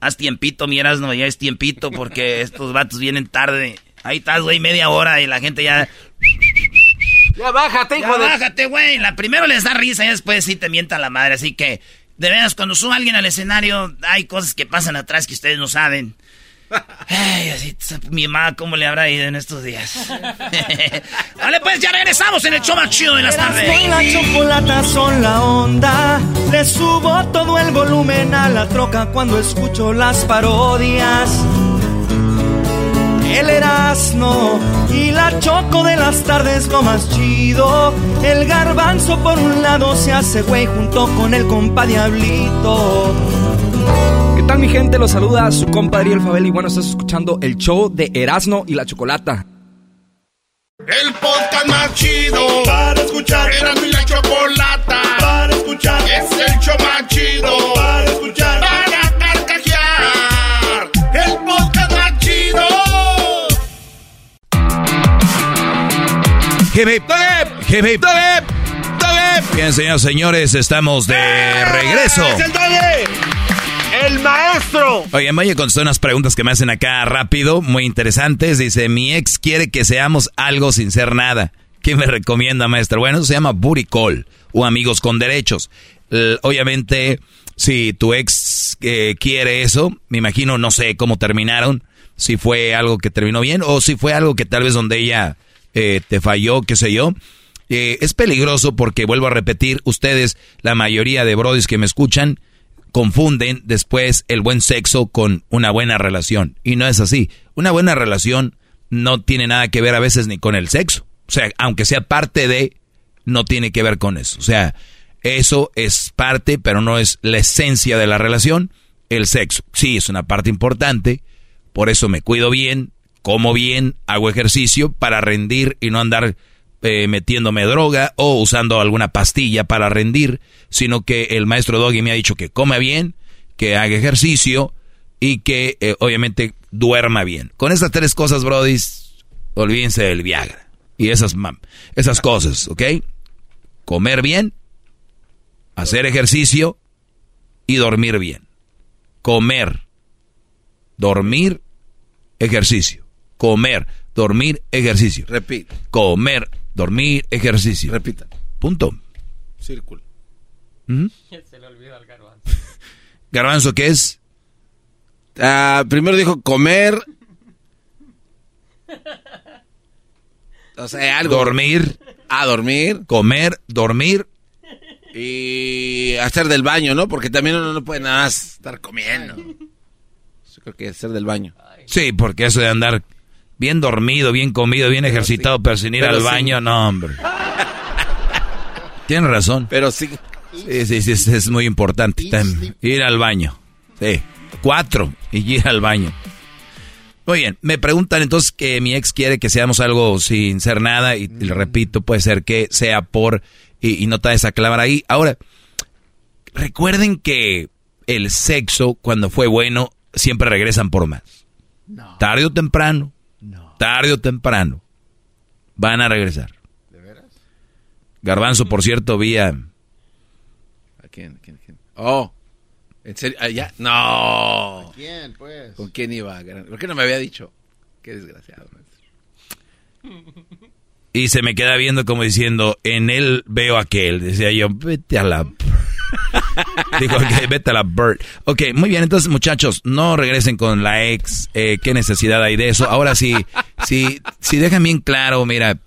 haz tiempito, miras, no, ya es tiempito porque estos vatos vienen tarde. Ahí estás, güey, media hora y la gente ya... Ya bájate, hijo ya bájate, güey. La primero les da risa y después sí te mienta la madre. Así que, de veras, cuando sube alguien al escenario, hay cosas que pasan atrás que ustedes no saben. Ay, así, mi mamá, ¿cómo le habrá ido en estos días? vale, pues ya regresamos en el show más chido de las tardes. la chocolata son la onda. Le subo todo el volumen a la troca cuando escucho las parodias. El Erasmo y la Choco de las tardes lo más chido. El garbanzo por un lado se hace güey junto con el compa Diablito. ¿Qué tal mi gente? Los saluda su compadre El Fabel y bueno, estás escuchando el show de Erasmo y la Chocolata. El podcast más chido para escuchar. Erasmo y la Chocolata para escuchar. Es el show más chido Hip, hip, Bien, señores, señores, estamos de regreso. ¡Es el Doggy! ¡El maestro! Oye, me contestó unas preguntas que me hacen acá rápido, muy interesantes. Dice, mi ex quiere que seamos algo sin ser nada. ¿Qué me recomienda, maestro? Bueno, eso se llama call o amigos con derechos. Obviamente, si tu ex eh, quiere eso, me imagino, no sé cómo terminaron, si fue algo que terminó bien o si fue algo que tal vez donde ella eh, te falló, qué sé yo. Eh, es peligroso porque, vuelvo a repetir, ustedes, la mayoría de brodis que me escuchan, confunden después el buen sexo con una buena relación. Y no es así. Una buena relación no tiene nada que ver a veces ni con el sexo. O sea, aunque sea parte de, no tiene que ver con eso. O sea, eso es parte, pero no es la esencia de la relación. El sexo, sí, es una parte importante. Por eso me cuido bien, como bien, hago ejercicio para rendir y no andar eh, metiéndome droga o usando alguna pastilla para rendir, sino que el maestro Doggy me ha dicho que come bien, que haga ejercicio y que eh, obviamente duerma bien. Con estas tres cosas, brodis, olvídense del Viagra y esas, mam- esas cosas, ¿ok? Comer bien, hacer ejercicio y dormir bien. Comer, dormir, ejercicio. Comer, dormir, ejercicio. Repite. Comer, dormir, ejercicio. Repita. Punto. Círculo. ¿Mm? Se le olvida al garbanzo. Garbanzo, ¿qué es? Ah, primero dijo comer. O sea, algo. Dormir. A dormir. Comer, dormir. Y hacer del baño, ¿no? Porque también uno no puede nada más estar comiendo. Yo creo que hacer del baño. Sí, porque eso de andar bien dormido, bien comido, bien ejercitado, pero sin ir Pero al sí. baño, no, hombre. Tienes razón. Pero sí. Sí, sí, sí, es, es muy importante. Ir al baño. Sí. Cuatro. Y ir al baño. Muy bien. Me preguntan entonces que mi ex quiere que seamos algo sin ser nada. Y, le repito, puede ser que sea por. Y, y no te vayas a clavar ahí. Ahora, recuerden que el sexo, cuando fue bueno, siempre regresan por más. Tarde o temprano. Tarde o temprano. Van a regresar. Garbanzo, por cierto, vía. ¿A quién? ¿A quién? ¿A quién? Oh. ¿En serio? Ah, ya. No. ¿Quién, pues? ¿Con quién iba? ¿Por qué no me había dicho? Qué desgraciado. Y se me queda viendo como diciendo, en él veo aquel. Decía yo, vete a la... Dijo, ok, vete a la Bert. Ok, muy bien, entonces muchachos, no regresen con la ex. Eh, ¿Qué necesidad hay de eso? Ahora sí, sí, sí, dejan bien claro, mira,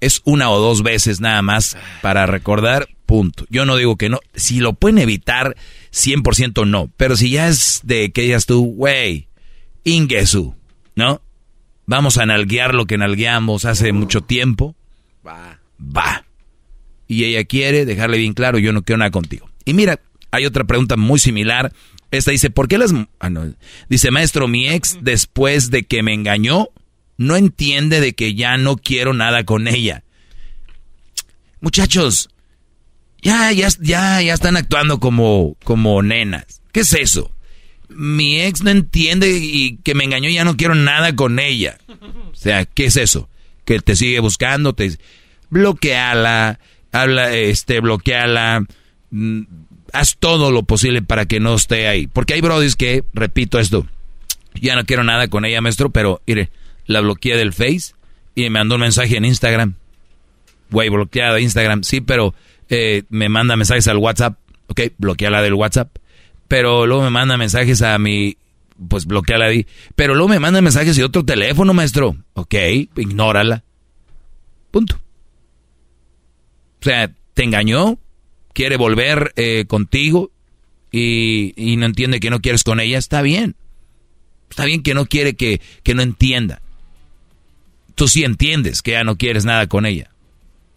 es una o dos veces nada más para recordar, punto. Yo no digo que no. Si lo pueden evitar, 100% no. Pero si ya es de que digas tú, güey, Ingesu, ¿no? Vamos a nalguear lo que nalgueamos hace mucho tiempo. Va. Va. Y ella quiere dejarle bien claro, yo no quiero nada contigo. Y mira, hay otra pregunta muy similar. Esta dice, ¿por qué las... Ah. Dice, maestro, mi ex, después de que me engañó, no entiende de que ya no quiero nada con ella. Muchachos, ya, ya, ya, ya están actuando como, como nenas. ¿Qué es eso? Mi ex no entiende y que me engañó y ya no quiero nada con ella. O sea, ¿qué es eso? Que te sigue buscando, te bloqueala, habla, este, bloqueala, mm, haz todo lo posible para que no esté ahí. Porque hay brodis que, repito esto, ya no quiero nada con ella, maestro, pero mire, la bloqueé del Face y me mandó un mensaje en Instagram. Güey, bloqueada Instagram, sí, pero eh, me manda mensajes al WhatsApp, ok, bloqueala del WhatsApp, pero luego me manda mensajes a mi, pues bloqueala ahí, pero luego me manda mensajes de otro teléfono, maestro, ok, ignórala, punto. O sea, te engañó, quiere volver eh, contigo y, no entiende que no quieres con ella, está bien. Está bien que no quiere que, que no entienda. Tú sí entiendes que ya no quieres nada con ella.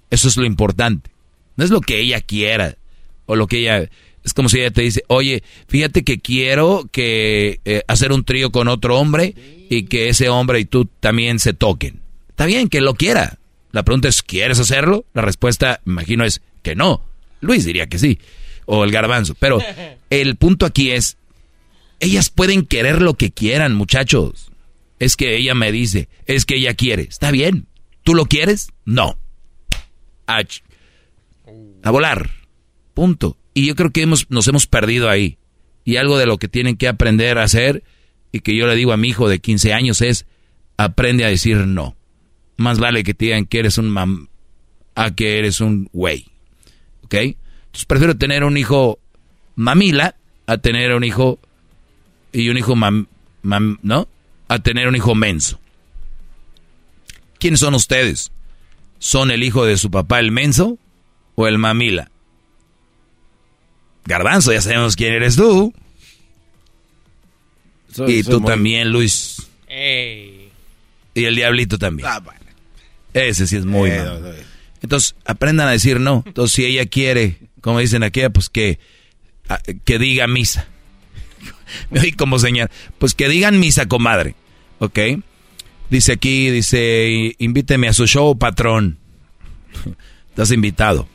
Eso es lo importante. No es lo que ella quiera o lo que ella... Es como si ella te dice, oye, fíjate que quiero que eh, hacer un trío con otro hombre y que ese hombre y tú también se toquen. Está bien que lo quiera. La pregunta es, ¿quieres hacerlo? La respuesta, imagino, es que no. Luis diría que sí. O el garbanzo. Pero el punto aquí es, ellas pueden querer lo que quieran, muchachos. Es que ella me dice, es que ella quiere. Está bien. ¿Tú lo quieres? No. A volar. Punto. Y yo creo que hemos, nos hemos perdido ahí. Y algo de lo que tienen que aprender a hacer, y que yo le digo a mi hijo de 15 años, es aprende a decir no. Más vale que te digan que eres un mam a que eres un güey. ¿Ok? Entonces prefiero tener un hijo mamila a tener un hijo y un hijo mam, mam ¿no? A tener un hijo menso. ¿Quiénes son ustedes? ¿Son el hijo de su papá el menso o el mamila? Garbanzo, ya sabemos quién eres tú. y tú también, Luis. Y el diablito también. Ah, Ese sí es muy eh, Entonces, aprendan a decir no. Entonces, si ella quiere, como dicen aquí, pues que, ah, que diga misa. Me oí como señal. Pues que digan misa, comadre. ¿Ok? Dice aquí, dice, invíteme a su show, patrón. Estás invitado.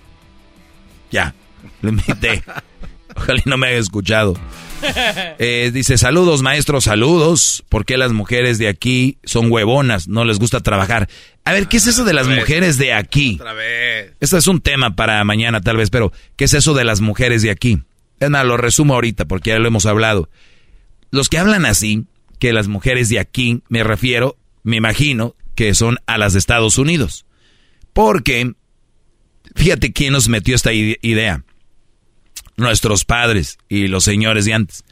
Ya, lo invité. Ojalá no me haya escuchado. Eh, dice, saludos maestros, saludos. ¿Por qué las mujeres de aquí son huevonas? No les gusta trabajar. A ver, ¿qué es eso de las mujeres de aquí? Otra vez. Esto es un tema para mañana tal vez, pero ¿qué es eso de las mujeres de aquí? Es lo resumo ahorita porque ya lo hemos hablado. Los que hablan así, que las mujeres de aquí, me refiero, me imagino, que son a las de Estados Unidos. Porque, fíjate quién nos metió esta idea. Nuestros padres y los señores de antes.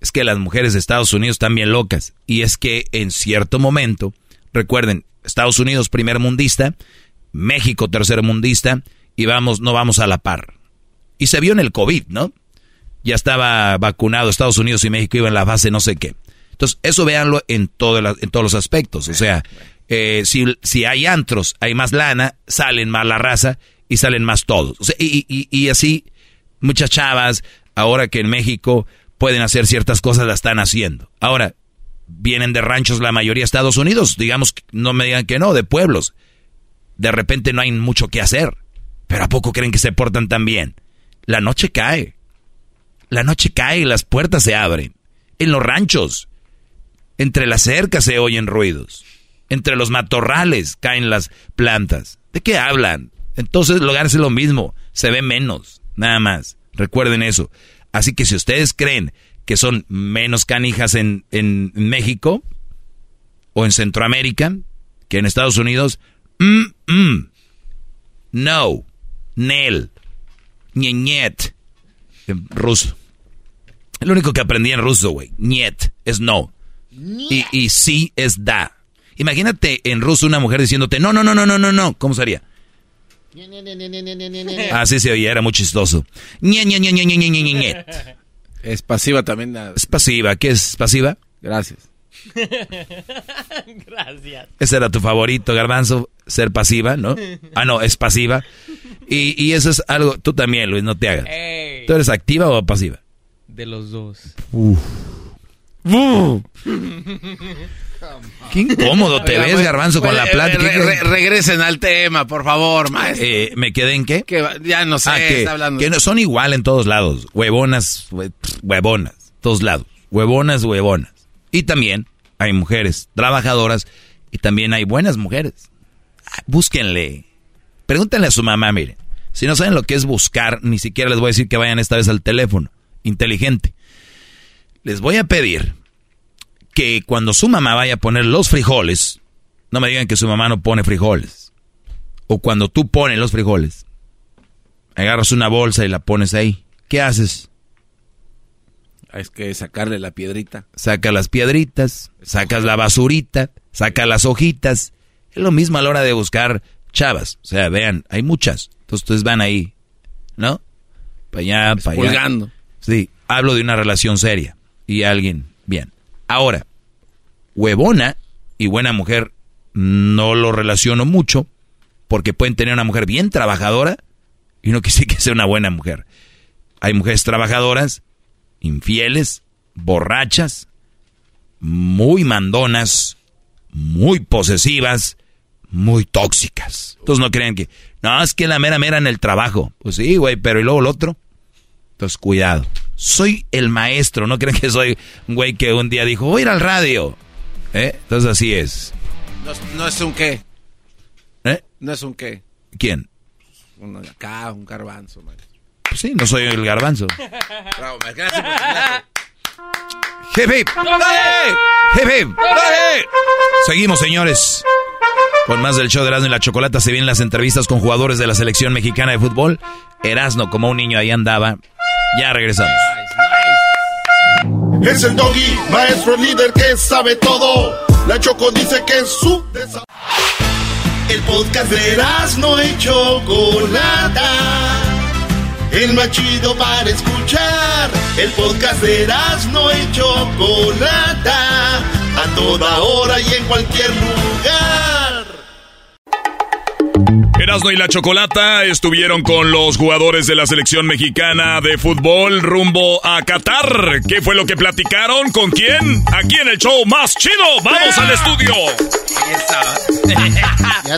Es que las mujeres de Estados Unidos están bien locas. Y es que en cierto momento, recuerden, Estados Unidos primer mundista, México tercer mundista, y vamos, no vamos a la par. Y se vio en el COVID, ¿no? Ya estaba vacunado Estados Unidos y México iba en la fase no sé qué. Entonces, eso véanlo en, todo en todos los aspectos. O sea, eh, si, si hay antros, hay más lana, salen más la raza y salen más todos. O sea, y, y, y así, muchas chavas, ahora que en México pueden hacer ciertas cosas, la están haciendo. Ahora, vienen de ranchos la mayoría de Estados Unidos, digamos, no me digan que no, de pueblos. De repente no hay mucho que hacer. Pero ¿a poco creen que se portan tan bien? La noche cae. La noche cae y las puertas se abren. En los ranchos. Entre las cercas se oyen ruidos. Entre los matorrales caen las plantas. ¿De qué hablan? Entonces, lugares es lo mismo. Se ve menos. Nada más. Recuerden eso. Así que si ustedes creen que son menos canijas en, en México o en Centroamérica que en Estados Unidos, mm, mm. no, Nel, ñeñet. en ruso. Lo único que aprendí en ruso, güey. Niet es no. Y, y sí es da. Imagínate en ruso una mujer diciéndote no, no, no, no, no, no, no. ¿Cómo sería? Así se oía, era muy chistoso. Es pasiva también. la- Es pasiva. ¿Qué es pasiva? Gracias. Gracias. Ese era tu favorito, Garbanzo, ser pasiva, ¿no? Ah, no, es pasiva. Y, y eso es algo, tú también, Luis, no te hagas. ¿Tú eres activa o pasiva? De los dos. Qué incómodo te ves, pues, Garbanzo, con pues, la eh, plática. re- re- regresen al tema, por favor, maestro. Eh, ¿Me quedé en qué? Que ya no sé, Ah, que, está hablando. que no- son igual en todos lados. Huevonas, hue- huevonas, todos lados. Huevonas, huevonas. Y también hay mujeres trabajadoras y también hay buenas mujeres. Ah, Búsquenle. Pregúntenle a su mamá, miren. Si no saben lo que es buscar, ni siquiera les voy a decir que vayan esta vez al teléfono. Inteligente. Les voy a pedir que cuando su mamá vaya a poner los frijoles, no me digan que su mamá no pone frijoles. O cuando tú pones los frijoles, agarras una bolsa y la pones ahí. ¿Qué haces? Es que sacarle la piedrita. Saca las piedritas, sacas la basurita, saca las hojitas. Es lo mismo a la hora de buscar chavas. O sea, vean, hay muchas. Entonces ustedes van ahí, ¿no? Para allá, para allá. Sí, hablo de una relación seria. Y alguien, bien. Ahora, huevona y buena mujer no lo relaciono mucho porque pueden tener una mujer bien trabajadora y no quise que sea una buena mujer. Hay mujeres trabajadoras, infieles, borrachas, muy mandonas, muy posesivas, muy tóxicas. Entonces no creen que, no, es que la mera mera en el trabajo. Pues sí, güey, pero ¿y luego el otro? Entonces, cuidado. Soy el maestro, no creen que soy un güey que un día dijo, voy a ir al radio. ¿Eh? Entonces así es. No, es- no es un qué. ¿Eh? No es un qué. ¿Quién? Uno de acá, un garbanzo, maestro. Pues sí, no soy el garbanzo. Bravo. Gracias. Hip, hip. Hip. Seguimos, señores. Con más del show de Erasmo y la Chocolata se vienen las entrevistas con jugadores de la selección mexicana de fútbol. Erasmo, como un niño, ahí andaba. Ya regresamos. Es el doggy, maestro líder que sabe todo. La Choco dice que es su El podcast de no y Chocolata. El más chido para escuchar. El podcast de no y Chocolata. A toda hora y en cualquier lugar. Erasmo y la Chocolata estuvieron con los jugadores de la selección mexicana de fútbol rumbo a Qatar. ¿Qué fue lo que platicaron? ¿Con quién? Aquí en el show más chido. ¡Vamos al estudio!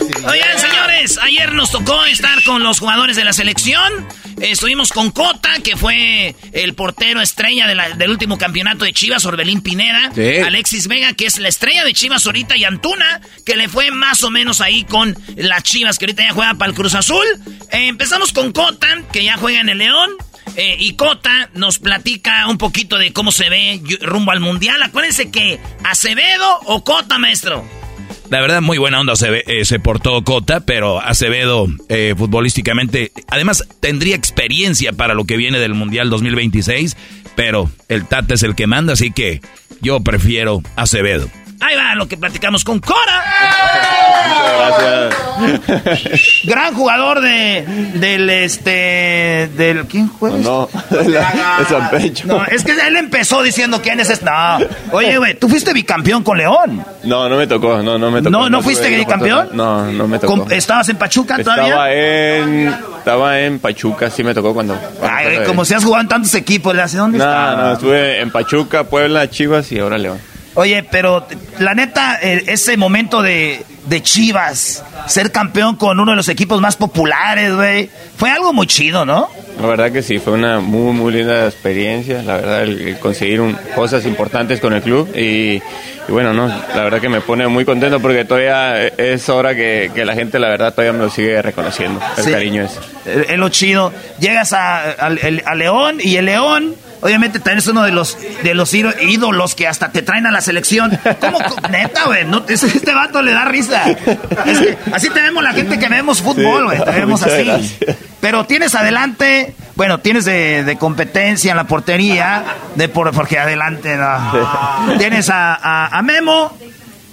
Oigan, señores, ayer nos tocó estar con los jugadores de la selección. Estuvimos con Cota, que fue el portero estrella de la- del último campeonato de Chivas, Orbelín Pineda. Sí. Alexis Vega, que es la estrella de Chivas ahorita, y Antuna, que le fue más o menos ahí con las Chivas, que ahorita ya juega para el Cruz Azul. Eh, empezamos con Cota, que ya juega en el León. Eh, y Cota nos platica un poquito de cómo se ve rumbo al Mundial. Acuérdense que Acevedo o Cota, maestro. La verdad, muy buena onda se, eh, se portó Cota, pero Acevedo eh, futbolísticamente, además tendría experiencia para lo que viene del Mundial 2026, pero el Tata es el que manda, así que yo prefiero Acevedo. Ahí va lo que platicamos con Cora. Gran jugador de del este del ¿quién juega? No, es San Pecho. No, es que él empezó diciendo quién es este. No. Oye, güey, tú fuiste bicampeón con León. No, no me tocó, no, no me tocó. ¿No- no fuiste bicampeón? No, no me tocó. ¿Estabas en Pachuca Estaba todavía? en, estaba en Pachuca, sí me tocó cuando. cuando Ay, estaba como si has jugado en tantos equipos, ¿le hace dónde No, está? no, estuve en Pachuca, Puebla, Chivas y ahora León. Oye, pero la neta, eh, ese momento de, de Chivas, ser campeón con uno de los equipos más populares, güey, fue algo muy chido, ¿no? La verdad que sí, fue una muy, muy linda experiencia, la verdad, el, el conseguir un- cosas importantes con el club y, y bueno, no, la verdad que me pone muy contento porque todavía es hora que, que la gente, la verdad, todavía me lo sigue reconociendo, el Sí. cariño. Es es lo chido. Llegas a, a León y el León, obviamente también es uno de los de los ído- ídolos que hasta te traen a la selección. ¿Cómo? Neta, güey. No, es- este vato le da risa. Es que así tenemos la gente que vemos fútbol, Sí. güey. Te vemos Muchas así. gracias. Pero tienes adelante Bueno, tienes de, de competencia en la portería, de por, porque adelante no. Tienes a, a- a Memo,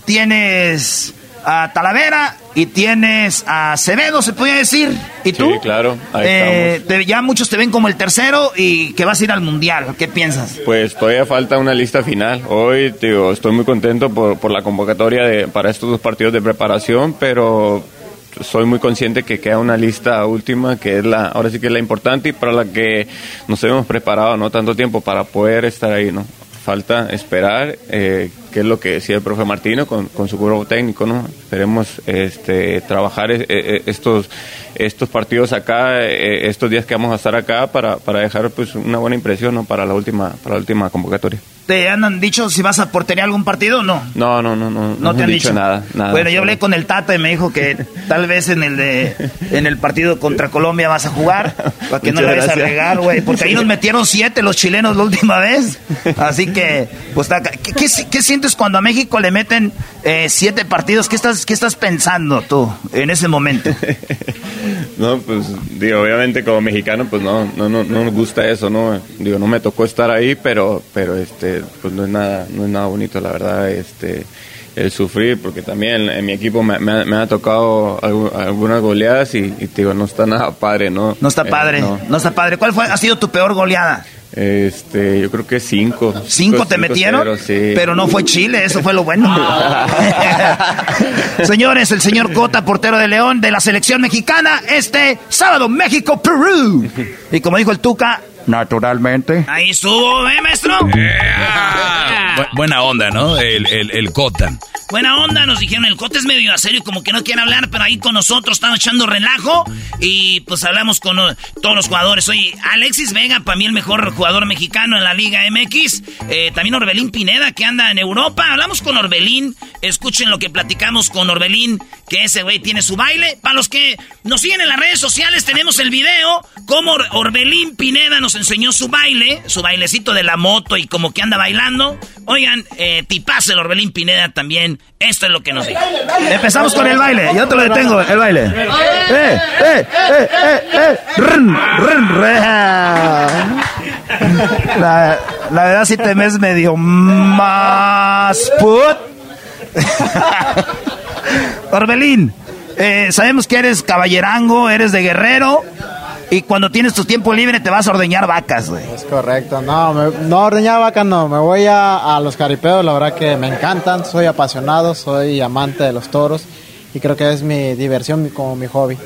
tienes a Talavera y tienes a Acevedo, se podría decir. ¿Y tú? Sí, claro, ahí Eh, estamos. te- ya muchos te ven como el tercero y que vas a ir al mundial. ¿Qué piensas? Pues todavía falta una lista final. Hoy, digo, estoy muy contento por, por la convocatoria de, para estos dos partidos de preparación, pero soy muy consciente que queda una lista última que es la, ahora sí que es la importante y para la que nos hemos preparado no tanto tiempo para poder estar ahí, ¿no? Falta esperar eh, qué es lo que decía el profe Martino con, con su grupo técnico, ¿no? Esperemos este, trabajar eh, eh, estos estos partidos acá, eh, estos días que vamos a estar acá para, para dejar pues una buena impresión, ¿no? Para la última para la última convocatoria. ¿Te han dicho si vas a portería algún partido o no? No, no, no, no. No te han dicho nada, nada. Bueno, yo hablé con el Tata y me dijo que tal vez en el de en el partido contra Colombia vas a jugar para que no le vayas a regar, güey, porque ahí nos metieron siete los chilenos la última vez. Así que, pues, está acá. ¿qué, qué, qué sientes cuando a México le meten eh, siete partidos? ¿Qué estás qué estás pensando tú en ese momento? No, pues digo, obviamente como mexicano pues no, no, no, no nos gusta eso, ¿no? Digo, no me tocó estar ahí, pero, pero este, pues no es nada, no es nada bonito, la verdad, este, el sufrir, porque también en mi equipo me, me ha, me ha tocado algu- algunas goleadas y, y te digo, no está nada padre, ¿no? No está Eh, padre, no. no está padre. ¿Cuál fue ha sido tu peor goleada? Este, yo creo que cinco. ¿Cinco te metieron? cero, sí. Pero no fue Chile, eso fue lo bueno. Señores, el señor Cota, portero de León de la selección mexicana, este sábado, México-Perú. Y como dijo el Tuca, Naturalmente. ahí estuvo, ¿eh, maestro? Bu- buena onda, ¿no? El, el, el Cota. Buena onda, nos dijeron, el cote es medio a serio, como que no quiere hablar, pero ahí con nosotros estamos echando relajo y pues hablamos con uh, todos los jugadores. Oye, Alexis Vega, para mí el mejor jugador mexicano en la Liga MX. Eh, también Orbelín Pineda, que anda en Europa. Hablamos con Orbelín, escuchen lo que platicamos con Orbelín, que ese güey tiene su baile. Para los que nos siguen en las redes sociales, tenemos el video, cómo Or- Orbelín Pineda nos enseñó su baile, su bailecito de la moto y como que anda bailando. Oigan, eh, tipazo el Orbelín Pineda también. Esto es lo que nos dijo. Empezamos con el baile, yo te lo detengo, el baile. ¡Eh, eh, eh, eh, eh! ¡Run, run, reja! La, la verdad sí te ves medio más put. Orbelín, eh, sabemos que eres caballerango, eres de guerrero. Y cuando tienes tu tiempo libre te vas a ordeñar vacas, güey. Es correcto, no, me- no ordeñar vaca no, me voy a, a los caripeos, la verdad que me encantan, soy apasionado, soy amante de los toros y creo que es mi diversión, como mi hobby.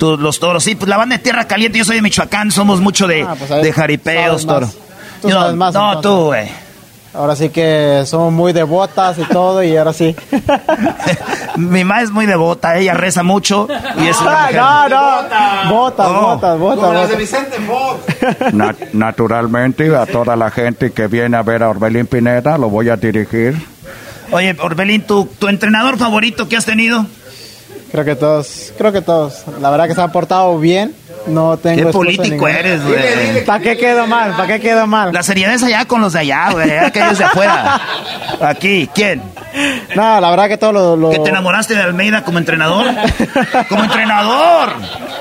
Los toros, sí, pues la banda de Tierra Caliente, yo soy de Michoacán, somos mucho de, Ah, pues de jaripeos, más. toro. Tú más, no, entonces. tú, güey. Ahora sí que somos muy devotas y todo y ahora sí. Mi mamá es muy devota, ella reza mucho y es una mujer- no, no, botas, botas, botas, botas. Vicente Na- naturalmente, a toda la gente que viene a ver a Orbelín Pineda, lo voy a dirigir. Oye, Orbelín, ¿tu, tu entrenador favorito que has tenido? Creo que todos, creo que todos, la verdad que se han portado bien, no tengo Qué político ninguna. eres, güey. ¿Para qué quedo mal? ¿Para qué quedo mal? La seriedad es allá con los de allá, güey, aquellos de afuera. Aquí, ¿quién? No, la verdad que todo lo... lo- ¿Que te enamoraste de Almeida como entrenador? ¡Como entrenador!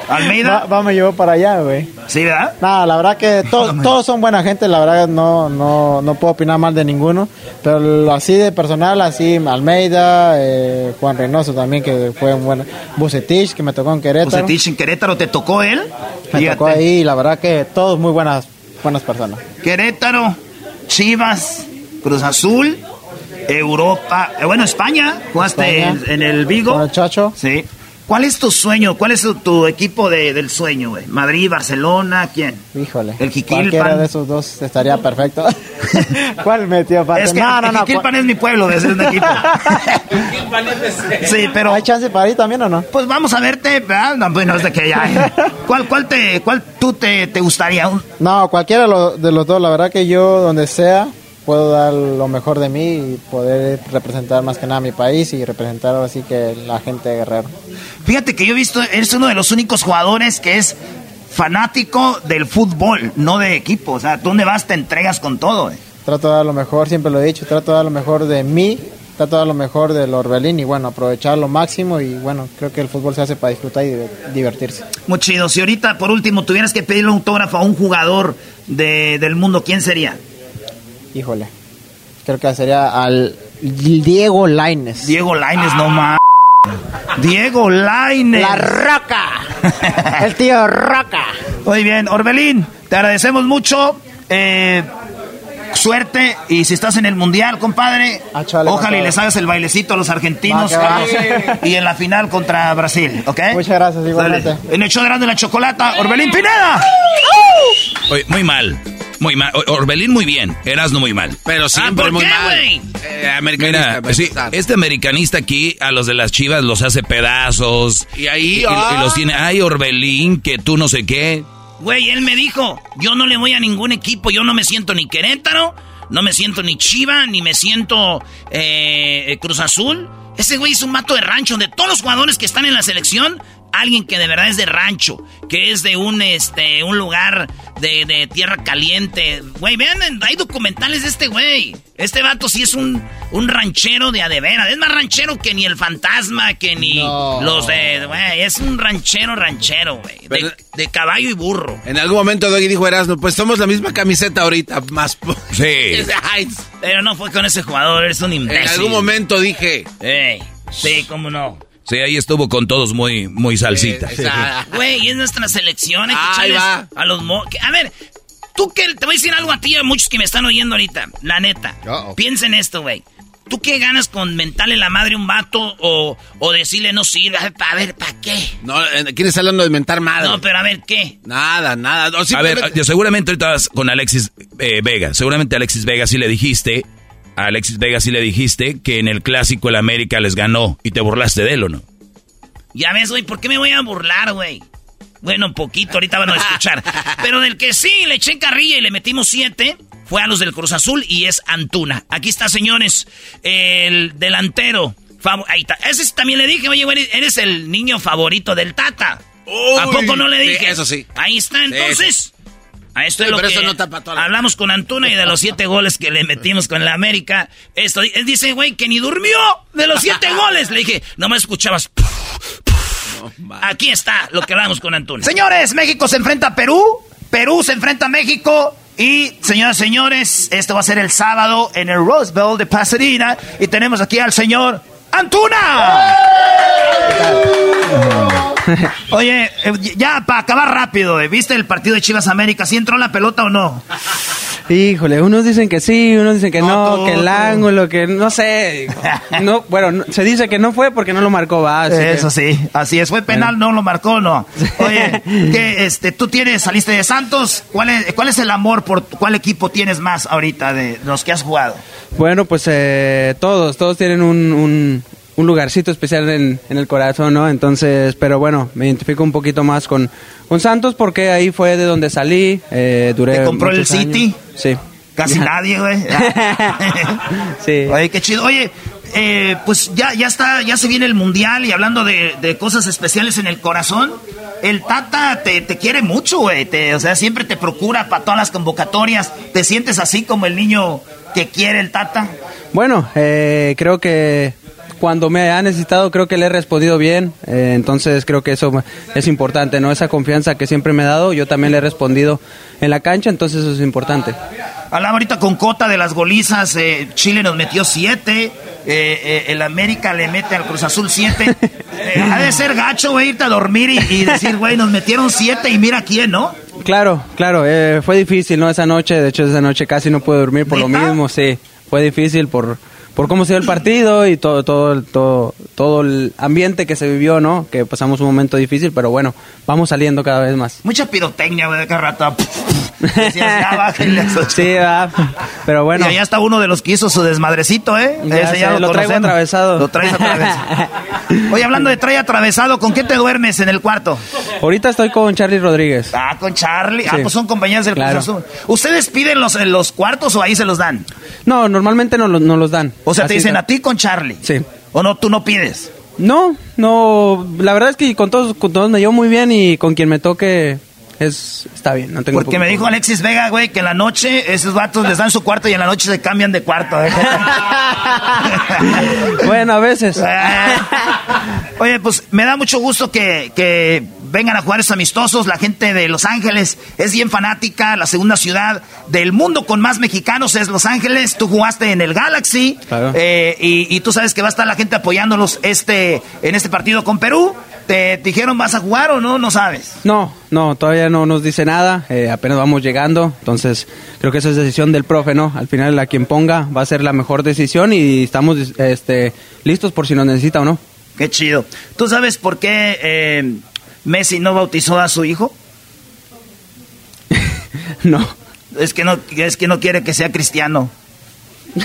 ¿Almeida? Va, va, me llevó para allá, güey. ¿Sí, verdad? No, la verdad que to- todos son buena gente, la verdad no, no, no puedo opinar mal de ninguno, pero así de personal, así Almeida, eh, Juan Reynoso también, que fue un buen... Bucetich, que me tocó en Querétaro. Bucetich en Querétaro, ¿te tocó él? Me Fíjate. tocó ahí, y la verdad que todos muy buenas, buenas personas. Querétaro, Chivas, Cruz Azul, Europa, eh, bueno, España, jugaste España. En, en el Vigo. Con el Chacho. Sí. ¿Cuál es tu sueño? ¿Cuál es tu, tu equipo de- del sueño, güey? ¿Madrid, Barcelona? ¿Quién? Híjole. El Cualquiera Jiquilpan. de esos dos estaría perfecto. ¿Cuál metió parte? Es que no, no, el no. Jiquilpan es mi pueblo, es un equipo. sí, pero... ¿Hay chance para ir también o no? Pues vamos a verte, ¿verdad? No, pues no es de que ya... ¿Cuál, cuál, te, cuál tú te, te gustaría? Un- No, cualquiera de los, de los dos. La verdad que yo, donde sea, puedo dar lo mejor de mí y poder representar más que nada a mi país y representar así que la gente de Guerrero. Fíjate que yo he visto, eres uno de los únicos jugadores que es fanático del fútbol, no de equipo. O sea, ¿dónde vas? Te entregas con todo. eh. Trato de dar lo mejor, siempre lo he dicho, trato de dar lo mejor de mí, trato de dar lo mejor del Orbelín y bueno, aprovechar lo máximo y bueno, creo que el fútbol se hace para disfrutar y diver- divertirse. Muy chido. Si ahorita, por último, tuvieras que pedirle un autógrafo a un jugador de- del mundo, ¿quién sería? Híjole, creo que sería al Diego Laines. Diego Laines, no más. Diego Laines. La Roca. El tío Roca. Muy bien, Orbelín, te agradecemos mucho. Eh, suerte y si estás en el mundial, compadre, ojalá y les hagas el bailecito a los argentinos Va, que va. y en la final contra Brasil, ¿ok? Muchas gracias, igualmente. Dale. En el show de Erasmo y la chocolata, Orbelín Pineda. Oye, muy mal. Muy mal. Orbelín muy bien. Erasno muy mal. Pero siempre muy mal. Eh, americanista, Mira, sí, este americanista aquí a los de las chivas los hace pedazos. Y ahí, y, ah. y los tiene. Ay, Orbelín, que tú no sé qué. Güey, él me dijo, yo no le voy a ningún equipo, yo no me siento ni Querétaro, no me siento ni Chiva, ni me siento eh, Cruz Azul. Ese güey es un mato de rancho, de todos los jugadores que están en la selección, alguien que de verdad es de rancho, que es de un este un lugar de, de tierra caliente. Güey, vean, hay documentales de este güey. Este vato sí es un, un ranchero de adevera. Es más ranchero que ni el fantasma, que ni los de... Güey, es un ranchero ranchero, güey. De, de caballo y burro. En algún momento Doggy dijo Erasmo, pues somos la misma camiseta ahorita, más... po-". Sí. Pero no fue con ese jugador, eres un imbécil. en algún momento dije... Ey, sí, cómo no. Sí, ahí estuvo con todos muy, muy salsita. Güey, es nuestra selección. Hay que echarles va. a los mo- A ver, tú que te voy a decir algo a ti y a muchos que me están oyendo ahorita. La neta. Piensa en esto, güey. ¿Tú qué ganas con mentarle la madre a un vato o, o decirle no sirve? A ver, pa- a ver, ¿para qué? No, eh, ¿quieres hablando de mentar madre? No, pero a ver, ¿qué? Nada, nada. No, A ver, yo seguramente ahorita vas con Alexis eh, Vega. Seguramente a Alexis Vega sí le dijiste. A Alexis Vega sí le dijiste que en el clásico el América les ganó y te burlaste de él o no. Ya ves, güey, ¿por qué me voy a burlar, güey? Bueno, poquito, ahorita van a escuchar. Pero del que sí le eché carrilla y le metimos siete fue a los del Cruz Azul y es Antuna. Aquí está, señores, el delantero. Ahí está. Ese también le dije, oye, güey, eres el niño favorito del Tata. ¿A Uy, poco no le sí, dije? eso sí. Ahí está, entonces. A esto Sí, es lo pero que eso no tapa toda la- hablamos con Antuna y de los siete goles que le metimos con la América. Esto, él dice, güey, que ni durmió de los siete goles. Le dije, no me escuchabas. Aquí está lo que hablamos con Antuna. Señores, México se enfrenta a Perú, Perú se enfrenta a México y, señoras y señores, esto va a ser el sábado en el Rose Bowl de Pasadena y tenemos aquí al señor Antuna. Oye, eh, ya para acabar rápido, eh, ¿viste el partido de Chivas América? ¿Sí entró la pelota o no? Híjole, unos dicen que sí, unos dicen que no, que el ángulo, que no sé. No, bueno, no- se dice que no fue porque no lo marcó, va. así que- Eso sí, así es. Fue penal, no lo marcó, no. Oye, que este, tú tienes, saliste de Santos. ¿Cuál es, ¿Cuál es el amor por cuál equipo tienes más ahorita de los que has jugado? Bueno, pues eh, todos, todos tienen un, un, un lugarcito especial en, en el corazón, ¿no? Entonces, pero bueno, me identifico un poquito más con, con Santos porque ahí fue de donde salí, eh, duré ¿Te compró el años. City? Sí. Casi nadie, güey. sí. Oye, qué chido. Oye, eh, pues ya, ya está, ya se viene el mundial y hablando de, de cosas especiales en el corazón, el Tata te, te quiere mucho, güey. Te- O sea, siempre te procura para todas las convocatorias. ¿Te sientes así como el niño que quiere el Tata? Bueno, eh, creo que cuando me ha necesitado creo que le he respondido bien, eh, entonces creo que eso es importante, ¿no? Esa confianza que siempre me ha dado, yo también le he respondido en la cancha, entonces eso es importante. Hablaba ahorita con Cota de las golizas. eh, Chile nos metió siete. eh, eh, el América le mete al Cruz Azul siete. Ha de ser gacho, güey, irte a dormir y, y decir, güey, nos metieron siete y mira quién, ¿no? Claro, claro, eh, fue difícil, ¿no? Esa noche, de hecho esa noche casi no pude dormir por lo mismo, sí, fue difícil por, por cómo se dio el partido y todo, todo, todo, todo el ambiente que se vivió, ¿no? Que pasamos un momento difícil, pero bueno, vamos saliendo cada vez más. Mucha pirotecnia, güey, de cada rato. Decías, ya, bájenle. Sí, va, pero bueno. Y allá está uno de los que hizo su desmadrecito, ¿eh? Ya Ese sé, lo traigo conocemos. atravesado. Lo traes atravesado. Oye, hablando de trae atravesado, ¿con qué te duermes en el cuarto? Ahorita estoy con Charlie Rodríguez. Ah, con Charlie. Ah, pues son compañeros del Claro. Cruz Azul. ¿Ustedes piden los, en los cuartos o ahí se los dan? No, normalmente no, lo- no los dan. O sea, te dicen a ti con Charlie. Sí. ¿O no, tú no pides? No, no, la verdad es que con todos, con todos me llevo muy bien y con quien me toque es, está bien. No tengo Porque me dijo Alexis Vega, güey, que en la noche esos vatos les dan su cuarto y en la noche se cambian de cuarto. ¿eh? bueno, a veces. Oye, pues me da mucho gusto que, que vengan a jugar esos amistosos. La gente de Los Ángeles es bien fanática. La segunda ciudad del mundo con más mexicanos es Los Ángeles. Tú jugaste en el Galaxy. eh, y, y tú sabes que va a estar la gente apoyándolos este, en este partido con Perú. ¿Te dijeron vas a jugar o no? No sabes. No, no, todavía no nos dice nada, eh, apenas vamos llegando, entonces creo que esa es decisión del profe, ¿no? Al final a quien ponga va a ser la mejor decisión y estamos este, listos por si nos necesita o no. Qué chido. ¿Tú sabes por qué eh, Messi no bautizó a su hijo? no. Es que no, es que no quiere que sea cristiano.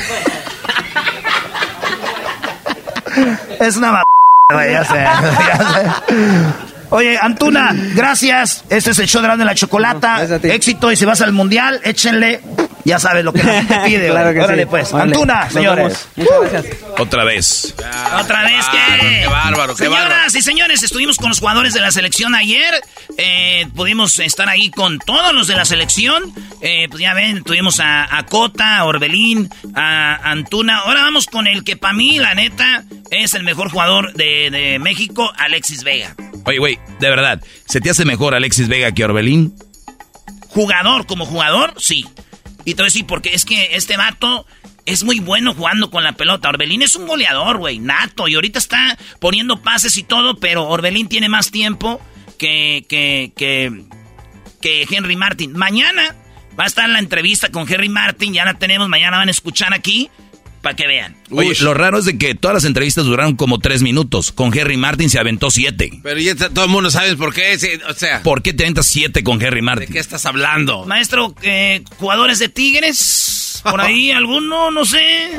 es una m ya sé, ya sé. Oye, Antuna, gracias. Este es el show de la, de la chocolata. Éxito y si vas al mundial, échenle. Ya sabes lo que la gente pide. Claro que Órale, sí. pues. Órale. Antuna, señores. Muchas gracias. Otra vez. Otra vez que. Qué bárbaro, qué Señoras bárbaro. y señores, estuvimos con los jugadores de la selección ayer. Eh, pudimos estar ahí con todos los de la selección. Eh, pues ya ven, tuvimos a, a Cota, a Orbelín, a Antuna. Ahora vamos con el que para mí, la neta, es el mejor jugador de, de México, Alexis Vega. Oye, güey, de verdad, ¿se te hace mejor Alexis Vega que Orbelín? Jugador como jugador, sí. Y te voy a decir, porque es que este vato es muy bueno jugando con la pelota. Orbelín es un goleador, güey, nato. Y ahorita está poniendo pases y todo, pero Orbelín tiene más tiempo que, que, que, que Henry Martin. Mañana va a estar la entrevista con Henry Martin, ya la tenemos, mañana van a escuchar aquí para que vean. Oye, lo raro es de que todas las entrevistas duraron como tres minutos. Con Henry Martin se aventó siete. Pero ya está- todo el mundo sabe por qué. sí, o sea, ¿Por qué te aventas siete con Henry Martin? ¿de qué estás hablando? Maestro, eh, jugadores de Tigres, por ahí alguno, no sé.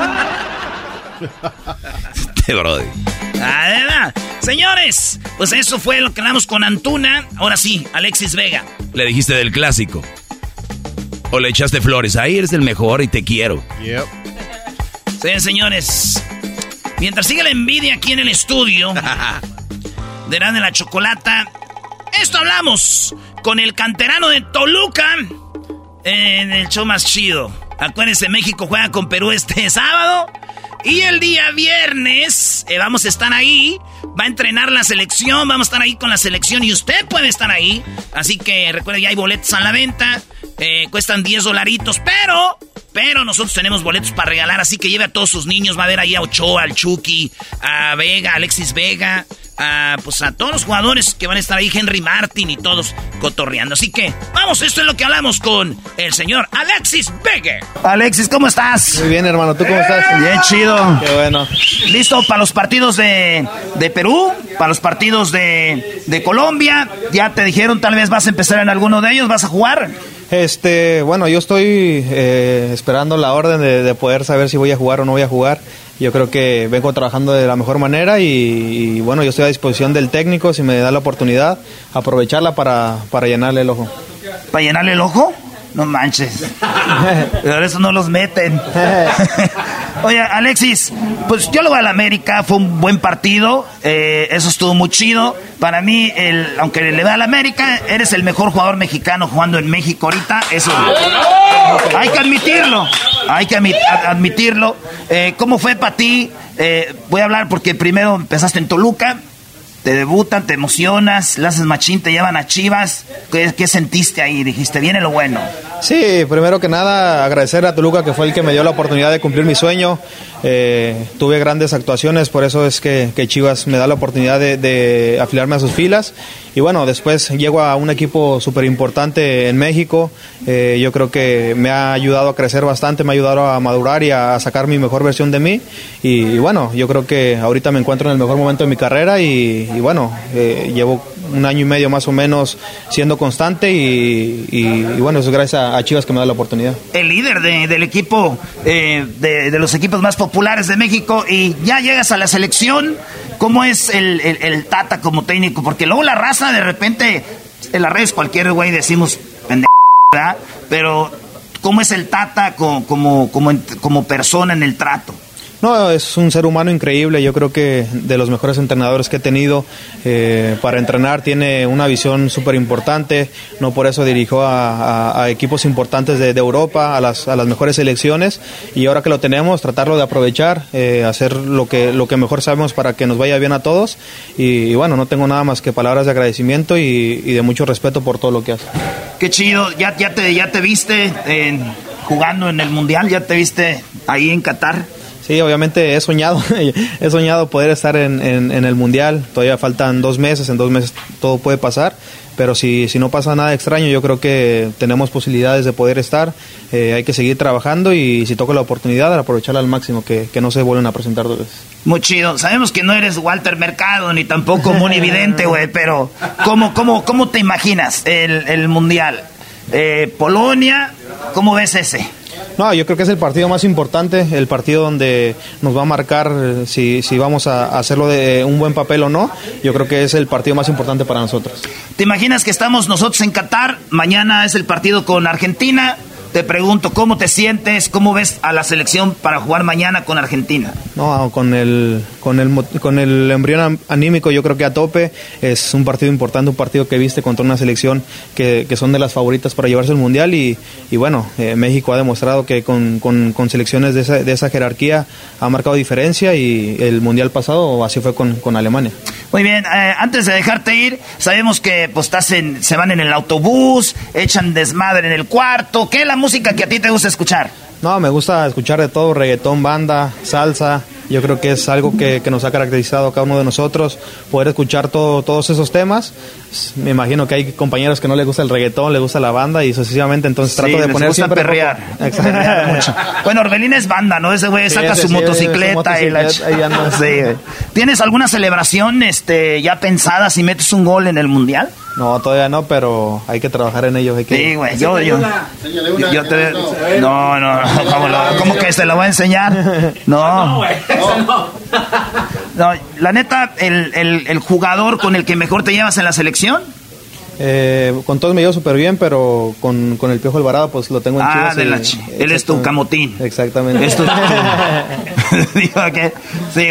Este brody. Ah. Señores, pues eso fue lo que hablamos con Antuna. Ahora sí, Alexis Vega. Le dijiste del clásico. O le echaste flores. Ahí eres el mejor y te quiero. Sí, señores. Mientras sigue la envidia aquí en el estudio de de la Chocolata, esto hablamos con el canterano de Toluca en el show más chido. Acuérdense, México juega con Perú este sábado. Y el día viernes eh, vamos a estar ahí. Va a entrenar la selección. Vamos a estar ahí con la selección. Y usted puede estar ahí. Así que recuerde, ya hay boletos a la venta. Eh, cuestan 10 dolaritos. Pero, pero nosotros tenemos boletos para regalar. Así que lleve a todos sus niños. Va a ver ahí a Ochoa, al Chucky, a Vega, Alexis Vega. A, pues a todos los jugadores que van a estar ahí. Henry Martin y todos cotorreando. Así que vamos, esto es lo que hablamos con el señor Alexis Vega. Alexis, ¿cómo estás? Muy bien, hermano. ¿Tú cómo estás? Bien chido. Qué bueno. ¿Listo para los partidos de, de Perú? ¿Para los partidos de, de Colombia? ¿Ya te dijeron tal vez vas a empezar en alguno de ellos? ¿Vas a jugar? Este, bueno, yo estoy eh, esperando la orden de, de poder saber si voy a jugar o no voy a jugar. Yo creo que vengo trabajando de la mejor manera y, bueno, yo estoy a disposición del técnico si me da la oportunidad, aprovecharla para, para llenarle el ojo. ¿Para llenarle el ojo? No manches. Pero eso no los meten. Oye, Alexis, pues yo lo voy a la América, fue un buen partido, eh, eso estuvo muy chido. Para mí, el, aunque le va a la América, eres el mejor jugador mexicano jugando en México ahorita. Eso hay que admitirlo, hay que admi- ad- admitirlo. Eh, ¿Cómo fue para ti? Eh, voy a hablar porque primero empezaste en Toluca, te debutan, te emocionas, haces machín, te llevan a Chivas. ¿Qué, sentiste ahí? Dijiste, viene lo bueno. Sí, primero que nada agradecer a Toluca que fue el que me dio la oportunidad de cumplir mi sueño. Eh, tuve grandes actuaciones, por eso es que, que Chivas me da la oportunidad de afiliarme a sus filas. Y bueno, después llego a un equipo súper importante en México. Eh, yo creo que me ha ayudado a crecer bastante, me ha ayudado a madurar y a sacar mi mejor versión de mí. Y, bueno, yo creo que ahorita me encuentro en el mejor momento de mi carrera y, bueno, eh, llevo un año y medio más o menos siendo constante y, bueno, eso es gracias a, Chivas que me da la oportunidad. El líder de- del equipo, eh, de los equipos más populares de México, y ya llegas a la selección. ¿Cómo es el, el- el Tata como técnico? Porque luego la raza de repente, en las redes cualquier güey decimos, "Pendejo", ¿verdad? Pero, ¿cómo es el Tata co- como, como, en- como persona en el trato? No, es un ser humano increíble. Yo creo que de los mejores entrenadores que he tenido eh, para entrenar tiene una visión súper importante. No por eso dirigió a, equipos importantes de, Europa, a las, a las mejores selecciones. Y ahora que lo tenemos, tratarlo de aprovechar, eh, hacer lo que, lo que mejor sabemos para que nos vaya bien a todos. Y, bueno, no tengo nada más que palabras de agradecimiento y, de mucho respeto por todo lo que hace. Qué chido, ya, ya, te, ya te viste jugando en el Mundial, ya te viste ahí en Qatar. Sí, obviamente he soñado, he soñado poder estar en, el Mundial. Todavía faltan dos meses, en dos meses todo puede pasar. Pero si, si no pasa nada extraño, yo creo que tenemos posibilidades de poder estar. Eh, hay que seguir trabajando y si toca la oportunidad, aprovecharla al máximo, que, que no se vuelvan a presentar dos veces. Muy chido. Sabemos que no eres Walter Mercado ni tampoco muy evidente, güey, pero ¿cómo, cómo, ¿cómo te imaginas el, el Mundial? Eh, Polonia, ¿cómo ves ese? No, yo creo que es el partido más importante, el partido donde nos va a marcar eh, si, si vamos a a hacerlo de un buen papel o no. Yo creo que es el partido más importante para nosotros. ¿Te imaginas que estamos nosotros en Qatar? Mañana es el partido con Argentina. Te pregunto, ¿cómo te sientes? ¿Cómo ves a la selección para jugar mañana con Argentina? No, con el, con el, con el embrión anímico yo creo que a tope. Es un partido importante, un partido que viste contra una selección que, que son de las favoritas para llevarse el Mundial y, y bueno, eh, México ha demostrado que con, con- con selecciones de esa, de esa jerarquía ha marcado diferencia y el Mundial pasado así fue con, con Alemania. Muy bien, eh, antes de dejarte ir, sabemos que pues estás en, se van en el autobús, echan desmadre en el cuarto. ¿Qué es la música que a ti te gusta escuchar? No, me gusta escuchar de todo, reggaetón, banda, salsa. Yo creo que es algo que, que nos ha caracterizado a cada uno de nosotros, poder escuchar todo, todos esos temas. Me imagino que hay compañeros que no les gusta el reggaetón, les gusta la banda y sucesivamente, entonces Sí, trato de les poner gusta siempre... perrear. Exacto. Perrear mucho. Bueno, Orbelín es banda, ¿no? Ese güey Sí, saca ese su sí, motocicleta su y la... motocicleta. Sí, güey. ¿Tienes alguna celebración este, ya pensada si metes un gol en el Mundial? No, todavía no, pero hay que trabajar en ello. Hay que... Sí, güey, yo, yo, yo te... No, no, no, ¿cómo, lo- cómo que se lo voy a enseñar? No. No, la neta, el, el, el jugador con el que mejor te llevas en la selección. Eh, con todos me llevo súper bien, pero con, con el Piojo Alvarado pues lo tengo en Ah, Chivas de y- la chi- él es tu camotín. Exactamente. Es tu- Digo que, sí,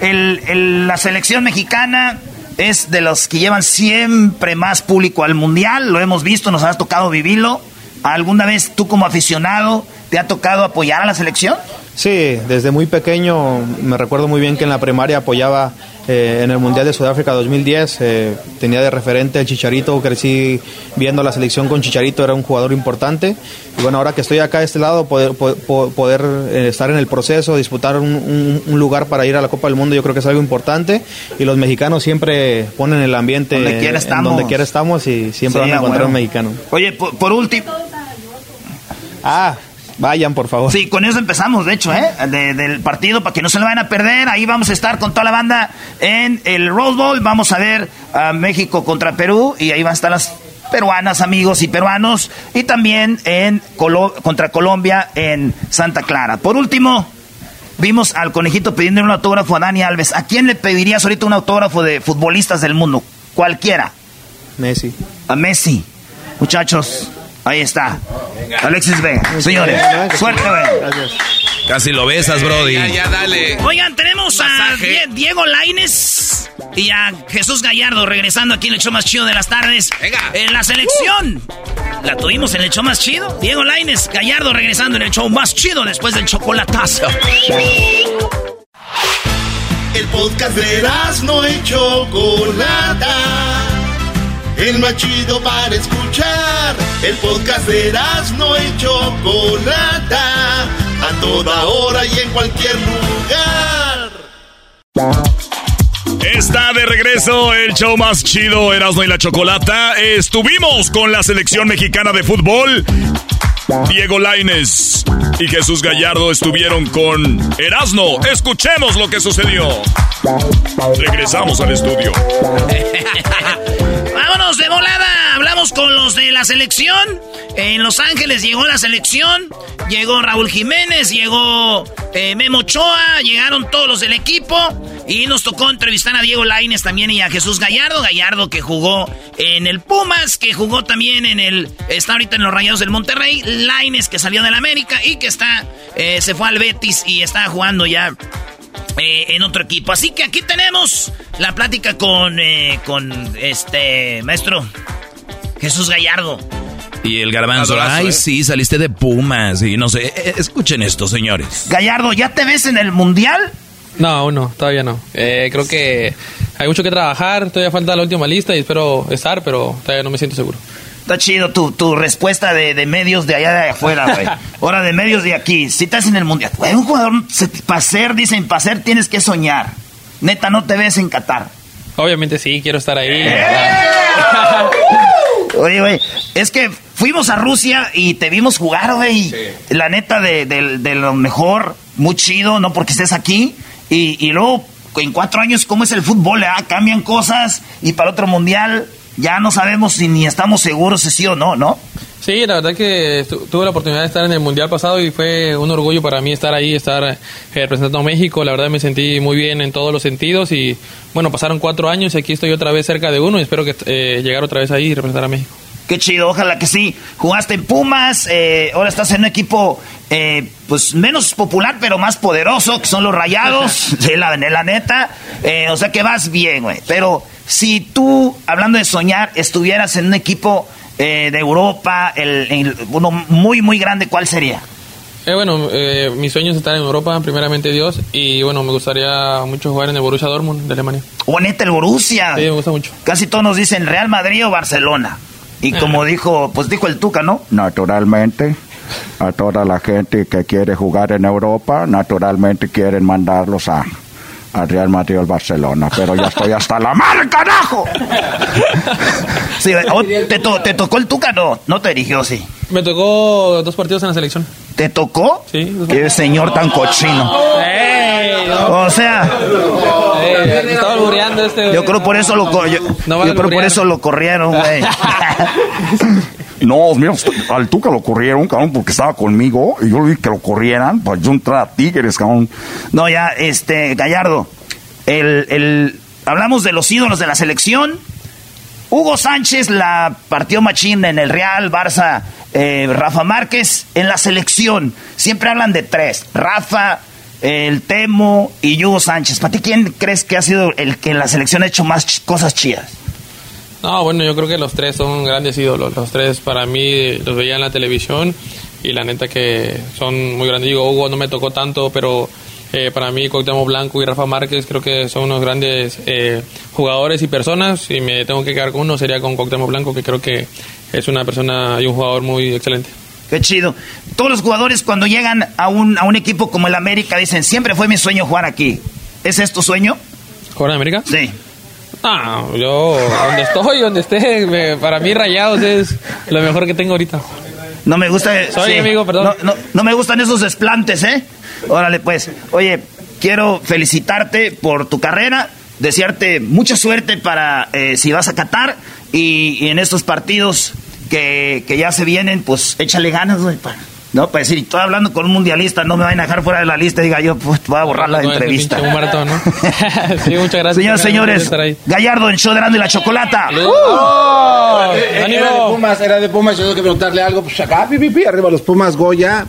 el, el- la selección mexicana es de los que llevan siempre más público al mundial. Lo hemos visto, nos has tocado vivirlo. ¿Alguna vez tú como aficionado te ha tocado apoyar a la selección? Sí, desde muy pequeño me recuerdo muy bien que en la primaria apoyaba eh, en el Mundial de Sudáfrica 2010, eh, tenía de referente el Chicharito, crecí viendo la selección con Chicharito, era un jugador importante. Y bueno, ahora que estoy acá de este lado, poder, po- po- poder eh, estar en el proceso, disputar un, un- un lugar para ir a la Copa del Mundo, yo creo que es algo importante. Y los mexicanos siempre ponen el ambiente Donde quiera estamos. donde quiera estamos y siempre Sí, van a encontrar huevo. un mexicano. Oye, por, por último. Ah, vayan por favor. Sí, con eso empezamos, de hecho, ¿eh? De- del partido, para que no se lo vayan a perder. Ahí vamos a estar con toda la banda en el Rose Bowl. Vamos a ver a México contra Perú y ahí van a estar las peruanas, amigos y peruanos. Y también en Colo- contra Colombia en Santa Clara. Por último, vimos al conejito pidiendo un autógrafo a Dani Alves. ¿A quién le pedirías ahorita un autógrafo de futbolistas del mundo? Cualquiera. Messi. A Messi. Muchachos, ahí está. Alexis Vega. Señores, suerte, güey. Casi lo besas, Brody. Ya, ya, dale. Oigan, tenemos a Masaje. Diego Laines y a Jesús Gallardo regresando aquí en el show más chido de las tardes. Venga. En la selección. La tuvimos en el show más chido. Diego Laines, Gallardo regresando en el show más chido después del chocolatazo. El podcast de no y Chocolata. El más chido para escuchar. El podcast de no y Chocolata. A toda hora y en cualquier lugar. Está de regreso el show más chido, Erasmo y la Chocolata. Estuvimos con la selección mexicana de fútbol. Diego Laines y Jesús Gallardo estuvieron con Erasmo. Escuchemos lo que sucedió. Regresamos al estudio. Vámonos de volada. Hablamos con los de la selección. En Los Ángeles llegó la selección. Llegó Raúl Jiménez, llegó eh, Memo Ochoa, llegaron todos los del equipo. Y nos tocó entrevistar a Diego Laines también y a Jesús Gallardo. Gallardo que jugó en el Pumas, que jugó también en el. Está ahorita en los Rayados del Monterrey. Laines que salió del América y que está. eh, se fue al Betis y está jugando ya eh, en otro equipo. Así que aquí tenemos la plática con, eh, con este maestro Jesús Gallardo. Y el garbanzo, ay, eh. sí, saliste de Pumas y no sé. Eh, Escuchen esto, señores. Gallardo, ¿ya te ves en el Mundial? No, aún no, todavía no. Eh, creo que hay mucho que trabajar, todavía falta la última lista y espero estar, pero todavía no me siento seguro. Está chido tu, tu respuesta de, de medios de allá de afuera, güey. Ahora de medios de aquí. Si estás en el mundial, güey, un jugador, para ser, dicen, para ser tienes que soñar. Neta, no te ves en Qatar. Obviamente sí, quiero estar ahí. Oye, güey, es que fuimos a Rusia y te vimos jugar, güey. La neta, de, de- de lo mejor, muy chido, no porque estés aquí. Y, y luego, en cuatro años, ¿cómo es el fútbol? ah? Cambian cosas y para otro mundial ya no sabemos si ni estamos seguros si sí o no, ¿no? Sí, la verdad que tu- tuve la oportunidad de estar en el Mundial pasado y fue un orgullo para mí estar ahí, estar eh, representando a México. La verdad me sentí muy bien en todos los sentidos y bueno, pasaron cuatro años y aquí estoy otra vez cerca de uno y espero que eh, llegar otra vez ahí y representar a México. Qué chido, ojalá que sí. Jugaste en Pumas, eh, ahora estás en un equipo eh, pues menos popular pero más poderoso, que son los Rayados, de la, de la neta. Eh, o sea que vas bien, güey. Pero si tú, hablando de soñar, estuvieras en un equipo eh, de Europa, el, el- uno muy, muy grande, ¿cuál sería? Eh, bueno, eh, mi sueño es estar en Europa, primeramente Dios, y bueno, me gustaría mucho jugar en el Borussia Dortmund de Alemania. O neta, el Borussia. Sí, me gusta mucho. Casi todos nos dicen Real Madrid o Barcelona. Y como dijo, pues dijo el Tuca, ¿no? Naturalmente, a toda la gente que quiere jugar en Europa, naturalmente quieren mandarlos a, a Real Madrid o al Barcelona. Pero ya estoy hasta la madre, carajo. Sí, o- te, to- ¿Te tocó el Tuca? No, no te dirigió, sí. Me tocó dos partidos en la selección. ¿Te tocó? Sí. Qué señor tan cochino. O sea, me estaba albureando este. yo creo por eso lo, yo, No creo por eso lo corrieron, güey. No, mira, al Tuca lo corrieron, cabrón, porque estaba conmigo. Y yo vi que lo corrieran, pues yo entré a Tigres, cabrón. No, ya, este, Gallardo, el, el, hablamos de los ídolos de la selección. Hugo Sánchez la partió machín en el Real, Barça, eh, Rafa Márquez en la selección. Siempre hablan de tres, Rafa, el Temo y Hugo Sánchez. ¿Para ti quién crees que ha sido el que en la selección ha hecho más cosas chidas? No, bueno, yo creo que los tres son grandes ídolos. Los tres para mí los veía en la televisión y la neta que son muy grandes. Digo, Hugo no me tocó tanto, pero eh, para mí Cuauhtémoc Blanco y Rafa Márquez creo que son unos grandes eh, jugadores y personas. Si me tengo que quedar con uno sería con Cuauhtémoc Blanco, que creo que es una persona y un jugador muy excelente. Qué chido. Todos los jugadores cuando llegan a un, a un equipo como el América dicen, siempre fue mi sueño jugar aquí. ¿Ese es tu sueño? ¿Jugar en América? Sí. Ah, yo donde estoy, donde esté, me- para mí Rayados es lo mejor que tengo ahorita. No me gusta. Soy sí. amigo, perdón. No, no- no me gustan esos desplantes, ¿eh? Órale, pues. Oye, quiero felicitarte por tu carrera, desearte mucha suerte para eh, si vas a Qatar y, y en estos partidos que, que ya se vienen, pues échale ganas, güey. para- No, para decir, estoy hablando con un mundialista, no me vayan a dejar fuera de la lista, diga yo, pues voy a borrar la entrevista. un maratón, ¿no? sí, muchas gracias. Señoras y señores. Gallardo en Show de Grande y la Chocolata. ¡Oh! Era de Pumas, era de Pumas, yo tengo que preguntarle algo, pues acá, pi, pi, pi, arriba los Pumas, Goya.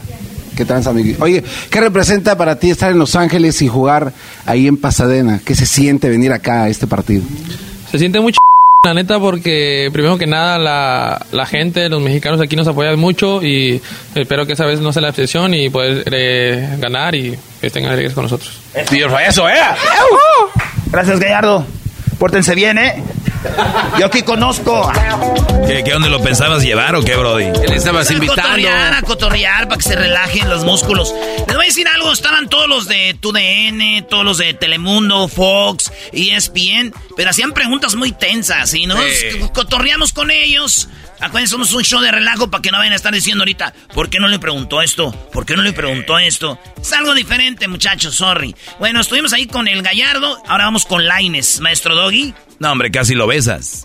¿Qué trans, amigo? Oye, ¿qué representa para ti estar en Los Ángeles y jugar ahí en Pasadena? ¿Qué se siente venir acá a este partido? Se siente mucho la neta porque primero que nada la, la gente, los mexicanos aquí nos apoyan mucho y espero que esa vez no sea la excepción y poder eh, ganar y que estén alegres con nosotros. eso, ¿eh? Gracias, Gallardo. Pórtense bien, ¿eh? Yo aquí conozco. ¿Qué, qué dónde lo pensabas llevar o qué, Brody? ¿Qué le estabas A invitando? cotorrear, a cotorrear para que se relajen los músculos. Les voy a decir algo, estaban todos los de TUDN, todos los de Telemundo, Fox, ESPN, pero hacían preguntas muy tensas y nos Sí. cotorreamos con ellos. Acuérdense, somos un show de relajo para que no vayan a estar diciendo ahorita, ¿por qué no le preguntó esto? ¿Por qué no le preguntó esto? Es algo diferente, muchachos, sorry. Bueno, estuvimos ahí con el Gallardo, ahora vamos con Laines, maestro Doggy. No, hombre, casi lo besas.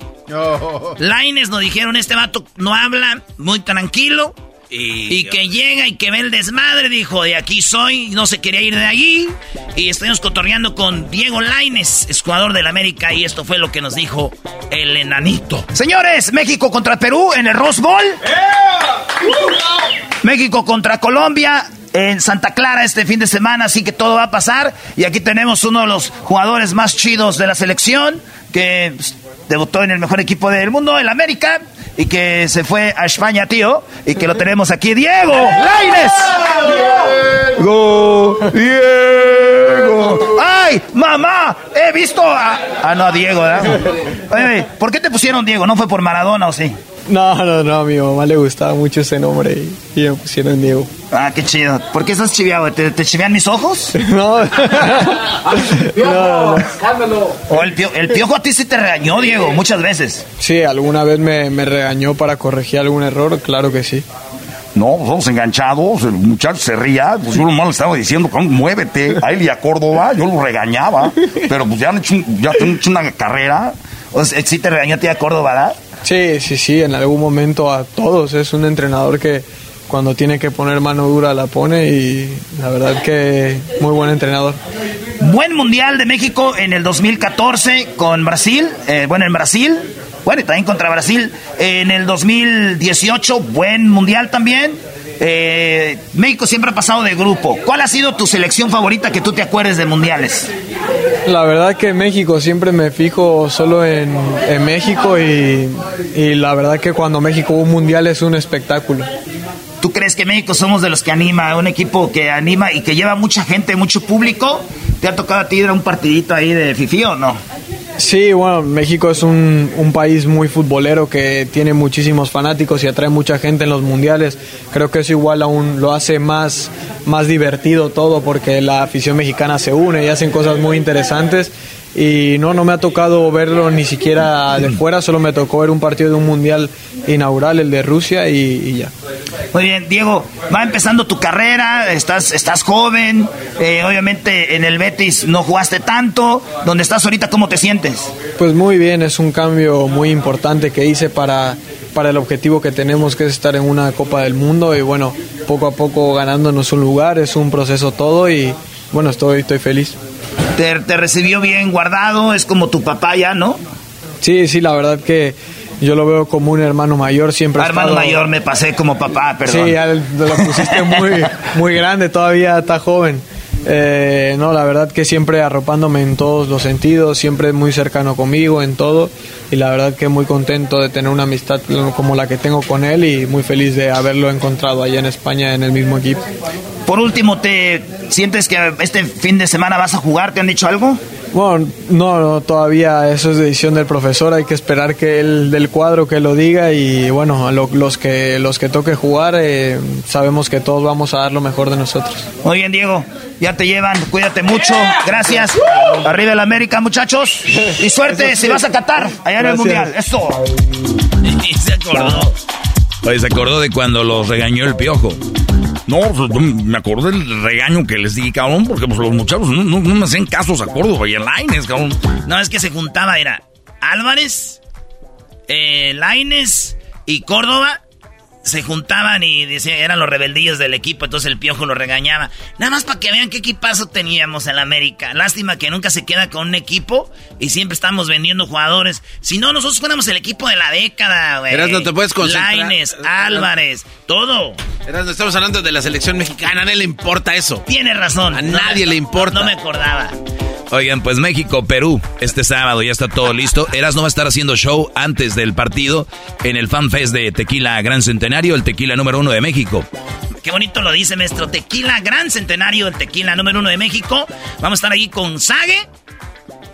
Laines nos dijeron, este vato no habla, muy tranquilo, Y, que llega y que ve el desmadre, dijo, de aquí soy, no se quería ir de allí. Y estuvimos cotorreando con Diego Laines, jugador del América, y esto fue lo que nos dijo el enanito. Señores, México contra Perú en el Rose Bowl. México contra Colombia en Santa Clara este fin de semana, así que todo va a pasar. Y aquí tenemos uno de los jugadores más chidos de la selección, que pues, debutó en el mejor equipo del mundo, el América, y que se fue a España, tío, y que lo tenemos aquí, Diego Laines. Diego, Diego. ¡Ay, mamá! He visto a... Ah, no, a Diego, ¿verdad? Oye, ¿por qué te pusieron Diego? ¿No fue por Maradona o sí? No, no, no, a mi mamá le gustaba mucho ese nombre y, y me pusieron Diego. Ah, qué chido. ¿Por qué estás chiviado? ¿Te, te chivean mis ojos? No. no, no. O el, pio- el piojo a ti sí te regañó, Diego, muchas veces. Sí, alguna vez me, me regañó para corregir algún error, claro que sí. No, somos enganchados, el muchacho se ría, pues yo nomás le estaba diciendo, "Cabrón, muévete, a él y a Córdoba, yo lo regañaba, pero pues ya han hecho, un- ya han hecho una carrera. O sea, sí te regañó a ti a Córdoba, ¿verdad? Sí, sí, sí, en algún momento a todos. Es un entrenador que cuando tiene que poner mano dura la pone y la verdad que muy buen entrenador. Buen Mundial de México en el 2014 con Brasil, eh, bueno, en Brasil, bueno, y también contra Brasil. En el 2018, buen Mundial también. Eh, México siempre ha pasado de grupo. ¿Cuál ha sido tu selección favorita que tú te acuerdes de mundiales? La verdad que México siempre me fijo solo en, en México y, y la verdad que cuando México un mundial es un espectáculo. ¿Tú crees que México somos de los que anima, un equipo que anima y que lleva mucha gente, mucho público? ¿Te ha tocado a ti ir a un partidito ahí de FIFI o no? Sí, bueno, México es un, un país muy futbolero que tiene muchísimos fanáticos y atrae mucha gente en los mundiales. Creo que eso igual aún lo hace más, más divertido todo porque la afición mexicana se une y hacen cosas muy interesantes. Y no, no me ha tocado verlo ni siquiera de fuera, solo me tocó ver un partido de un mundial inaugural, el de Rusia, y, y ya. Muy bien, Diego, va empezando tu carrera, estás, estás joven, eh, obviamente en el Betis no jugaste tanto, donde estás ahorita, ¿cómo te sientes? Pues muy bien, es un cambio muy importante que hice para, para el objetivo que tenemos, que es estar en una Copa del Mundo y bueno, poco a poco ganándonos un lugar, es un proceso todo y bueno, estoy, estoy feliz. Te, te recibió bien guardado, es como tu papá ya, ¿no? Sí, sí, la verdad que yo lo veo como un hermano mayor, siempre. Ah, hermano estado- mayor, me pasé como papá, perdón. Sí, ya lo pusiste muy, muy grande, todavía está joven. Eh, no, la verdad que siempre arropándome en todos los sentidos, siempre muy cercano conmigo en todo y la verdad que muy contento de tener una amistad como la que tengo con él y muy feliz de haberlo encontrado allá en España en el mismo equipo. Por último, ¿te sientes que este fin de semana vas a jugar? ¿Te han dicho algo? Bueno, no, no, todavía eso es decisión del profesor, hay que esperar que él del cuadro que lo diga y bueno, a lo- los que los que toque jugar eh, sabemos que todos vamos a dar lo mejor de nosotros. Muy bien, Diego. Ya te llevan, cuídate mucho. Gracias. Arriba el América, muchachos. Y suerte si vas a Qatar, allá en el. Mundial. Eso. se acordó. Oye, se acordó de cuando los regañó el piojo. No, pues, no, me acordé del regaño que les di, cabrón, porque pues, los muchachos no, me hacen casos a Córdoba y a Laines, cabrón. No, es que se juntaba, era Álvarez, eh, Laines y Córdoba. Se juntaban y decían, eran los rebeldillos del equipo, entonces el piojo lo regañaba. Nada más para que vean qué equipazo teníamos en la América. Lástima que nunca se queda con un equipo y siempre estamos vendiendo jugadores. Si no, nosotros fuéramos el equipo de la década, güey. Eras, no te puedes concentrar. Laines, Álvarez, todo. Eras, no estamos hablando de la selección mexicana, a nadie le importa eso. Tiene razón. A nadie le importa. No me acordaba. Oigan, pues México, Perú, este sábado ya está todo listo. Eras no va a estar haciendo show antes del partido en el Fan Fest de Tequila Gran Centenario, el tequila número uno de México. Qué bonito lo dice, maestro. Tequila Gran Centenario, el tequila número uno de México. Vamos a estar ahí con Sage,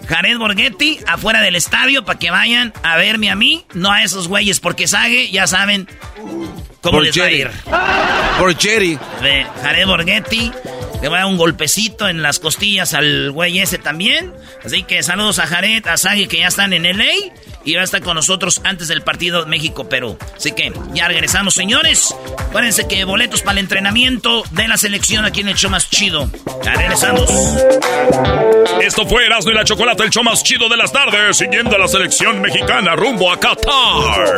Jared Borghetti, afuera del estadio, para que vayan a verme a mí, no a esos güeyes, porque Sage, ya saben cómo Por les va a Jerry. ir. Por Jerry. De Jared Borghetti. Le va a dar un golpecito en las costillas al güey ese también. Así que saludos a Jared, a Sage, que ya están en LA. Y va a estar con nosotros antes del partido México-Perú. Así que ya regresamos, señores. Acuérdense que boletos para el entrenamiento de la selección aquí en el show más chido. Ya regresamos. Esto fue Erasmo y la Chocolate, el show más chido de las tardes, siguiendo a la selección mexicana rumbo a Qatar.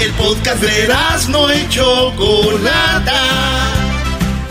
El podcast de no y Chocolata.